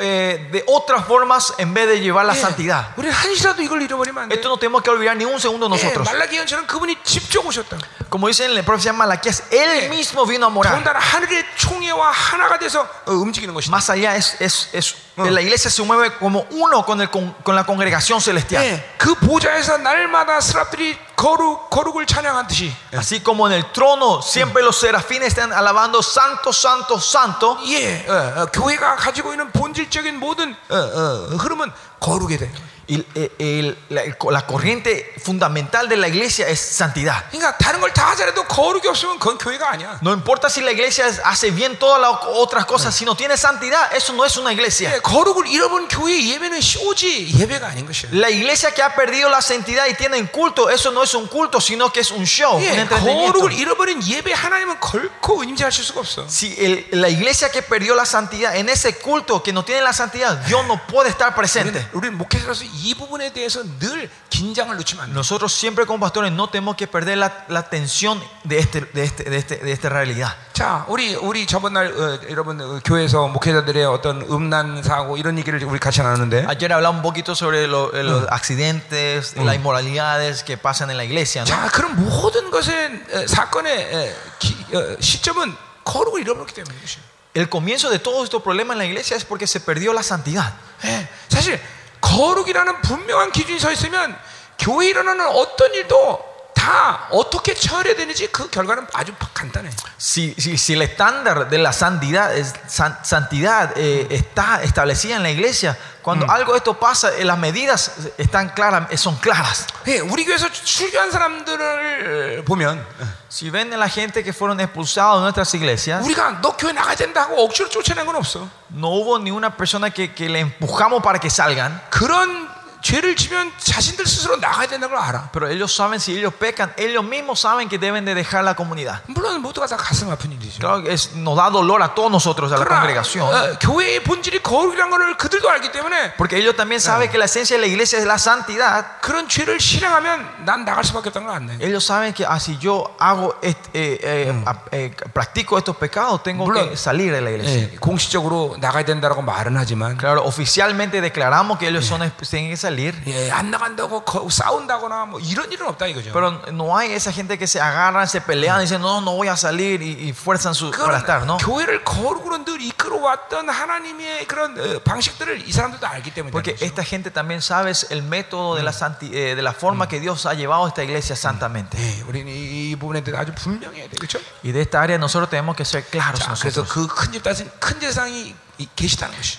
eh, de otras formas en vez de llevar la 예, santidad. 우리 한시라도 이걸 잃어버리면 안 돼. Esto no tenemos que olvidar ni un segundo 예, nosotros. 말라기 예언처럼 그분이 직접 오셨다. Como dice en la profecía Malaquías, Él mismo vino a morar. 더군다나 하늘의 총회와 하나가 돼서 어, 움직이는 것이다. Más allá es, es, es la iglesia se mueve como uno con, el, con, con la congregación celestial. 예, 그 보좌에서 날마다 스랍들이 거룩 거룩을 찬양하듯이 Así como en el trono siempre los serafines están alabando santo, santo, santo. 예, 어, 어, 교회가 가지고 있는 본질적인 모든 어, 어, 흐름은 거룩에 돼. Y el- el- la, el- la corriente fundamental de la iglesia es santidad. 그러니까 다른 걸 다 하자라도 거룩이 없으면 그건 교회가 아니야. No importa si la iglesia hace bien todas las otras cosas, si no tiene santidad, eso no es una iglesia. 예, 거룩을 잃어본 교회 예배는 쇼지 예배가 아닌 것이야. La iglesia que ha perdido la santidad y tiene culto, eso no es un culto, sino que es un show, un 예, entretenimiento. 거룩을 잃어버린 예배 하나님은 결코 임재하실 수가 없어. Si el- la iglesia que perdió la santidad, en ese culto que no tiene la santidad, Dios no puede estar presente. 우리 목회자로서 이 부분에 대해서 늘 긴장을 놓치면 안 돼. Nosotros siempre como pastores no tenemos que perder la, la atención de, este, de, este, de, este, de esta realidad. 자, 우리 우리 저번 날 어, 여러분 어, 교회에서 목회자들의 어떤 음란 사고 이런 얘기를 우리 같이 나누는데 Ayer hablamos un poquito sobre lo- eh, los accidentes, las inmoralidades que pasan en la iglesia. ¿no? 자, 그런 모든 것의 어, 사건의 어, 기- 어, 시점은 거룩을 잃어버렸기 때문인 것이에요. El comienzo de todos estos problemas en la iglesia es porque se perdió la santidad. 예, 사실 거룩이라는 분명한 기준이 서 있으면 교회 에 일어나는 어떤 일도 다 어떻게 처리해야 되는지 그 결과는 아주 간단해. Si, si, si el estándar de la santidad, es- san- santidad eh, está establecida en la iglesia, cuando algo de esto pasa, eh, las medidas están claras, eh, son claras. 예, 우리 교회에서 출교한 사람들을 보면 Si ven a la gente que fueron expulsados de nuestras iglesias, 우리가 너 교회 나가야 된다고 억지로 쫓아낸 건 없어. no hubo ni una persona que, que le empujamos para que salgan. 그런 죄를 지면 자신들 스스로 나가야 된다는 걸 알아. Pero ellos saben, si ellos pecan, ellos mismos saben que deben de dejar la comunidad. 물론 모두가 다 가슴 아픈 일이죠. Claro que es- nos da dolor a todos nosotros, a la 그러나 congregación. 어, 교회의 본질이 거룩이라는 것을 그들도 알기 때문에 Porque ellos también saben que la esencia de la iglesia es la santidad. 그런 죄를 실행하면 난 나갈 수밖에 없다는 걸 안 돼. Ellos saben que ah, si yo hago est- eh, eh, a- eh, practico estos pecados, tengo 물론, que salir de la iglesia. 예, 공식적으로 나가야 된다라고 말은 하지만 Claro, oficialmente declaramos que ellos son, tienen que salir. 예, 안 나간다고 거- 싸운다거나 뭐 이런 일은 없다 이거죠. Pero no hay esa gente que se agarran, se pelean y dicen, no, no voy a salir y, y fuerzan su para estar, 그건 ¿no? 교회를 거룩으로 늘 이끌어왔던 하나님의 그런 어, 방식들을 이 사람들도 알기 때문에 Porque esta gente también sabe el método de la, santi- eh, de la forma que Dios ha llevado a esta iglesia santamente. 예, 우리는 이, 이 부분에 대해서 아주 분명해야 돼, 그렇죠? Y de esta área nosotros tenemos que ser claros 자, 그래서 nosotros. 그큰 집단은 큰 재상이 이- 계시다는 것이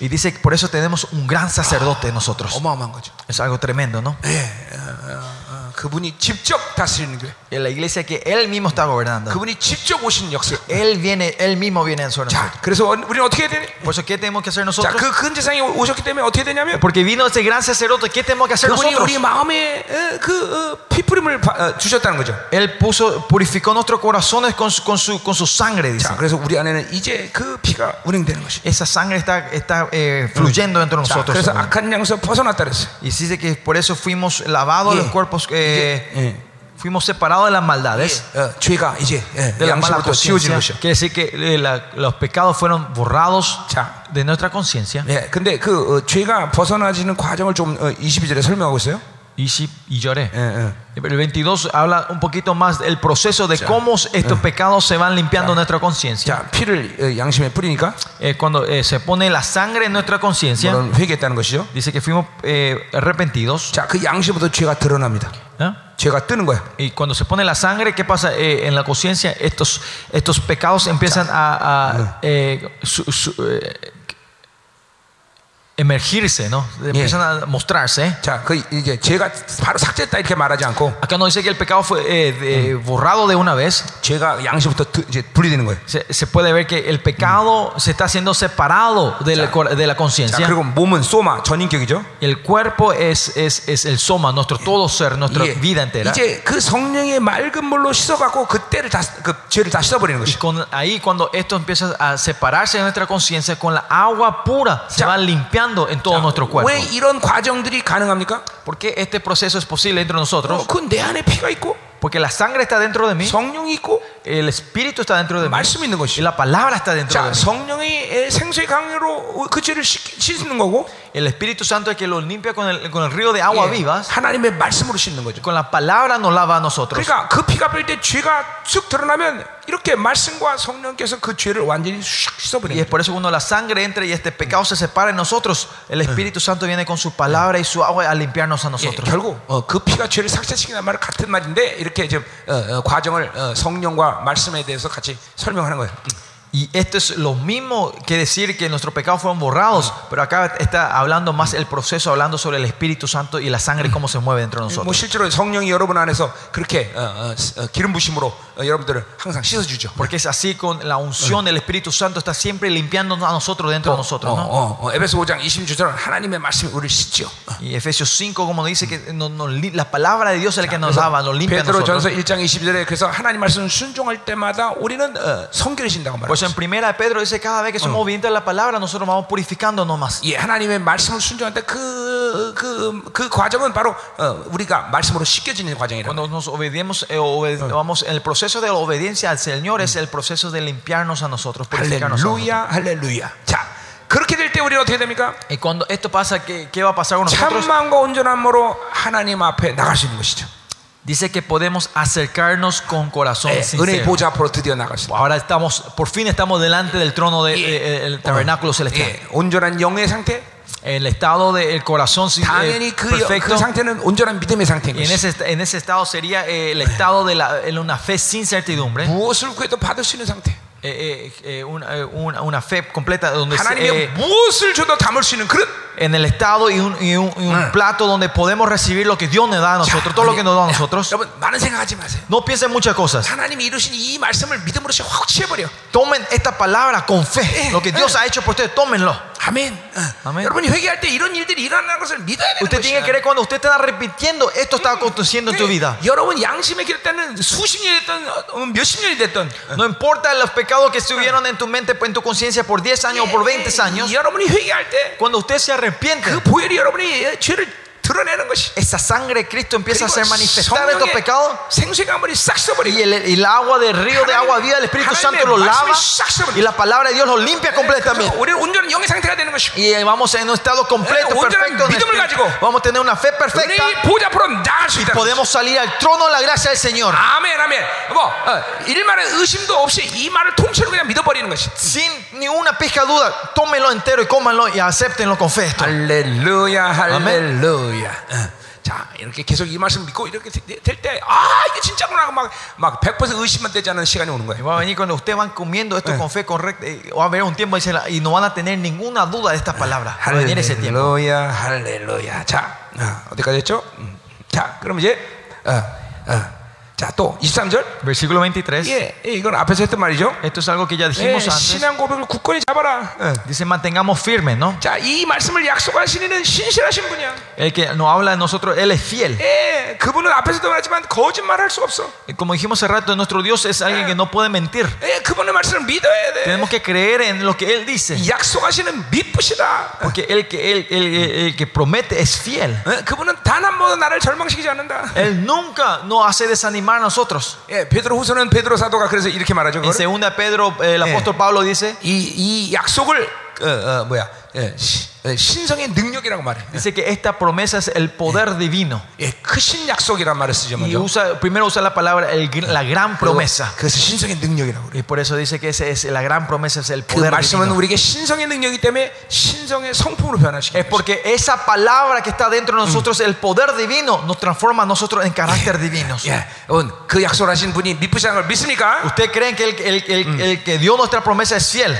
Y dice que por eso tenemos un gran sacerdote nosotros. Es algo tremendo, ¿no? 예, 어, 어, 어, 그 그분이 직접 다스리는 교회. En la iglesia que Él mismo está gobernando. 그분이 직접 오신 역사. Él viene, Él mismo viene en sobre 자, nosotros. 그래서 우리는 어떻게 해야 되니? Por eso, ¿qué tenemos que hacer 자, nosotros? 그 근제상이 오셨기 때문에 어떻게 되냐면 Porque vino ese gran sacerdote, ¿qué tenemos que hacer 그분이 nosotros? 우리 마음에 어, 그 어, 피부림을 바- 어, 주셨다는 거죠. Él puso, purificó nuestros corazones con su, con su, con su sangre, dice. 자, 그래서 우리 안에는 이제 그 피가 운행되는 것이. Esa sangre está, está eh, fluyendo dentro de 자, nosotros. 그래서 악한 양서 벗어났다 그랬어요. Y dice que por eso fuimos lavados 예. los cuerpos, eh, 예. fuimos separados de las maldades, 어, 죄가 이제 예, de la mala 양심으로부터 지워지는 conciencia. 것이요. Quiere decir que eh, la- los pecados fueron borrados 자, de nuestra conciencia. 예, 근데 그 어, 죄가 벗어나지는 과정을 좀 어, 22절에 설명하고 있어요. Y lloré. El 22 habla un poquito más del proceso de cómo estos pecados se van limpiando en nuestra conciencia. Eh, cuando eh, se pone la sangre en nuestra conciencia, dice que fuimos eh, arrepentidos. ¿Eh? Y cuando se pone la sangre, ¿qué pasa eh, en la conciencia? Estos, estos pecados empiezan a, a emergirse, ¿no? Empiezan a mostrarse. 자, 그 이제 죄가 바로 삭제했다 이렇게 말하지 않고 Acá no dice que el pecado fue eh, de- borrado de una vez. 죄가 양심부터 드- 이제 분리되는 거예요. Se, se puede ver que el pecado se está siendo separado de la, cor- de la 자, conciencia. 그리고 몸은 소마 전인격이죠. El cuerpo es, es, es el soma, nuestro todo ser, nuestra 이게 vida entera. 이제 그 성령의 맑은 물로 씻어갖고 그때를 다 그 죄를 다 씻어버리는 Y 것이. con, ahí cuando esto empieza a separarse de nuestra conciencia, con la agua pura se Ya. va limpiando en todo nuestro cuerpo. 왜 이런 과정들이 가능합니까? ¿Por qué este proceso es posible dentro de nosotros? 그 내 안에 피가 있고 Porque la sangre está dentro de mí, 성령이 있고 el espíritu está dentro de mí, 말씀이 있는 y 것이. la palabra está dentro 자, de mí. 성령이 생수의 강요로 그 죄를 씻- 씻는 거고 El Espíritu Santo es que lo limpia con el, con el río de agua 예, vivas, 하나님의 말씀으로 씻는 거죠. con la palabra nos lava a nosotros. 그러니까 그 피가 뺄 때 죄가 쑥 드러나면 이렇게 말씀과 성령께서 그 죄를 완전히 슉 Y 씻어버리는 es 거예요. por eso cuando la sangre entra y este pecado se separa en nosotros, el Espíritu Santo viene con su palabra y su agua a limpiarnos a 예, nosotros. 결국 어, 그 피가 죄를 삭제시키는 말 같은 말인데 이렇게 지금 어, 어, 과정을 어, 성령과 말씀에 대해서 같이 설명하는 거예요. Y esto es lo mismo que decir que nuestros pecados fueron borrados, pero acá está hablando más el proceso, hablando sobre el Espíritu Santo y la sangre, cómo se mueve dentro de 뭐 nosotros. 실제로 성령이 여러분 안에서 그렇게 어, 어, 어, 기름 부심으로 어, 여러분들을 항상 씻어주죠. Porque es así con la unción del Espíritu Santo, está siempre limpiándonos a nosotros dentro de nosotros. 어, ¿no? 어, 어, 에베소 5장 26절은 하나님의 말씀이 우리를 씻죠. Y Efesios 5, como dice que nos- nos li- la palabra de Dios es la que nos lava, nos limpia a 베드로 전서 nosotros. 1장 22절에 그래서 하나님 말씀 순종할 때마다 우리는 어, 성결해진다고 Por eso 말합니다. en primera de Pedro dice cada vez que somos obedientes a la palabra, nosotros vamos purificándonos más. 예, 하나님의 말씀을 순종할 때 그 그 그 과정은 바로 어, 우리가 말씀으로 씻겨지는 과정이라. Cuando nos obedecemos, eh, obede- vamos, el proceso de la obediencia al Señor es el proceso de limpiarnos a nosotros, purificarnos a nosotros. 할렐루야, 할렐루야. 자, 그렇게 될 때 우리는 어떻게 됩니까? Y cuando esto pasa, ¿qué, qué va a pasar con nosotros? 참만과 온전함으로 하나님 앞에 나갈 수 있는 것이죠. Dice que podemos acercarnos con corazón 예, 은혜 sincero. 보좌 앞으로 드디어 나갈 수 있다. Ahora estamos, por fin estamos delante del trono del 예. tabernáculo celestial. 예, 온전한 영의 상태. el estado del de, corazón eh, perfecto. 그 en ese, en ese estado sería eh, el estado de la, una fe sin certidumbre. Eh, eh, eh una, eh, una, fe completa donde se, 하나님이 eh, 무엇을 줘도 담을 수 있는 그릇. en el estado y un, y un- y un Ah. plato donde podemos recibir lo que Dios nos da a nosotros, todo lo que nos da a nosotros. 여러분 많은 생각하지 마세요. No piensen muchas cosas. 하나님이 이루신 이 말씀을 믿음으로 확 취해버려. Tomen esta palabra con fe. Lo que Dios ha hecho por ustedes, tómenlo. 아멘. 어. 아멘. 여러분이 회개할 때 이런 일들이 일어나는 것을 믿어야 되는 Usted tiene que 것이야. creer cuando usted está repitiendo, esto está aconteciendo en tu vida. 예, 여러분 양심에 기렸다는 수십 년이 됐던 어, 몇십 년이 됐던 No importa los pecados que estuvieron en tu mente, en tu conciencia por 10 años o por 20 años. 예, 여러분이 회개할 때 Cuando usted se arrepiente, 그 보혈이 여러분이 죄를 드러내는 것이 esa sangre de Cristo empieza a 그리고 ser manifestada estos 성령의 pecados. 생수의 강물이 싹 써버리고 Y el, y el agua del río de agua viva del Espíritu Santo lo lava y la palabra de Dios lo limpia completamente. 우리는 온전한 영의 상태가 되는 것이고 Y vamos en un estado completo, Eh, perfecto. en 믿음을 espíritu. 가지고 Vamos a tener una fe perfecta. 우리 보좌 앞으로 나갈 수 있다. Podemos salir al trono de la gracia del Señor. 아멘, 아멘. 뭐 어, 일만의 의심도 없이 이 말을 통째로 그냥 믿어버리는 것이. Sin ni una pizca de duda, tómenlo entero y cómanlo y acéptenlo con fe. esto. 할렐루야, 할렐루야. 어. 자, 이렇게 계속 이 말씀 믿고 이렇게 될 때, 아, 이게 진짜구나. 막, 막 100% 의심만 되지 않는 시간이 오는 Y 거예요. va a venir cuando ustedes van comiendo esto con fe correcta. y Va a haber un tiempo dice, y no van a tener ninguna duda de estas palabras. Va a venir ese tiempo. 할렐루야, 할렐루야. 자, 어, 어디까지 했죠? 음. 자, 그럼 이제 어, 어. 자, 또 23절. Versículo 23. 예, 예, 이건 앞에서 했던 말이죠. Esto es algo que ya 예, dijimos antes. 신앙 고백을 굳건히 잡아라. 어. Dice, mantengamos firmes, ¿no? 자, 이 말씀을 약속하신 이는 신실하신 분이야. El que nos habla de nosotros, Él es fiel. 예, 그분은 앞에서도 말했지만 거짓말할 수 없어. Y Como dijimos hace rato, nuestro Dios es alguien que no puede mentir. 예, 그분의 말씀을 믿어야 돼. Tenemos que creer en lo que Él dice. 약속하시는 믿으시다. Porque el que, el, el- el- el que promete es fiel. 어, 그분은 단 한 번도 나를 절망시키지 않는다. Él nunca nos hace desanimar a nosotros. 예, 베드로 후서는 베드로 사도가 그래서 이렇게 말하죠. En 그거를. 2 Pedro, el apóstol Pablo dice, 이, 이 약속을 어, 어, 뭐야 예, 시- 어, 신성의 능력이라고 말해. dice que esta promesa es el poder divino. 예, 크신 약속이란 말을 쓰죠 Y 먼저. usa, primero usa la palabra el gr- la gran promesa. 그래서 신성의 능력이라고 그래. Y por eso dice que ese es, la gran promesa es el 그 poder 말씀은 divino. 우리에게 신성의 능력이기 때문에 신성의 성품으로 변화시키는 Es porque esa palabra que está dentro de nosotros, el poder divino, nos transforma a nosotros en carácter divinos. 예, 여러분, 그 약속하신 분이 믿으시는 걸 믿습니까? ¿Usted creen que el, el- el- el que dio nuestra promesa es fiel?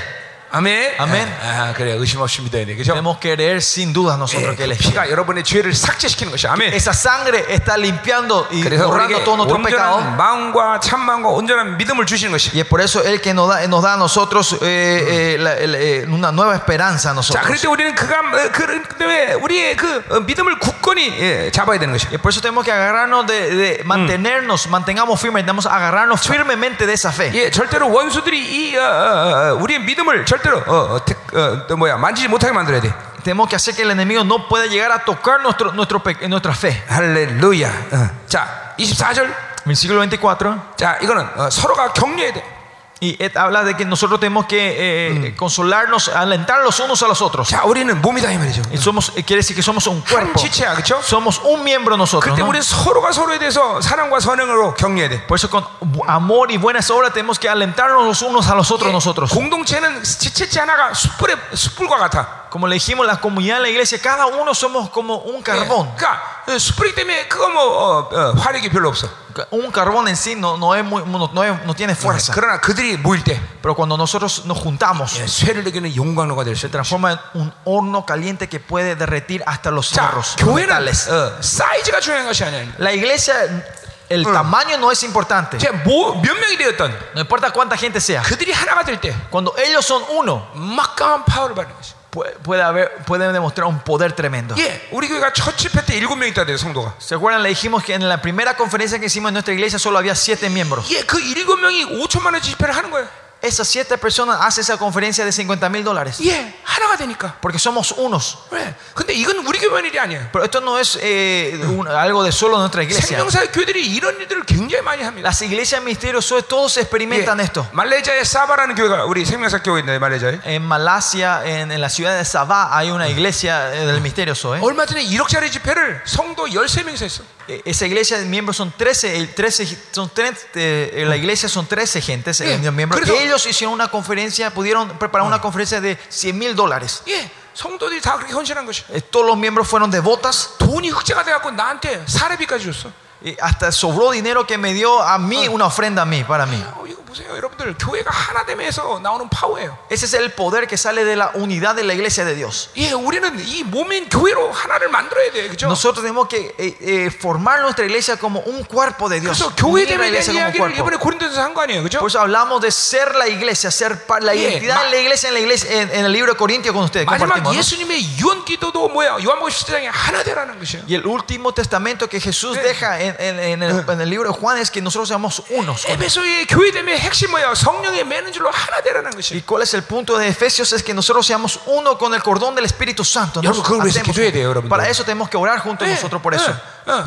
아멘. 아멘. 예, 아, 그래 의심 없이 믿어야 돼, 그죠? Tenemos que creer sin duda nosotros 예, que Él 그 es fiel. 피가 여러분의 죄를 삭제시키는 것이 아멘. Esa sangre está limpiando y 그래서 borrando 우리에게 todos nuestros pecados. 온전한 마음과 참 마음과 온전한 믿음을 주시는 것이. Y es por eso Él que nos da, nos da a nosotros eh, eh, la- el- eh, una nueva esperanza a 자, nosotros. 그럴 때 우리는 그가 어, 그 때문에 우리의 그 어, 믿음을 굳건히 예, 잡아야 되는 것이. Y por eso tenemos que agarrarnos de, de mantenernos, mantengamos firmes, tenemos que agarrarnos firmemente de esa fe. 예, 절대로 원수들이 이 어, 어, 어, 우리의 믿음을 절대로 어, 어, 태- 어, 또 뭐야 만지지 못하게 만들어야 돼. Tenemos que hacer que el enemigo no pueda llegar a tocar nuestro, nuestro, pe- nuestra fe. 할렐루야. 어. 자, 24절. Versículo 24. 자, 이거는 어, 서로가 격려해야 돼. Y et- habla de que nosotros tenemos que eh, consolarnos, alentar los unos a los otros. 자, 우리는 몸이다 이 말이죠. Y somos, eh, quiere decir que somos un 한 cuerpo. 지체야, 그렇죠? Somos un miembro nosotros. 그때 ¿no? 우리 서로가 서로에 대해서 사랑과 선행으로 격려해야 돼. Por eso con amor y buenas obras tenemos que alentarnos los unos a los otros nosotros. 공동체는 지체체 하나가 숯불에 숯불과 같아. Como le dijimos, la comunidad de la iglesia, cada uno somos como un 예, carbón. 그러니까 어, 숯불이기 때문에 그거 뭐 어, 어, 화력이 별로 없어. Un carbón en sí no, no, es muy, no, no es- no tiene fuerza. 그러나 그들이 모일 때 Pero cuando nosotros nos juntamos, 예, 쇠를 내기는 용광로가 될 수 se 있다. transforma en un horno caliente que puede derretir hasta los 자, hierros, los 교회는 metales. 어, 사이즈가 중요한 것이 아니야. La iglesia, el tamaño no es importante. 제가 뭐, 몇 명이 되었던 No importa cuánta gente sea. 그들이 하나가 될 때 Cuando ellos son uno, 막강한 파워를 받는 것이. puede, puede haber, pueden demostrar un poder tremendo. 예, 우리 교회가 첫 집회 때 일곱 명 있다 돼요 성도가. ¿Se acuerdan? Le dijimos que en la primera conferencia que hicimos en nuestra iglesia solo había siete miembros. 예, 그 일곱 명이 5천만 원치 집회를 하는 거예요. Esas siete personas hacen esa conferencia de 50 mil dólares. 예, 하나가 되니까. Porque somos unos. 왜? 근데 이건 우리 교회 일이 아니에요. Pero esto no es eh, un- algo de solo nuestra iglesia. 생명사 교회들이 이런 일들을 굉장히 많이 합니다. Las iglesias ministerios todos experimentan esto. 말레이시아에 사바라는 교회가 우리 생명사 교회 있는데 말레이시아에 En Malasia, en, en la ciudad de Sabah, hay una iglesia eh, del misterio Zoe. 얼마 전에 1억짜리 집회를 성도 13명이서 했어. Eh, Esa iglesia de miembros son 13, el 13 son tres, eh, en la iglesia son 13 gentes, eh, Bien. miembros. 그래서- Ellos hicieron una conferencia, pudieron preparar una conferencia de 100 mil dólares. 예, 성도들이 다 그렇게 헌신한 것이. Eh, Todos los miembros fueron devotas 돈이 흑자가 돼갖고 나한테 사례비까지 줬어. y hasta sobró dinero que me dio a mí una ofrenda a mí, para mí. 어, 이거 보세요, 여러분들 교회가 하나 됨에서 나오는 파워예요. Ese es el poder que sale de la unidad de la iglesia de Dios. 예, 우리는 이 몸인 교회로 하나를 만들어야 돼, 그죠? Nosotros tenemos que eh, eh, formar nuestra iglesia como un cuerpo de Dios. 그래서 교회 Unir la 됨에 iglesia 대한 como un 이야기를 cuerpo. 이번에 고린도에서 한 거 아니에요, 그죠? Por eso hablamos de ser la iglesia, ser pa- la Yeah, identidad ma- de la iglesia en la iglesia en, en el libro de Corintios con ustedes. 마지막 compartimos, ¿no? 예수님의 유언 기도도 뭐야? 요한복음 17장에 하나 되라는 것이에요. Y el último testamento que Jesús Yeah. deja en, en- en el, en el libro de Juan es que nosotros seamos unos. 에베소의 교회됨의 핵심 뭐야? 성령의 매는 줄로 하나 되라는 ¿Y 것이. cuál es el punto de Efesios? Es que nosotros seamos uno con el cordón del Espíritu Santo. 여러분, 그걸 위해서 Hacemos- 기도해야 돼요, 여러분들. para eso tenemos que orar juntos 예, nosotros por eso. 예, 어,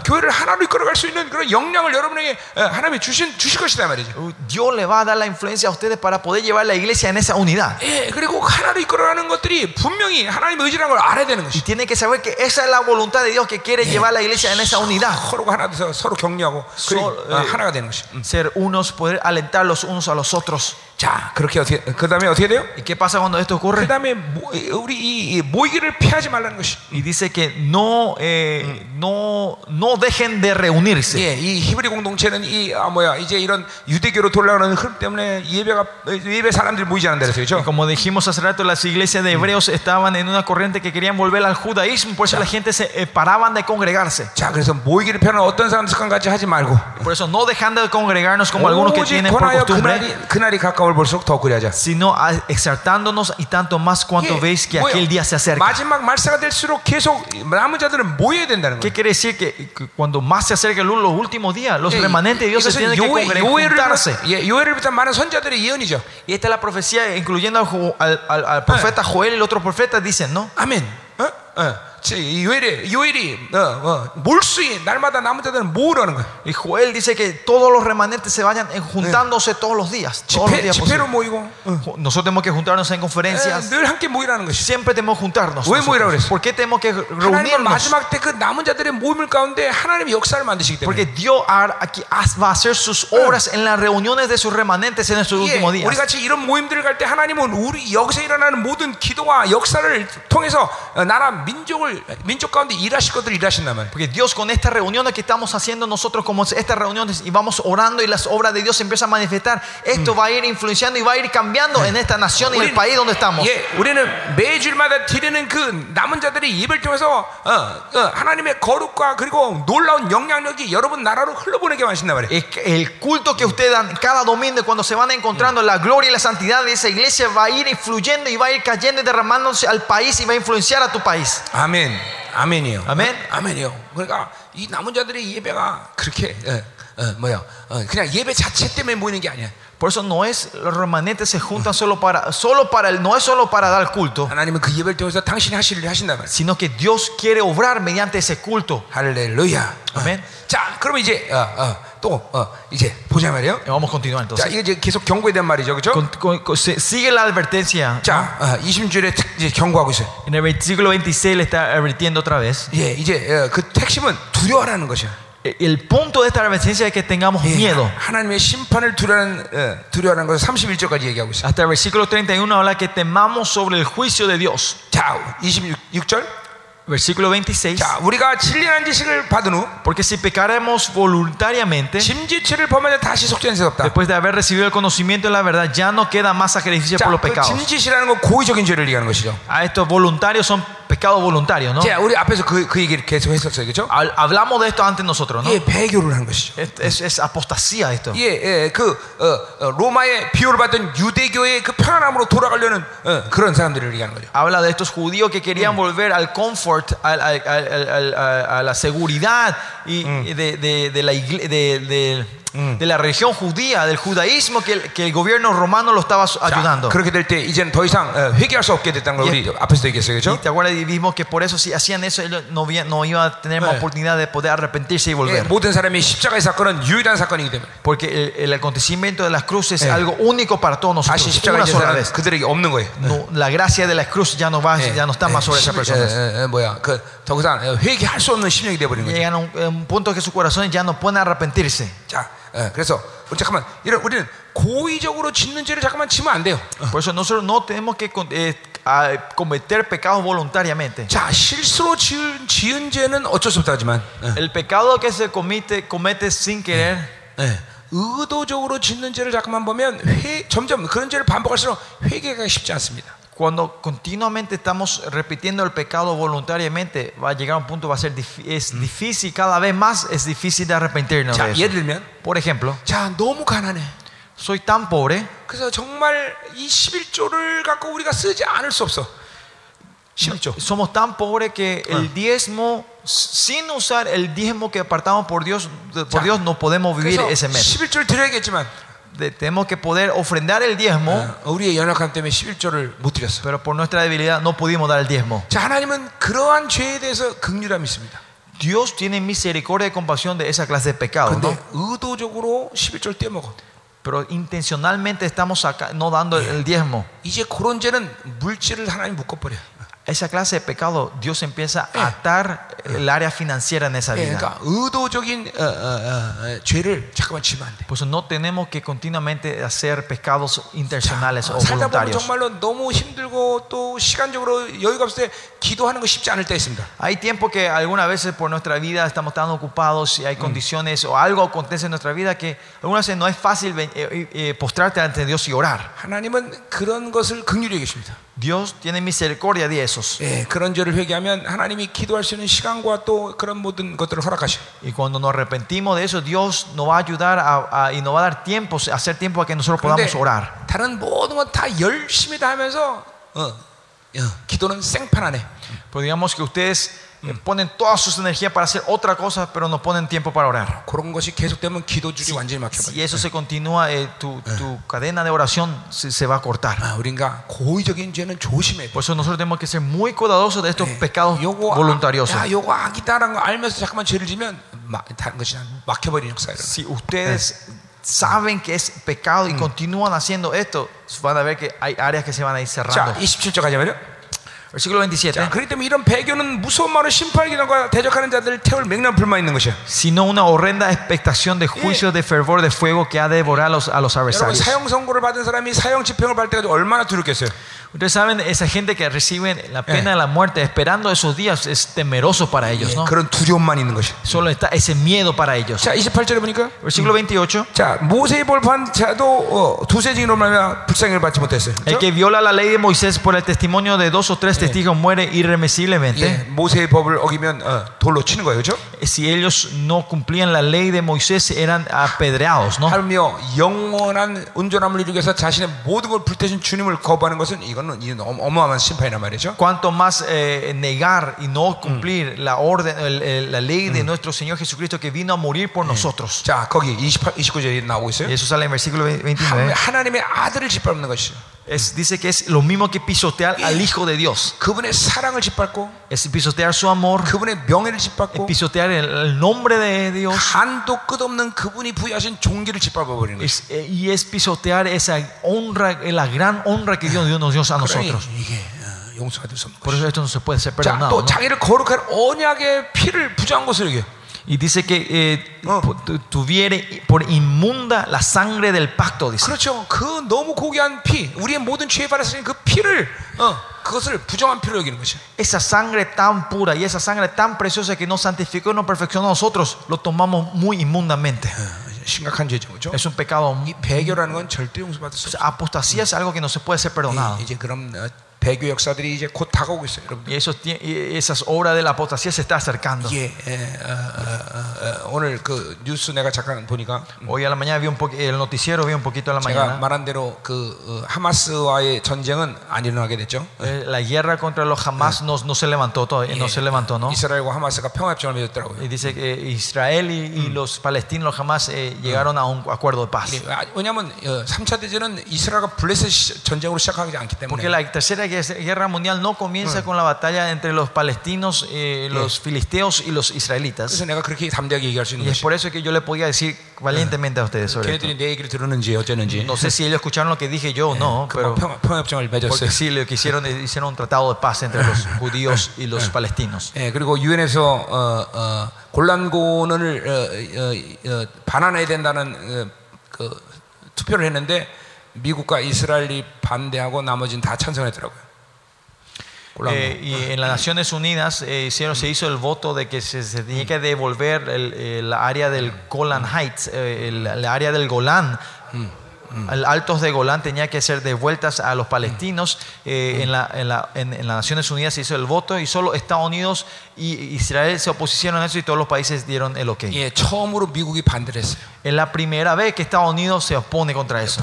교회를 하나로 이끌어갈 수 있는 그런 역량을 여러분에게 어, 하나님이 주신 주실 것이다 말이죠. Dios le va a dar la influencia a ustedes para poder llevar la iglesia en esa unidad. 예, 그리고 하나로 이끌어가는 것들이 분명히 하나님의 의지라는 걸 알아야 되는 Y 것이. tiene que saber que esa es la voluntad de Dios que quiere llevar la iglesia en esa unidad. 서로가 하나 돼서 서로 격려하고 그리고 서- 어, 예. 하나가 되는 것이. 음. Ser unos, poder alentar los unos a los otros. 자, 그렇게 어떻게 그다음에 어떻게 돼요? ¿Y qué pasa cuando esto ocurre? 그다음에 모- 우리 이, 이 모이기를 피하지 말라는 것이. Y dice que no, eh, no, no dejen de reunirse. 예, 이 히브리 공동체는 이 아, 뭐야 이제 이런 유대교로 돌아가는 흐름 때문에 예배가 예배 사람들이 모이지 않는다 그랬어요, Y 그렇죠? como dijimos hace rato, las iglesias de hebreos estaban en una corriente que querían volver al judaísmo, por eso la gente se eh, paraban de congregarse. 자, 그래서 모이기를 피하는 어떤 사람 습관 같이 하지 말고 Por eso no dejando de congregarnos como algunos que 오직 tienen por 권하여 costumbre, 그날이 그날이 가까 울 볼수록 더 그리하자. sino a- exaltándonos y tanto más cuanto 예, veis que 뭐예요? aquel día se acerca. 마지막 말세가 될수록 계속 남은 자들은 모여야 된다는 ¿Qué 거예요. quiere decir? Que, que cuando más se acerca el- los últimos días, los 예, remanentes de Dios se 이것은 tienen que 요해, congregar, 요해를 juntarse. 비롯한- 예, 요해를 비롯한 많은 선자들의 예언이죠. Y esta es la profecía, incluyendo al, Jo- al- al- al profeta Joel y el otro profeta, dicen, ¿no? 아멘. 어? 어. 자, 이 요엘이 요엘이 어, 어, 몰수이 날마다 남은 자들은 모으라는 거예요. Y Joel dice que todos los remanentes se vayan eh, juntándose todos los días. Todos los 집회, días 집회로 posibles. 모이고 어. Ju- Nosotros tenemos que juntarnos en 예, conferencias. 늘 함께 모이라는 것이. Siempre tenemos que juntarnos. 왜 모이라고 nosotros. 그랬어? ¿Por qué tenemos que 하나님은 reunirnos? 마지막 때 그 남은 자들의 모임을 가운데 하나님의 역사를 만드시기 때문에. Porque Dios ha- aquí ha- va a hacer sus obras en las reuniones de sus remanentes en estos 예, últimos días. 우리 같이 이런 모임들을 갈 때 하나님은 우리 여기서 일어나는 모든 기도와 역사를 통해서 어, 나라 민족을 민족 가운데 일하실 것들 일하신단 말이에요. Porque Dios con estas reuniones que estamos haciendo nosotros como estas reuniones y vamos orando y las obras de Dios se empiezan a manifestar, esto va a ir influenciando y va a ir cambiando en esta nación y en el país donde estamos. 예, 우리는 매주일마다 드리는 그 남은 자들이 예배를 통해서 어, 어, 하나님의 거룩과 그리고 놀라운 영향력이 여러분 나라로 흘러보내게 하신단 말이에요. Es que El culto que ustedes dan cada domingo cuando se van encontrando la gloria y la santidad de esa iglesia va a ir influyendo y va a ir cayendo y derramándose al país y va a influenciar a tu país. 아멘, 아멘이요. 아멘. 아멘이요. 그러니까 이 남은 자들의 예배가 그렇게 어, 어, 뭐야, 어, 그냥 예배 자체 때문에 모이는 게 아니야. Por eso no es los remanentes se juntan solo para solo para el no es solo para dar culto, 하나님은 그 예배를 통해서 당신이 하실 일을 하신단 말이에요. sino que Dios quiere obrar mediante ese culto. 할렐루야. 아멘. 어. 자, 그러면 이제 어, 어, 또 어, 이제 보자 말이에요. Vamos a continuar 자. 이게 이제 계속 경고에 대한 말이죠, 그렇죠? Con- con- con- se- sigue la advertencia. 자, 어, 20절에 이제 경고하고 있어요. En el versículo 26 le está advirtiendo otra vez. 예, 이제 어, 그 핵심은 두려워라는 것이야. El punto de esta advertencia es que tengamos 예, miedo. 하나님의 심판을 두려워하는 어, 두려워하는 것을 31절까지 얘기하고 있어요. Hasta el versículo 31 habla que temamos sobre el juicio de Dios. 자, 26절. Versículo 26. 자, 우리가 진리한 지식을 받은 후 Porque si pecaremos voluntariamente, 짐지체를 범하여 다시 속죄한 새 없다. después de haber recibido el conocimiento de la verdad, ya no queda más sacrificio 자, por los 그 pecados. 짐짓이라는 건 고의적인 죄를 얘기하는 것이죠. A estos voluntarios son pecados voluntarios, ¿no? 자, 우리 앞에서 그, 그 얘기를 계속 했었어요, 그렇죠? Hab- Hablamos de esto antes nosotros, ¿no? 예, 배교를 하는 것이죠. Es, es- es apostasía esto. 예, 예, 그 어, 어, 로마의 비호를 받던 유대교의 그 편안함으로 돌아가려는 어, 그런 사람들을 얘기하는 거죠. Habla de estos judíos que querían volver al comfort, al- al- al- al- al- a, la seguridad y y de, de- de la, de, de- de la religión judía, del judaísmo que el, que el gobierno romano lo estaba 자, ayudando. 그렇게 될 때 이제는 더 이상 어, 회개할 수 없게 됐다는 걸 예. 우리 앞에서 얘기했어요, Y 그렇죠? te acuerdas y vimos que por eso si hacían eso ellos no, había- no iban a tener más Eh. oportunidad de poder arrepentirse y 예, volver. 모든 사람이 십자가의 사건은 유일한 사건이기 때문에 Porque el, el acontecimiento de las cruces es Eh. algo único para todos nosotros. 다시 십자가의 Una sola 제사는 vez. 그들에게 없는 거예요. No, la gracia de la cruz ya no va, 예, ya no está más sobre 예, esas 심- personas. 예, 예, 예, 뭐야? 그 더 이상 어, 회개할 수 없는 심령이 되어버린 거죠. Llegan a un, punto que sus corazones ya no pueden arrepentirse. 자, 예, 그래서 잠깐만 이런 우리는 고의적으로 짓는 죄를 잠깐만 지면 안 돼요. Por eso nosotros no tenemos que eh, a- cometer pecados voluntariamente. 자, 실수로 지은, 지은 죄는 어쩔 수 없다지만 예, El pecado que se comete, comete sin querer, 예, 의도적으로 짓는 죄를 잠깐만 보면 회, 점점 그런 죄를 반복할수록 회개가 쉽지 않습니다. cuando continuamente estamos repitiendo el pecado voluntariamente, va a llegar a un punto, va a ser dif- es difícil, cada vez más es difícil de arrepentirnos. 자, de eso. 예를 들면 Por ejemplo, 자, 너무 가난해. soy tan pobre 그래서 정말 이 11조를 갖고 우리가 쓰지 않을 수 없어. 11조. Somos tan pobres que el diezmo, sin usar el diezmo que apartamos por Dios, por 자, Dios no podemos vivir 그래서 ese mes. 11조를 드려야겠지만 De- Tenemos que poder ofrendar el diezmo, 어, 우리의 연약함 때문에 11조를 못 드렸어. pero por nuestra debilidad no pudimos dar el diezmo. 자, 하나님은 그러한 죄에 대해서 극률함이 있습니다. Dios tiene misericordia y compasión de esa clase de pecado, 근데 ¿no? 의도적으로 11조를 떼먹어. Pero intencionalmente estamos acá, no dando el diezmo. 이제 그런 죄는 물질을 하나님 묶어버려. esa clase de pecado, Dios empieza a atar el área financiera en esa vida. Por eso no tenemos que continuamente hacer pecados intencionales o voluntarios. Hay tiempo que algunas veces por nuestra vida estamos tan ocupados y hay condiciones o algo acontece en nuestra vida que algunas veces no es fácil eh, eh, postrarte ante Dios y orar. 하나님은 그런 것을 긍휼히 계십니다. Dios tiene misericordia de esos. 예, 그런 죄를 회개하면 하나님이 기도할 수 있는 시간과 또 그런 모든 것들을 허락하셔. Y cuando nos arrepentimos de eso, Dios nos va a ayudar a- a- y nos va a dar tiempo, a hacer tiempo a que nosotros 그런데 podamos orar. 다른 모든 건 다 열심히 다 하면서 어, 어, 기도는 생판하네. Pero digamos que ustedes eh, eh, ponen todas sus energías para hacer otra cosa, pero no ponen tiempo para orar. Si, si eso se continúa, eh, tu, tu, cadena de oración se, se va a cortar. Por eso nosotros tenemos que ser muy cuidadosos de estos pecados voluntariosos. Si ustedes saben que es pecado y continúan haciendo esto, van a ver que hay áreas que se van a ir cerrando. 그렇기 때문에 이런 배교는 무서운 말로 심판기관과 대적하는 자들을 태울 맹랑 불만 있는 것이야. sino una horrenda expectación de juicio de fervor de fuego que ha de devorar a los, a los adversarios. 사형 선고를 받은 사람이 사형 집행을 받을 때까지 얼마나 두렵겠어요. Ustedes saben, esa gente que recibe la pena de la muerte esperando esos días es temeroso para ellos, 예, ¿no? 그런 두려움만 있는 것이. Solo está ese miedo para ellos. 자, 28절에 보니까 Versículo 28. 자, 모세의 벌판 자도 어, 두세 증인으로 말하면 불쌍히를 받지 못했어요. El 그렇죠? que viola la ley de Moisés por el testimonio de dos o tres testigos muere irremisiblemente. 예, 모세의 법을 어기면 어, 돌로 치는 거예요. 그렇죠? Si ellos no cumplían la ley de Moisés eran apedreados, ¿no? 하며 영원한 온전함을 이루기 위해서 자신의 모든 걸 불태신 주님을 거부하는 것은 이거는 이 어마- 어마어마한 심판이란 말이죠. Cuanto más eh, negar y no cumplir la orden, el- el- la ley de nuestro Señor Jesucristo que vino a morir por nosotros. 자, 거기 28, 29절에 나오고 Y 있어요. eso sale en versículo 29. 하나님의 아들을 짓밟는 것이죠. Es- dice que es lo mismo que pisotear al Hijo de Dios. 그분의 사랑을 짓밟고 Es pisotear su amor, 그분의 명예를 es 짓밟고 pisotear el, el nombre de Dios. 한도 끝없는 그분이 부여하신 종기를 짓밟아 버리는 거예요. Es- eh, y es pisotear esa honra, eh, la gran honra que Dios, Dios nos dio a 그러니 nosotros. 이게 어, 용서가 될 수 없는 Por 거죠. eso esto no se puede ser 자, perdonado. 또 ¿no? 자기를 거룩한 언약의 피를 부정한 것을 얘기해요. Y dice que eh, Oh. pu- tu- tuviere por inmunda la sangre del pacto. Dice. 그렇죠. 그 너무 고귀한 피, 우리의 모든 죄에 받았을 그 피를 어, 그것을 부정한 피로 여기는 것이야. Esa sangre tan pura y esa sangre tan preciosa que nos santificó y nos perfeccionó a nosotros, lo tomamos muy inmundamente. 어, 심각한 죄죠, 그렇죠? Es un pecado. 이 배교라는 건 절대 용서받을 수 없어요. Apostasía es algo que no se puede ser perdonado. 이- 이제 그럼 어, 배교 역사들이 이제 곧 다가오고 있어요, 여러분. Y, esos tie- y esas obras de la apostasía se está acercando. 예, 예, 어, 어, 어, 오늘 그 뉴스 내가 잠깐 보니까 Hoy a la mañana vi un poco, el noticiero vi un poquito a la 제가 mañana. 말한 대로 그 어, 하마스와의 전쟁은 안 일어나게 됐죠. Eh, La guerra contra los Hamas no, no se levantó todavía, no se levantó, ¿no? 이스라엘과 하마스가 평화협정을 맺었더라고요. Y dice que Israel y, y los palestinos, los Hamas, eh, llegaron a un acuerdo de paz. 예, 아, 왜냐하면 어, 3차 대전은 이스라엘과 블레셋 시- 전쟁으로 시작하지 않기 때문에 Porque la tercera guerra mundial no comienza con la batalla entre los palestinos, eh, los filisteos y los israelitas. 그래서 내가 그렇게 담대하게 얘기할 수 Y 있는 es 것이 por eso que yo le podía decir valientemente a ustedes sobre esto. 걔네들이 내 얘기를 들었는지 어쨌는지 No sé si ellos escucharon lo que dije yo o no, 그만 pero 평화, 평화협정을 맺었어요. porque sí lo que hicieron eh, hicieron un tratado de paz entre los judíos y los palestinos. 예, 그리고 유엔에서 어, 어, 골란군을 어, 어, 어, 반환해야 된다는 어, 그 투표를 했는데 미국과 이스라엘이 반대하고 나머지는 다 찬성했더라고요. Eh, y en las Naciones Unidas eh, hicieron, se hizo el voto de que se, se tenía que devolver el, el, área del Golan Heights, eh, el, el área del Golán. El Altos de Golán tenía que ser devueltas a los palestinos. Eh, en, en, la, en, en, las Naciones Unidas se hizo el voto y solo Estados Unidos y Israel se opusieron a eso y todos los países dieron el ok. es la primera vez que Estados Unidos se opone contra eso.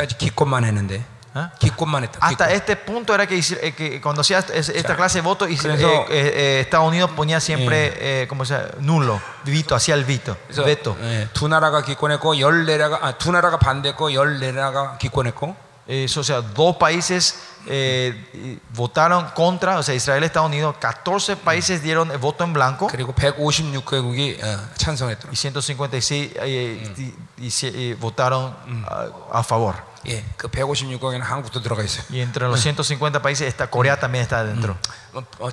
까지 기권만 했는데 ¿Ah? 기권만 했다. Hasta 기권. este punto era que, Isra- eh, que cuando hacía es- esta sea, clase de votos, Is- 그래서- eh, eh, eh, Estados Unidos ponía siempre, eh, ¿cómo se llama? Nulo, vito, hacía el vito, 그래서 veto. 예, 두 나라가 기권했고 열 나라가 아, 두 나라가 반대했고 열 나라가 기권했고 Eh, Eso, o sea, dos países eh, y votaron contra, o sea, Israel y Estados Unidos, 14 países dieron el voto en blanco 그리고 156개국이 어, 찬성했더라고요. y 156 eh, y- y- y- eh, votaron a, a favor. 예, 그 156강에는 한국도 들어가 있어요. Y entre los 150 países, está, Corea también está dentro. 어, 어,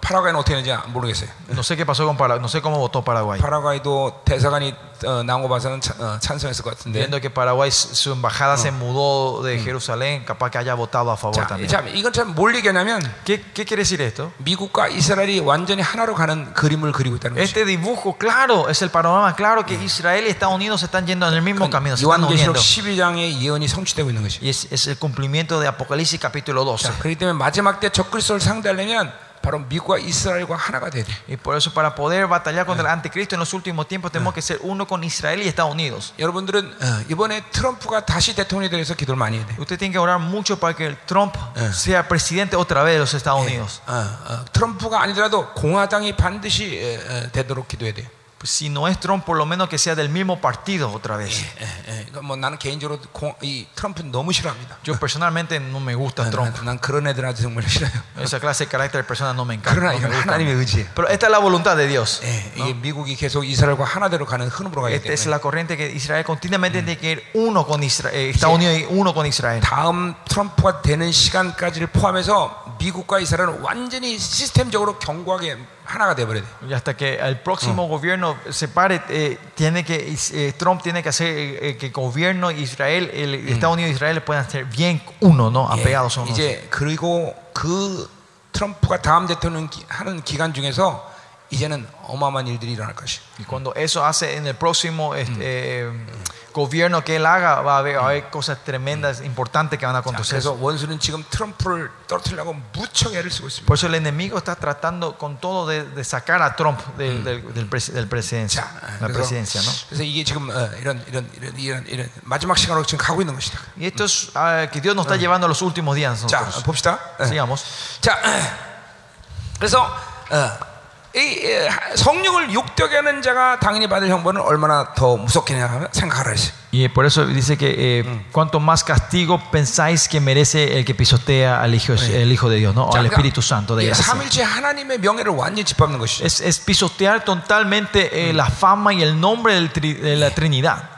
파라과이는 어떻게 했는지 모르겠어요. No sé qué pasó con Paraguay, no sé cómo votó Paraguay. 파라과이도 대사관이 어, 나온 거 봐서는 찬- 어, 찬성했을 것 같은데. Viendo que Paraguay, su embajada se mudó de Jerusalén, capaz que haya votado a favor 자, también. 참 이건 참뭘 얘기하냐면 ¿Qué, qué quiere decir esto? 미국과 이스라엘이 완전히 하나로 가는 그림을 그리고 있다는 거죠. Este dibujo claro, es el panorama claro que Israel y Estados Unidos están yendo en el mismo camino, 요한계시록 uniendo. 12장의 예언이 성취되고 있는 것이. Es, es el cumplimiento de Apocalipsis capítulo 12. 자, 그렇기 때문에 마지막 때 적그리스도를 상대하려면 바로 미국과 이스라엘과 하나가 돼야 돼. Y por eso para poder batallar contra el anticristo en los últimos tiempos tenemos que ser uno con Israel y Estados Unidos. 여러분들은 어, 이번에 트럼프가 다시 대통령이 되서 기도를 많이 해야 돼. Usted tiene que orar mucho para que Trump sea presidente otra vez de los Estados Unidos. 어, 어, 트럼프가 아니더라도 공화당이 반드시 어, 어, 되도록 기도해야 돼. Si no es Trump, por lo menos que sea del mismo partido otra vez. 예, 예. 그러니까 뭐 나는 개인적으로 공, 이 트럼프는 너무 싫어합니다. Yo personalmente no me gusta Trump. 난, 난 그런 애들한테 정말 싫어요. Esa clase de carácter de persona no me encanta. 그러나 no me 이건 gusta. 하나님의 의지예요. Pero esta es la voluntad de Dios. 예, 이게 미국이 계속 이스라엘과 하나대로 가는 흐름으로 가기 Esta es 때문에 la corriente que Israel continuamente tiene que ir uno con Israel, Estados Unidos y uno con Israel. 다음 트럼프가 되는 시간까지를 포함해서 미국과 이스라엘은 완전히 시스템적으로 견고하게 하나가 돼버려야 돼. Y hasta que el próximo gobierno se pare, eh, tiene que, eh, Trump tiene que hacer eh, que el gobierno Israel, el Estados Unidos y Israel puedan ser bien uno, ¿no? Apegados a uno. 이제 그리고 그 트럼프가 다음 대통령 기- 하는 기간 중에서 이제는 어마어마한 일들이 일어날 것이. Y cuando eso hace en el próximo este, eh, gobierno que él haga, va a haber, va a haber cosas tremendas, importantes que van a acontecer. 그래서 원수는 지금 트럼프를 떨어뜨리려고 무척 애를 쓰고 있습니다. Por eso el enemigo está tratando con todo de, de sacar a Trump del, del, del presi- del presidencia, 자, la 그래서, presidencia, ¿no? 그래서 이게 지금 어, 이런, 이런 이런 이런 이런 마지막 시간으로 지금 가고 있는 것이다. Y esto es ah, que Dios nos está llevando a los últimos días. 자, nosotros. 봅시다. 예. Sigamos. 자, 그래서 어, 이 에, 성령을 욕되게 하는 자가 당연히 받을 형벌은 얼마나 더 무섭겠냐 생각하라 했어요. Y por eso dice que eh, cuanto más castigo pensáis que merece el que pisotea al Hijo, el hijo de Dios, ¿no? o al Espíritu Santo de gracia. Es, es pisotear totalmente eh, la fama y el nombre del tri, de la Trinidad.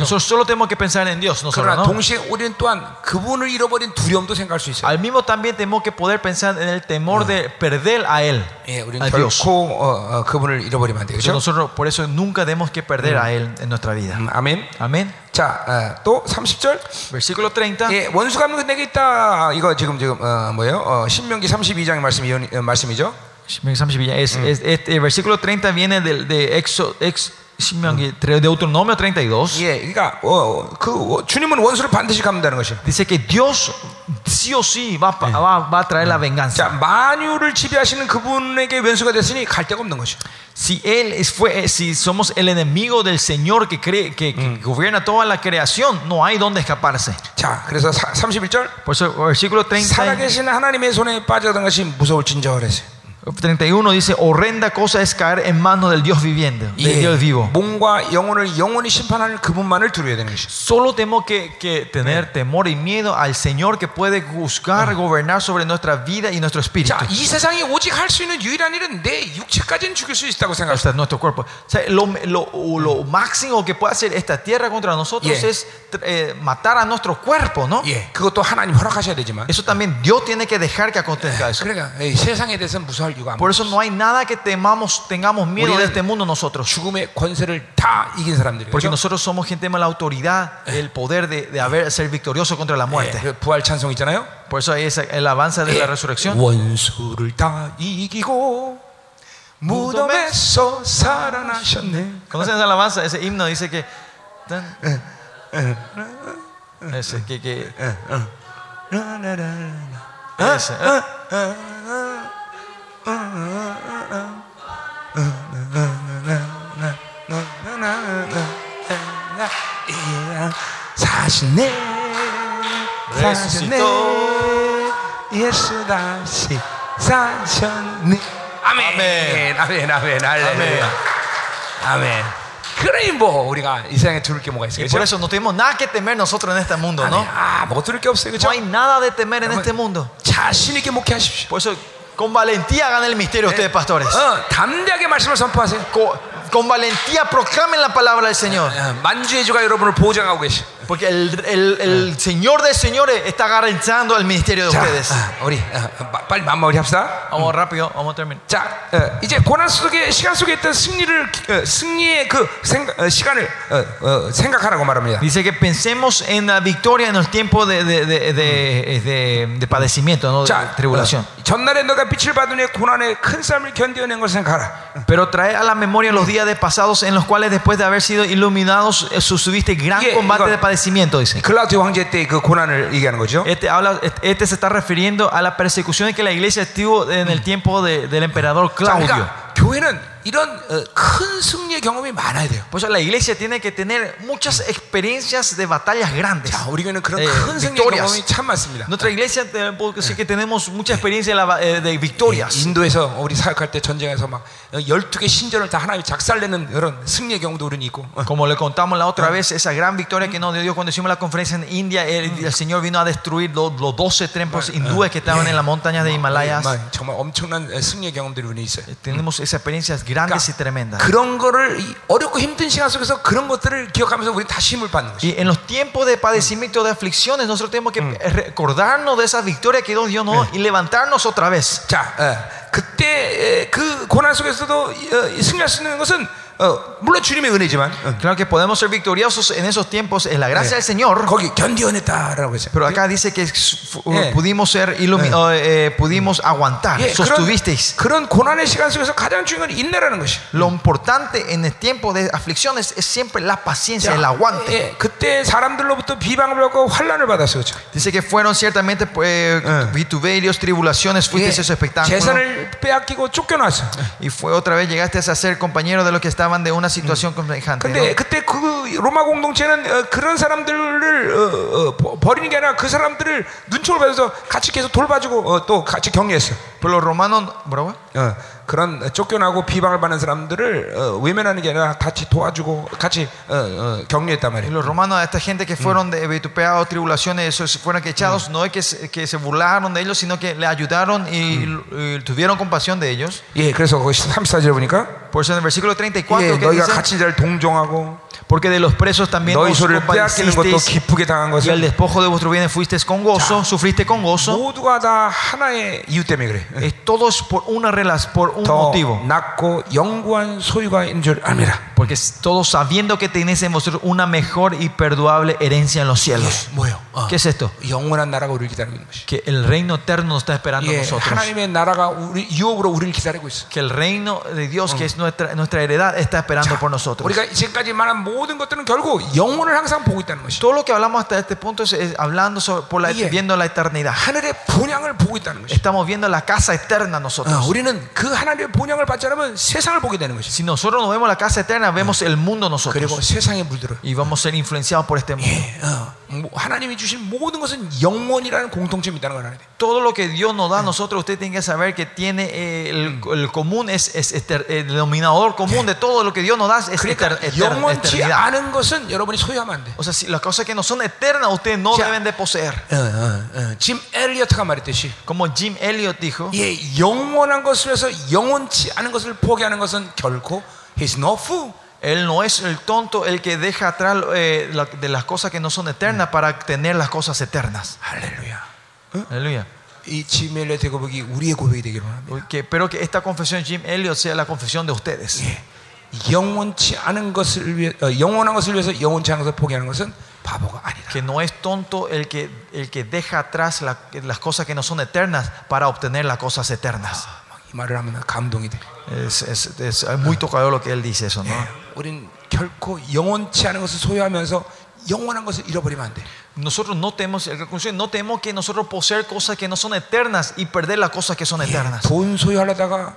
Nosotros solo tenemos que pensar en Dios. Nosotros, ¿no? Al mismo también tenemos que poder pensar en el temor de perder a Él. A Dios. Nosotros por eso nunca debemos que perder a Él en nuestra vida. 음, 아멘. Amén. 자, 어, 또 30절. Versículo 30. 예, 원수가 내게 있다. 이거 지금 지금 어, 뭐예요? 어, 신명기 32장의 말씀 이 말씀이죠. Versículo 30 viene del- de, Exo, ex, Deuteronomio 32. 예, 그러니까 어, 그 어, 주님은 원수를 반드시 갚는다는 것이요. Dice que Dios sí o sí va, va, va a traer la 자, venganza. 만유를 지배하시는 그분에게 원수가 됐으니 갈 데가 없는 것이요. Si él fue, si somos el enemigo del Señor que, cree, que, que gobierna toda la creación, no hay donde escaparse. 자, 그래서 사, 31절 Por eso, versículo 30, 살아계신 하나님의 손에 빠져든 것이 무서울 진저를 했어요. 31 dice: Horrenda cosa es caer en manos del Dios viviendo, del 예, Dios vivo. 몸과 영혼을 영원히 심판하는 그분만을 두려워야 되는 것이죠. Solo tenemos que, que tener temor y miedo al Señor que puede juzgar, gobernar sobre nuestra vida y nuestro espíritu. 자, 이 세상이 오직 할 수 있는 유일한 일은 내 육체까지는 죽일 수 있다고 생각합니다. hasta nuestro cuerpo. O sea, lo, lo- lo máximo que puede hacer esta tierra contra nosotros Yeah. es eh, matar a nuestro cuerpo, ¿no? 예, 그것도 하나님 허락하셔야 되지만. Eso también Dios tiene que dejar que acontezca eso. 그러니까 이 세상에 대해서 무서워 할 이유가 Por 아무것도 eso no hay nada que temamos, tengamos miedo de 우리는 este mundo nosotros. 죽음의 권세를 다 이긴 사람들이에요. Porque 그렇죠? nosotros somos gente con la autoridad, el poder de, de haber, ser victorioso contra la 예, muerte. 그 부활 찬송 있잖아요. Por eso hay esa- el avance de 예, la resurrección. 원수를 다 이기고 무덤에서 살아나셨네. ¿Conocen esa alabanza? Ese himno dice que. tan- Ese, que, que ese, eh. 사시네 사시네. 예수 다시 사셨네 아멘 아멘. 아멘 아멘 할렐루야 아멘 그러니 뭐 우리가 이 세상에 두를 게 뭐가 있어요 por 그렇죠? eso no tenemos nada que temer nosotros en este mundo, ¿no? 아멘. 아뭐 두를 게 없어요 No 그렇죠? hay nada de temer en este mundo. 자신 있게 목회하십시오 Por eso, con valentía hagan el misterio ustedes, pastores. 어, 담대하게 말씀을 선포하세요 Con, con valentía proclamen la palabra del Señor. 어, 만주의 주가 여러분을 보장하고 계시 Porque el, el- el Señor de señores está garantizando el ministerio de 자, ustedes. 아, 우리 어, 마- 빨리 마무리합시다. Vamos rápido, vamos a terminar. 자, 어, 이제 고난 속에 시간 속에 있던 승리를 어, 승리의 그 생각, 어, 시간을 어, 어, 생각하라고 말합니다. Dice que pensemos en la victoria en el tiempo de, de, de, de- de- de padecimiento, ¿no? de 자, tribulación. 어, 전날에 너가 빛을 받은 후에 고난의 큰 싸움을 견뎌낸 것을 생각하라. Pero trae a la memoria los días de pasados en los cuales después de haber sido iluminados eh, sostuviste gran Yeah, combate 이거- de padecimiento, dice. 클라우디오 황제 때 그 고난을 얘기하는 거죠. Este, habla, este se está refiriendo a la persecución que la iglesia estuvo en el tiempo de- del emperador 자, Claudio. 그러니까 교회는 이런 어, 큰 승리의 경험이 많아야 돼요. Por eso la iglesia tiene que tener muchas experiencias de batallas grandes. 자, 우리 교회는 그런 예, 큰 승리의 victorias. 경험이 참 많습니다. Nuestra iglesia eh, puedo decir que tenemos mucha experiencia de, la- eh, de victorias. 인도에서 우리 사역할 때 전쟁에서 막 12개 신전을 다 하나님이 작살내는 그런 승리의 경우도 우리는 있고. 어. Como le contamos la otra vez, esa gran victoria que nos dio Dios cuando hicimos la conferencia en India, el, el Señor vino a destruir los, los 12 templos hindúes que estaban en las montañas de Himalayas. 막 정말 엄청난 승리의 경험들이 우리 있어요. Tenemos esas experiencias grandes y tremendas. 그런 거를 이 어렵고 힘든 시간 속에서 그런 것들을 기억하면서 우리 다시 힘을 받는 것이. Y en los tiempos de padecimiento, de aflicciones, nosotros tenemos que recordarnos de esa victoria que Dios dio ¿no? y levantarnos otra vez. 자, 어, 그때 에, 그 고난 속에서도 어, 승리할 수 있는 것은 어, 물론 주님의 은혜지만 어, Claro que podemos ser victoriosos en esos tiempos, es la gracia del Señor. 거기 견디어냈다라고 했어요. Pero acá dice que fu- Eh. pudimos ser ilumi- eh, eh, pudimos aguantar, 예, 그런, sostuvisteis. 그런 고난의 시간 속에서 가장 중요한 건 인내라는 것이. Lo importante en el tiempo de aflicciones es siempre la paciencia, el aguante. 예, 그때 사람들로부터 비방을 받고 환란을 받았어요. 그렇죠? Dice que fueron ciertamente pues, vituperios, tribulaciones, fuisteis 예, esos espectáculos. 재산을 빼앗기고 쫓겨났어. Y fue otra vez llegaste a ser compañero de los que estaban de una situación semejante. 근데 그때 그 로마 공동체는 어, 그런 사람들을 어, 어, 버- 버리는 게 아니라 그 사람들을 눈총을 받아서 같이 계속 돌봐주고 어, 또 같이 격려했어. Pero los romanos, ¿bravo? 어, 그런 쫓겨나고 비방을 받는 사람들을 어, 외면하는 게 아니라 같이 도와주고 같이 어, 어, 격려했단 Y 말이에요. los romanos, a esta gente que fueron de vitupeados, tribulaciones, esos fueron echados, no es que se, que se burlaron de ellos, sino que le ayudaron y, y tuvieron compasión de ellos. 예, 그래서 거기 34절 보니까 Por eso en el versículo 34 예, que 너희가 dice, 갇힌 자를 동정하고 porque de los presos también 너희 os 소리를 빼앗기는 것도 compadecisteis 기쁘게 당한 y el 것은 despojo de vuestro bien fuisteis con gozo, sufriste con gozo. 모두가 다 하나의 이유 때문에 그래. Es todo es por una relación, por un 더 motivo. 낮고 영구한 소유가 있는 줄 압니다. Porque todos sabiendo que tenéis en vosotros una mejor y perdurable herencia en los cielos. 뭐요? 어. ¿Qué es esto? 영원한 나라가 우리를 기다리고 있는 것이. Que el reino eterno nos está esperando a 예, nosotros. 하나님의 나라가 우리 유업으로 우리를 기다리고 있어. Que el reino de Dios, que es nuestra, nuestra heredad, está esperando por nosotros. 우리가 지금까지 말한 모든 것들은 결국 영혼을 항상 보고 있다는 것이. Todo lo que hablamos hasta este punto es, es hablando sobre, por la, Yeah. viendo la eternidad. 하늘의 본향을 보고 있다는 것이. Estamos viendo la casa eterna 어, nosotros. 우리는 그 하나님의 본향을 받지 않으면 세상을 보게 되는 것이. Si nosotros no vemos la casa eterna, vemos el mundo 그리고 nosotros. 세상에 물들어. Y vamos a ser influenciados por este mundo. 예, 어, 뭐 하나님이 주신 모든 것은 영원이라는 공통점이 있다는 걸 알아야 돼. Todo lo que Dios nos da a nosotros, usted tiene que saber que tiene eh, el, el común, es, es eter- el denominador común de todo lo que Dios nos da es 그러니까 eter- eter- 영원치 eternidad. 않은 것은 여러분이 소유하면 안 돼. O sea, si las cosas que no son eternas, ustedes no Ya. deben de poseer. 어, 어, 어. 짐 엘리어트가 말했듯이 Como Jim Elliot dijo, 예, 영원한 것을 위해서 영원치 않은 것을 포기하는 것은 결코 he's no fool. Él no es el tonto el que deja atrás eh, la- de las cosas que no son eternas para tener las cosas eternas. 할렐루야. Aleluya. 이짐 엘리어트의 고백이 우리의 고백이 되기를 원합니다. Que, espero que esta confesión de Jim Elliot sea la confesión de ustedes. 예, 영원치 않은 것을 위해 어, 영원한 것을 위해서 영원치 않은 것을 포기하는 것은 바보가 아니다. Que no es tonto el que, el que deja atrás la- las cosas que no son eternas para obtener las cosas eternas. 막이 말을 하면 나 감동이 돼. Es, es- es muy tocador lo que él dice eso, ¿no? 우린 결코 영원치 않은 것을 소유하면서 영원한 것을 잃어버리면 안 돼. Nosotros no tenemos, en conclusión, no tenemos que nosotros poseer cosas que no son eternas y perder las cosas que son eternas. 돈 소유하려다가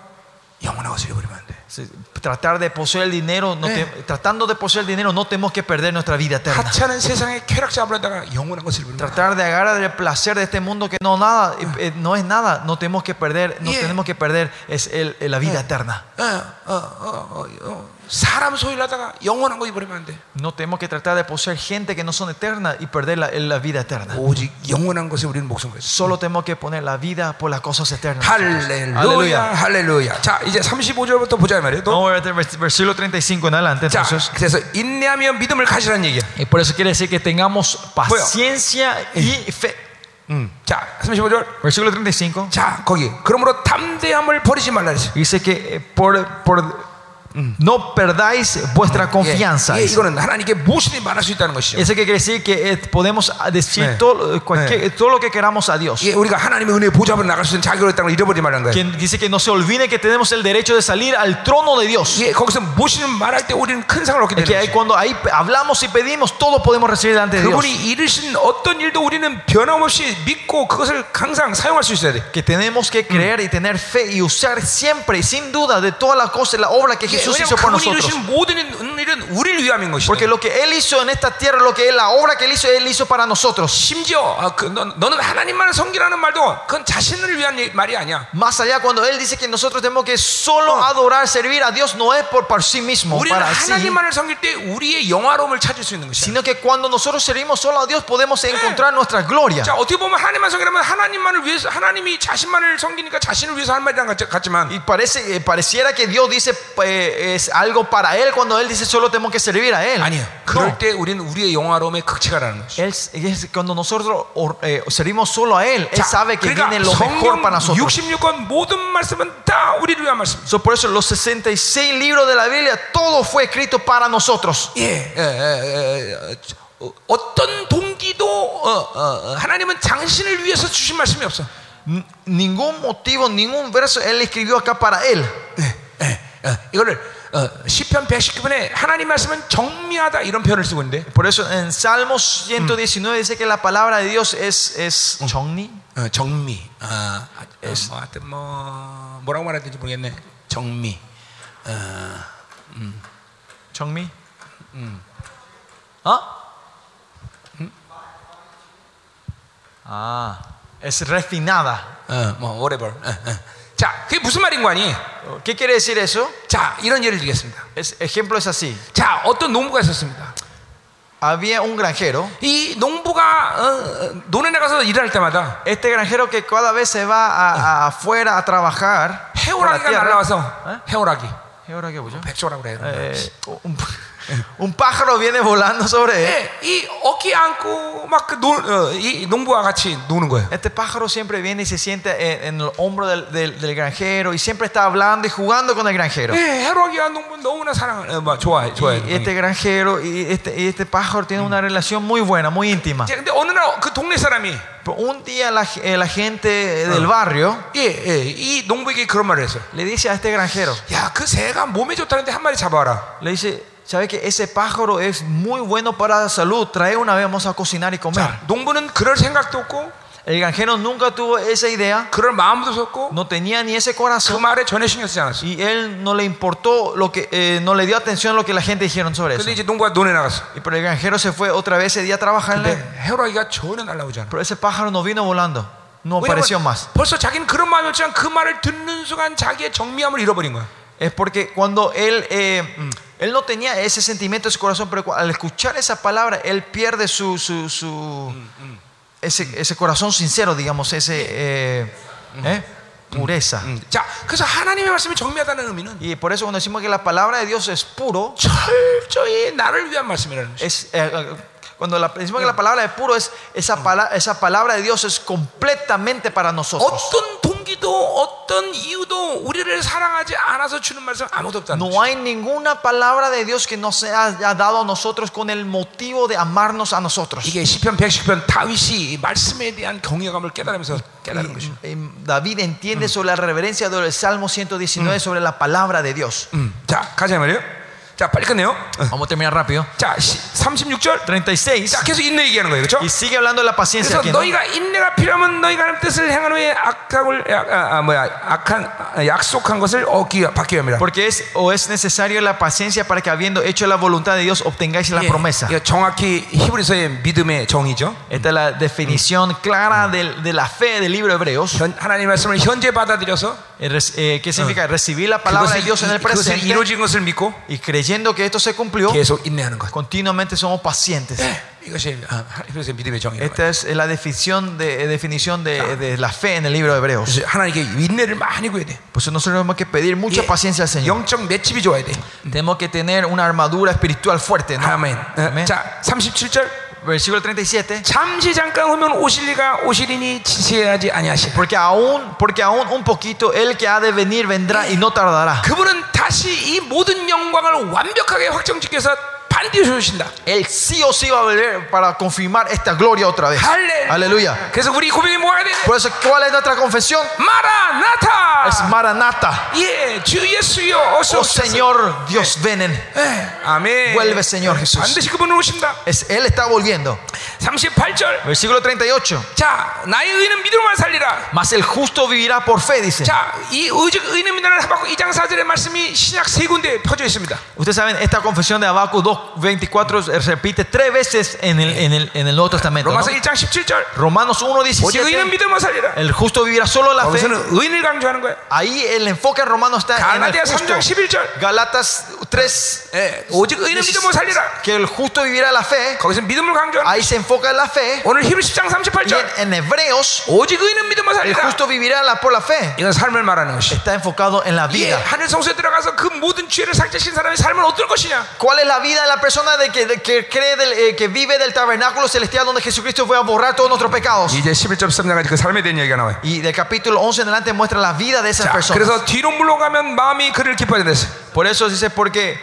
영원한 것을 잃어버리면 안 돼. Sí, Tratar de poseer el dinero, no Eh. te- tratando de poseer el dinero, no tenemos que perder nuestra vida eterna. 하찮은 세상의 쾌락 잡으려다가 영원한 것을 잃어버리면 안 돼. Tratar de agarrar el placer de este mundo que no nada, eh, no es nada, no tenemos que perder, no Yeah. tenemos que perder es el- la vida eterna. 어, 어, 어, 어, 어, 사람 소유하다가 영원한 거 입으려면 안 돼. No tenemos que tratar de poseer gente que no son eternas y perder la, la vida eterna. 오직 영원한 것에 우리는 목숨을 걸었어. Solo tenemos que poner la vida por las cosas eternas. 할렐루야, Aleluya. 할렐루야. 자, 이제 35절부터 보자 이 말이에요. 또. Vamos a ver el vers- versículo 35 en adelante. 자, Entonces, 그래서 인내하며 믿음을 가지라는 얘기야. y por eso quiere decir que tengamos paciencia y fe. 음. 자, 35절. Versículo 35 자, 거기. 그러므로 담대함을 버리지 말라 그랬어. dice que eh, por, por no perdáis vuestra confianza. 예, 예, 이거는 하나님께 무엇이든 말할 수 있다는 것이죠. Eso que quiere decir que eh, podemos decir 네. todo, cualquier- todo lo que queramos a Dios. 예, 우리가 하나님의 은혜 보좌로 나갈 수 있는 자격을 있다는 걸 잃어버리지 말라는 거예요. Quien dice que no se olvide que tenemos el derecho de salir al trono de Dios. 예, 거기서 무엇이든 말할 때 우리는 큰 상을 얻게 Es que 되는 ahí 거죠. cuando ahí hablamos y pedimos, todo podemos recibir delante de Dios. 그분이 이르신 어떤 일도 우리는 변함없이 믿고 그것을 항상 사용할 수 있어야 돼. Que tenemos que creer y tener fe y usar siempre y sin duda de todas las cosas, la obra que 예, Hizo por nosotros. Porque lo que Él hizo en esta tierra, lo que él, la obra que Él hizo, Él hizo para nosotros. Más allá, cuando Él dice que nosotros tenemos que solo adorar, servir a Dios, no es por, sí mismo. Sino que cuando nosotros servimos solo a Dios, podemos encontrar nuestra gloria. Y eh, pareciera que Dios dice, eh, es algo para Él cuando Él dice solo tenemos que servir a Él. 아니요. No. 그럴 때 우리는 우리의 영화로움의 극치가라는 것이. Él, es cuando nosotros or- eh, servimos solo a Él, Él sabe que 그러니까 viene lo mejor para 성경 nosotros. 66권 모든 말씀은 다 우리를 위한 말씀. So, por eso los 66 libros de la Biblia, todo fue escrito para nosotros. 예, 예, 예, 예, 어, 어떤 동기도 어, 어, 어, 하나님은 당신을 위해서 주신 말씀이 없어. N- ningún motivo, ningún verso Él escribió acá para Él. 예, 예, 어, 이거를 어, 시편 119편에 하나님 말씀은 정미하다 이런 표현을 쓰고 있는데 Por eso en Salmos 119 dice que la palabra de Dios es, es 정리. 어, 정미. 아, 아, 어, 뭐 하여튼 뭐 뭐라고 말해야 될지 모르겠네. 정미. 어, 정미. ¿Ah? Ah, es refinada. 어, 뭐 whatever. 어, 어. 자, 그게 무슨 말인 거 아니? ¿Qué quiere decir eso? 자, 이런 예를 들겠습니다. Es, ejemplo es así. 자, 어떤 농부가 있었습니다. Había un granjero. 이 농부가 어, 어, 논에 나가서 일할 때마다 Este granjero que cada vez se va a- a- afuera a trabajar. 해오라기가. 날라와서 어? 해오라기, 해오라기 뭐죠? 백조라고 그래요. Eh, un, un pájaro viene volando sobre él. 예, 이 어깨 안고 막이 농부와 같이 노는 거예요. Este pájaro siempre viene y se siente en, en el hombro del, del- del granjero y siempre está hablando y jugando con el granjero. 예, 해오라기와 농부 너무나 사랑, 어, 뭐 좋아해, 좋아해. Y este granjero y este, y este pájaro tienen una relación muy buena, muy íntima. 이제 근데 어느 날 그 동네 사람이 Pero un día la, eh, la gente del barrio 예, 예, 이 농부에게 그런 말을 했어. le dice a este granjero, 야, 그 새가 몸에 좋다는데 한 마리 잡아라. le dice, ¿sabe que ese pájaro es muy bueno para la salud? Trae una vez, vamos a cocinar y comer. 자, 농부는 그럴 생각도 없고 El granjero nunca tuvo esa idea, 그럴 마음도 없고 no tenía ni ese 그 corazón 말에 전혀 신경 쓰지 않았어. y él no le importó lo que, eh, no le dio atención a lo que la gente dijeron sobre eso. 근데 이제 농부가 논에 나갔어. Y pero el granjero se fue otra vez ese día a trabajarle. 근데 해오라기가 전혀 날라오지 않아. Pero ese pájaro no vino volando. No apareció más. 벌써 자기는 그런 마음이었지만 그 말을 듣는 순간 자기의 정미함을 잃어버린 거야. Es porque cuando él, eh, él no tenía ese sentimiento en su corazón, pero al escuchar esa palabra, él pierde su, su, su ese, ese corazón sincero, digamos, ese eh, eh, pureza. 음. 자, 그래서 하나님의 말씀이 정미하다는 의미는 Y por eso cuando decimos que la palabra de Dios es puro, 철저히 나를 위한 말씀이라는 것이. es, eh, eh, cuando la- decimos que la palabra de puro es esa, pala- esa palabra de Dios es completamente para nosotros. 어떤 동기도 어떤 이유도 우리를 사랑하지 않아서 주는 말씀 아무도 없다는 No 것이. hay ninguna palabra de Dios que nos haya dado a nosotros con el motivo de amarnos a nosotros. 이게 시편 110편 다윗이 이 말씀에 대한 경외감을 깨달으면서 깨달은 것이. Y, eh, David entiende sobre la reverencia del Salmo 119 sobre la palabra de Dios. 음. 자, 가자 말이요. 자, 빨리 끝내요. 어. Vamos a terminar rápido. 자, 시- 36절. 36. 자, 계속 인내 얘기하는 거예요. 그렇죠? Y sigue hablando de la paciencia 그래서 aquí. ¿no? 너희가 인내가 필요하면 너희가 하나님 뜻을 행한 후에 악함을 약- 아, 아, 뭐야 악한 아, 약속한 것을 얻기 받기 위함이라. Porque es o es necesario la paciencia para que habiendo hecho la voluntad de Dios obtengáis la 예, promesa. 이거 정확히 히브리서의 믿음의 정의죠. Esta es la definición clara del- de, la fe del libro de Hebreos. 현- 하나님 말씀을 현재 받아들여서 Eh, res- eh, ¿Qué significa? Recibir la palabra de 그것을, Dios en el 이- 그것을 presente 이루어진 것을 믿고 y creyendo que esto se cumplió, 계속 인내하는 것. continuamente somos pacientes. 네, 이것이 아, 그래서 믿음의 정의예요. Esta es la definición de, definición de, de la fe en el libro de Hebreos. 그래서 하나님께 인내를 많이 구해야 돼. Por eso nosotros tenemos que pedir mucha 예, paciencia al Señor. 영적 맷집이 좋아야 돼. Tenemos que tener una armadura espiritual fuerte. ¿no? 아멘. 어, Amén. 자, 37절. Versículo 37. 잠시 잠깐 오면 오실리가 오시리니 지체하지 아니하시라. Porque aún, porque aún un poquito el que ha de venir vendrá y no tardará. 그분은 다시 이 모든 영광을 완벽하게 확정짓께서 반드시 오신다. Él sí o sí va a volver para confirmar esta gloria otra vez. 할렐. Aleluya. 그래서 우리 고백이 뭐가 되냐? Por eso, ¿cuál es nuestra confesión? 마라나타. Es Maranata. 예, 주 예수여 어서 Oh 오소서. Señor, Dios, ven. 예, 아멘. Vuelve, Señor Jesús. 반드시 그분은 오신다. Es, él está volviendo. 38절. Versículo 38. 자, 나의 의는 믿음만 살리라. Mas el justo vivirá por fe, dice. 자, 이 의적 의는 믿음을 하박국 2장 4절의 말씀이 신약 세 군데 퍼져 있습니다. Ustedes saben, esta confesión de Habacuc 24 se repite tres veces en el, en el, en el Nuevo Testamento. ¿no? Romanos 1, 17. El justo vivirá solo la fe. Ahí el enfoque en Romanos está en el justo. Galatas 3. Que el justo vivirá la fe. Ahí se enfoca en la fe. Y en, en Hebreos, el justo vivirá la, por la fe. Está enfocado en la vida. ¿Cuál es la vida de la persona de que, de que cree del, eh, que vive del tabernáculo celestial donde Jesucristo fue a borrar todos nuestros pecados? 이제 11.3장까지 그 삶에 대한 얘기가 나와요. Y del capítulo 11 en adelante muestra la vida de esas 자, personas. 그래서 뒤로 물러가면 마음이 그를 기뻐하게 됐어요. Por eso dice, porque,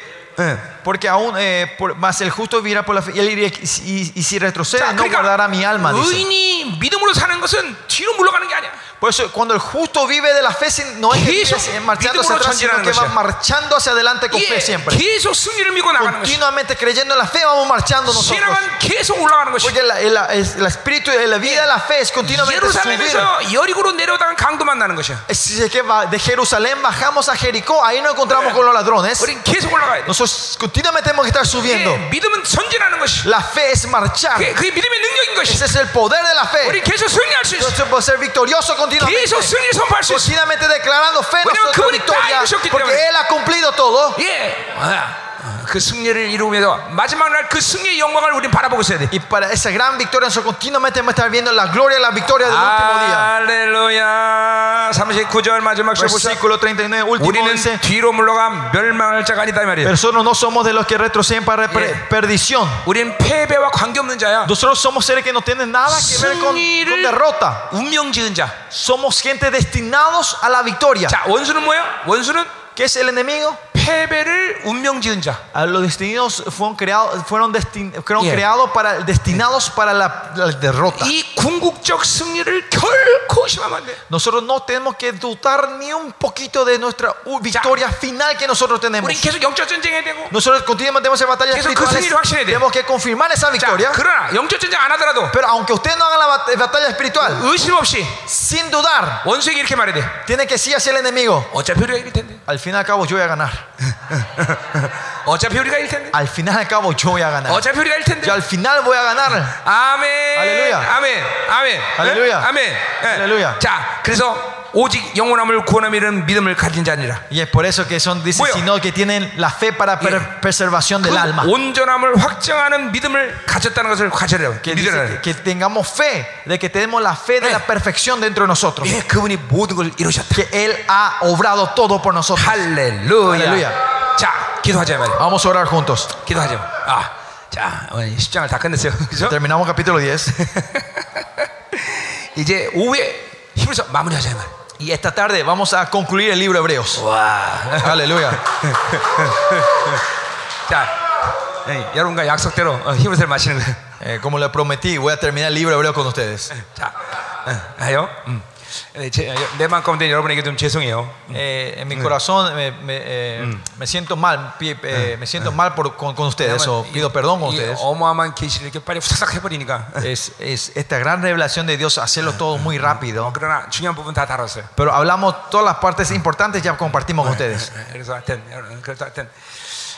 porque aún eh, por- más el justo vivirá por la fe. Y, él iría- y, y- y si retrocede, 자, no guardará mi alma. dice. 의인이 믿음으로 사는 것은 뒤로 물러가는 게 아니야. Por eso, cuando el justo vive de la fe, sin- no es que vive 계속 marchando hacia 믿음으로 atrás, sino 전진하는 que va 것이야. marchando hacia adelante con fe 예, siempre. 계속 승리를 믿고 나가는 것이. Continuamente creyendo en la fe, vamos marchando nosotros. 신앙은 계속 올라가는 것이. Porque la, la- es- la espíritu, la vida de la fe es continuamente subir. 예루살렘에서 여리고로 내려오다가 강도 만나는 것이야. Es es que va- de Jerusalén bajamos a Jericó, ahí nos encontramos con los ladrones. 우린 계속 올라가야 돼. Nosotros continuamente tenemos que estar subiendo. 예, 믿음은 전진하는 것이. La fe es marchar. 그게, 그게 믿음의 능력인 것이. Ese es el poder de la 우리 fe. 계속 승리할 수 있어. Nosotros podemos ser victoriosos continuamente. 계속 승리 선포할 수 있어. Continuamente declarando fe 왜냐면 nuestra 그분이 다 victoria. 이루셨기 Porque 때문에. Él ha cumplido todo. 예. 아, 아, 그 승리를 이루면서 마지막 날 그 승리의 영광을 우린 바라보고 있어야 돼. Y para esa gran victoria, nosotros continuamente vamos a estar viendo la gloria y la victoria del último día. 할렐루야. 39절 마지막 절 보자. Versículo 39, último 우리는 dice. 뒤로 물러가 멸망할 자가 아니다 이 말이에요. Nosotros no somos de los que retroceden para per- Yeah. perdición. 우리는 패배와 관계없는 자야. Nosotros somos seres que no tienen nada que ver con, con 승리를 derrota. 운명 지은 자. Somos gente destinados a la victoria. 자, 원수는 뭐야? 원수는 ¿Qué es el enemigo? 패배를 운명 지은 자. A los destinados fueron creados, fueron, destin- fueron Yeah. creados para, destinados para la, la derrota. 이 궁극적 승리를 결코 심하면 안 돼. Nosotros no tenemos que dudar ni un poquito de nuestra uh, victoria final que nosotros tenemos. 우리 계속 영적 전쟁해야 되고. Nosotros continuamente tenemos batallas 계속 그 espirituales. 승리를 확신해야 돼. Tenemos que confirmar esa 자, victoria. 그러나 영적 전쟁 안 하더라도 Pero aunque usted no haga la bat- batalla espiritual, 의심 없이 sin dudar, 원수에게 이렇게 말해야 돼. tiene que sí hacia el enemigo. 어차피 우리가 이길 텐데. Al fin y al cabo yo voy a ganar. 어차피 우리가 이길 텐데. Al final y al cabo yo voy a ganar. 어차피 우리가 이길 텐데. Yo al final voy a ganar. 아멘. 할렐루야. 아멘. 아멘. 할렐루야. 네? 아멘. 예. 할렐루야. 자, 그래서 오직 영원함을 구원함이라는 믿음을 가진 자니라. Y es por eso que son, dice, 뭐요? sino que tienen la fe para per- Yeah. preservación del 그 alma. 온전함을 확정하는 믿음을 가졌다는 것을 가져래요. Que, dice 믿으라. que, que tengamos fe, de que tenemos la fe de Yeah. la perfección dentro de nosotros. 예, 그분이 모든 걸 이루셨다. Que Él ha obrado todo por nosotros. 할렐루야. 할렐루야. 자, 기도하자 말이야. Vamos a orar juntos. 기도하자. 아, 자, 오늘 10장을 다 끝냈어요. 그죠? Terminamos capítulo 10. 이제 오후에 힘을서 마무리하자 이 말. y esta tarde vamos a concluir el libro Hebreos. Wow. Aleluya. eh, como le prometí, voy a terminar el libro de Hebreos con ustedes. 자, 어, 하요. 음. 예, 제, 내 마음 가운데 여러분에게 좀 죄송해요. Eh, en mi corazón me, me, eh, me siento mal, pi- eh, me siento mal por- con, con ustedes, o 왜냐면 pido perdón con 이 ustedes. 어마어마한 계시를 이렇게 빨리 후삭 해버리니까. Es, es esta gran revelación de Dios, hacerlo todo muy rápido. 그러나 중요한 부분 다 다뤘어요. Pero hablamos todas las partes importantes, ya compartimos con ustedes. 예, 그래서 하여튼 여러분, 그래서 하여튼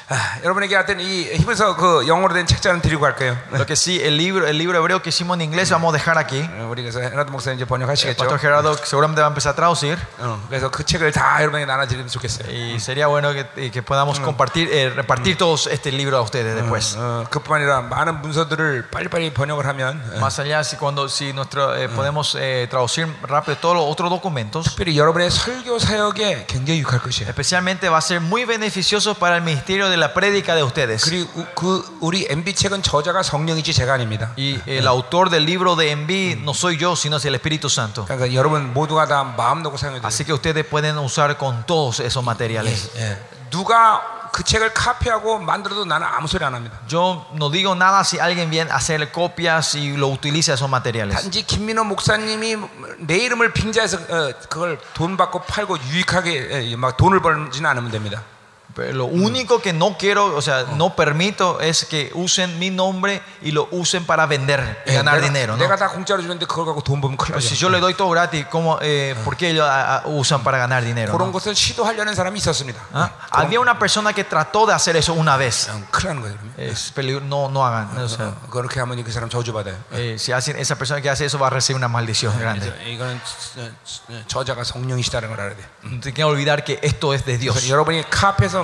아, 여러분에게 하여튼 이 히브리서 그 영어로 된 책자는 드리고 갈게요. Lo que sí, el libro, el libro hebreo que hicimos en inglés vamos a dejar aquí. 어, 우리 그래서 헤나드 목사님 이제 El 번역하시겠죠. pastor Gerardo seguramente va a empezar a traducir. 어, 그래서 그 책을 다 여러분에게 나눠드리면 좋겠어요. Y sería bueno que, y que podamos compartir, eh, repartir todos este libro a ustedes después. 어, 그뿐만 아니라 많은 문서들을 빨리빨리 번역을 하면 어, Más allá, si, cuando, si nuestro, eh, podemos eh, traducir rápido todos los otros documentos, 특별히 여러분의 설교 사역에 굉장히 유익할 것이에요. especialmente va a ser muy beneficioso para el ministerio de la prédica de ustedes. 그리고 우- 그 우리 MB 책은 저자가 성령이지 제가 아닙니다. Y el autor del libro de Enví no soy yo, sino es el Espíritu Santo. 그러니까 여러분 모두가 다 마음 놓고 사용해야 돼요. Así que ustedes pueden usar con todos esos materiales. 예. 누가 그 책을 카피하고 만들어도 나는 아무 소리 안 합니다. Yo no digo nada si alguien viene a hacer copias y lo utiliza esos materiales. 단지 김민호 목사님이 내 이름을 빙자해서 어, 그걸 돈 받고 팔고 유익하게 예, 막 돈을 벌지는 않으면 됩니다. Lo único que no quiero, o sea, no permito es que usen mi nombre y lo usen para vender y ganar dinero. ¿no? Pues si yo le doy todo gratis, ¿cómo, eh, ¿por qué ellos usan para ganar dinero? ¿no? ¿Ah? Había una persona que trató de hacer eso una vez. Es no, no hagan. O sea, eh, si hacen, esa persona que hace eso va a recibir una maldición grande. Tienen que olvidar que esto es de Dios.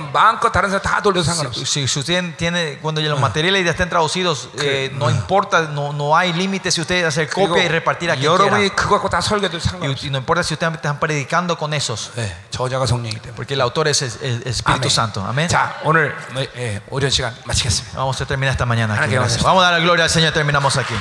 여러분이 카페에서 마음껏 다른 사람 다 돌려도 상관없어요. Si, si usted tiene, cuando ya los materiales ya estén traducidos, eh, no importa, no, no hay límite si ustedes hacer 그리고 copia y repartir a quien quiera. 여러분이 그거 갖고 다 설교도 Y, 상관없어요. y no importa si ustedes están predicando con esos, 네, 저자가 성령이기 때문에. porque el autor es el, el Espíritu 아멘. Santo. Amén. 자, 오늘 뭐, 예, 오전 시간 마치겠습니다. Vamos a terminar esta mañana aquí. Ahora que vamos a- Gracias. Vamos a dar la gloria al Señor. Terminamos aquí.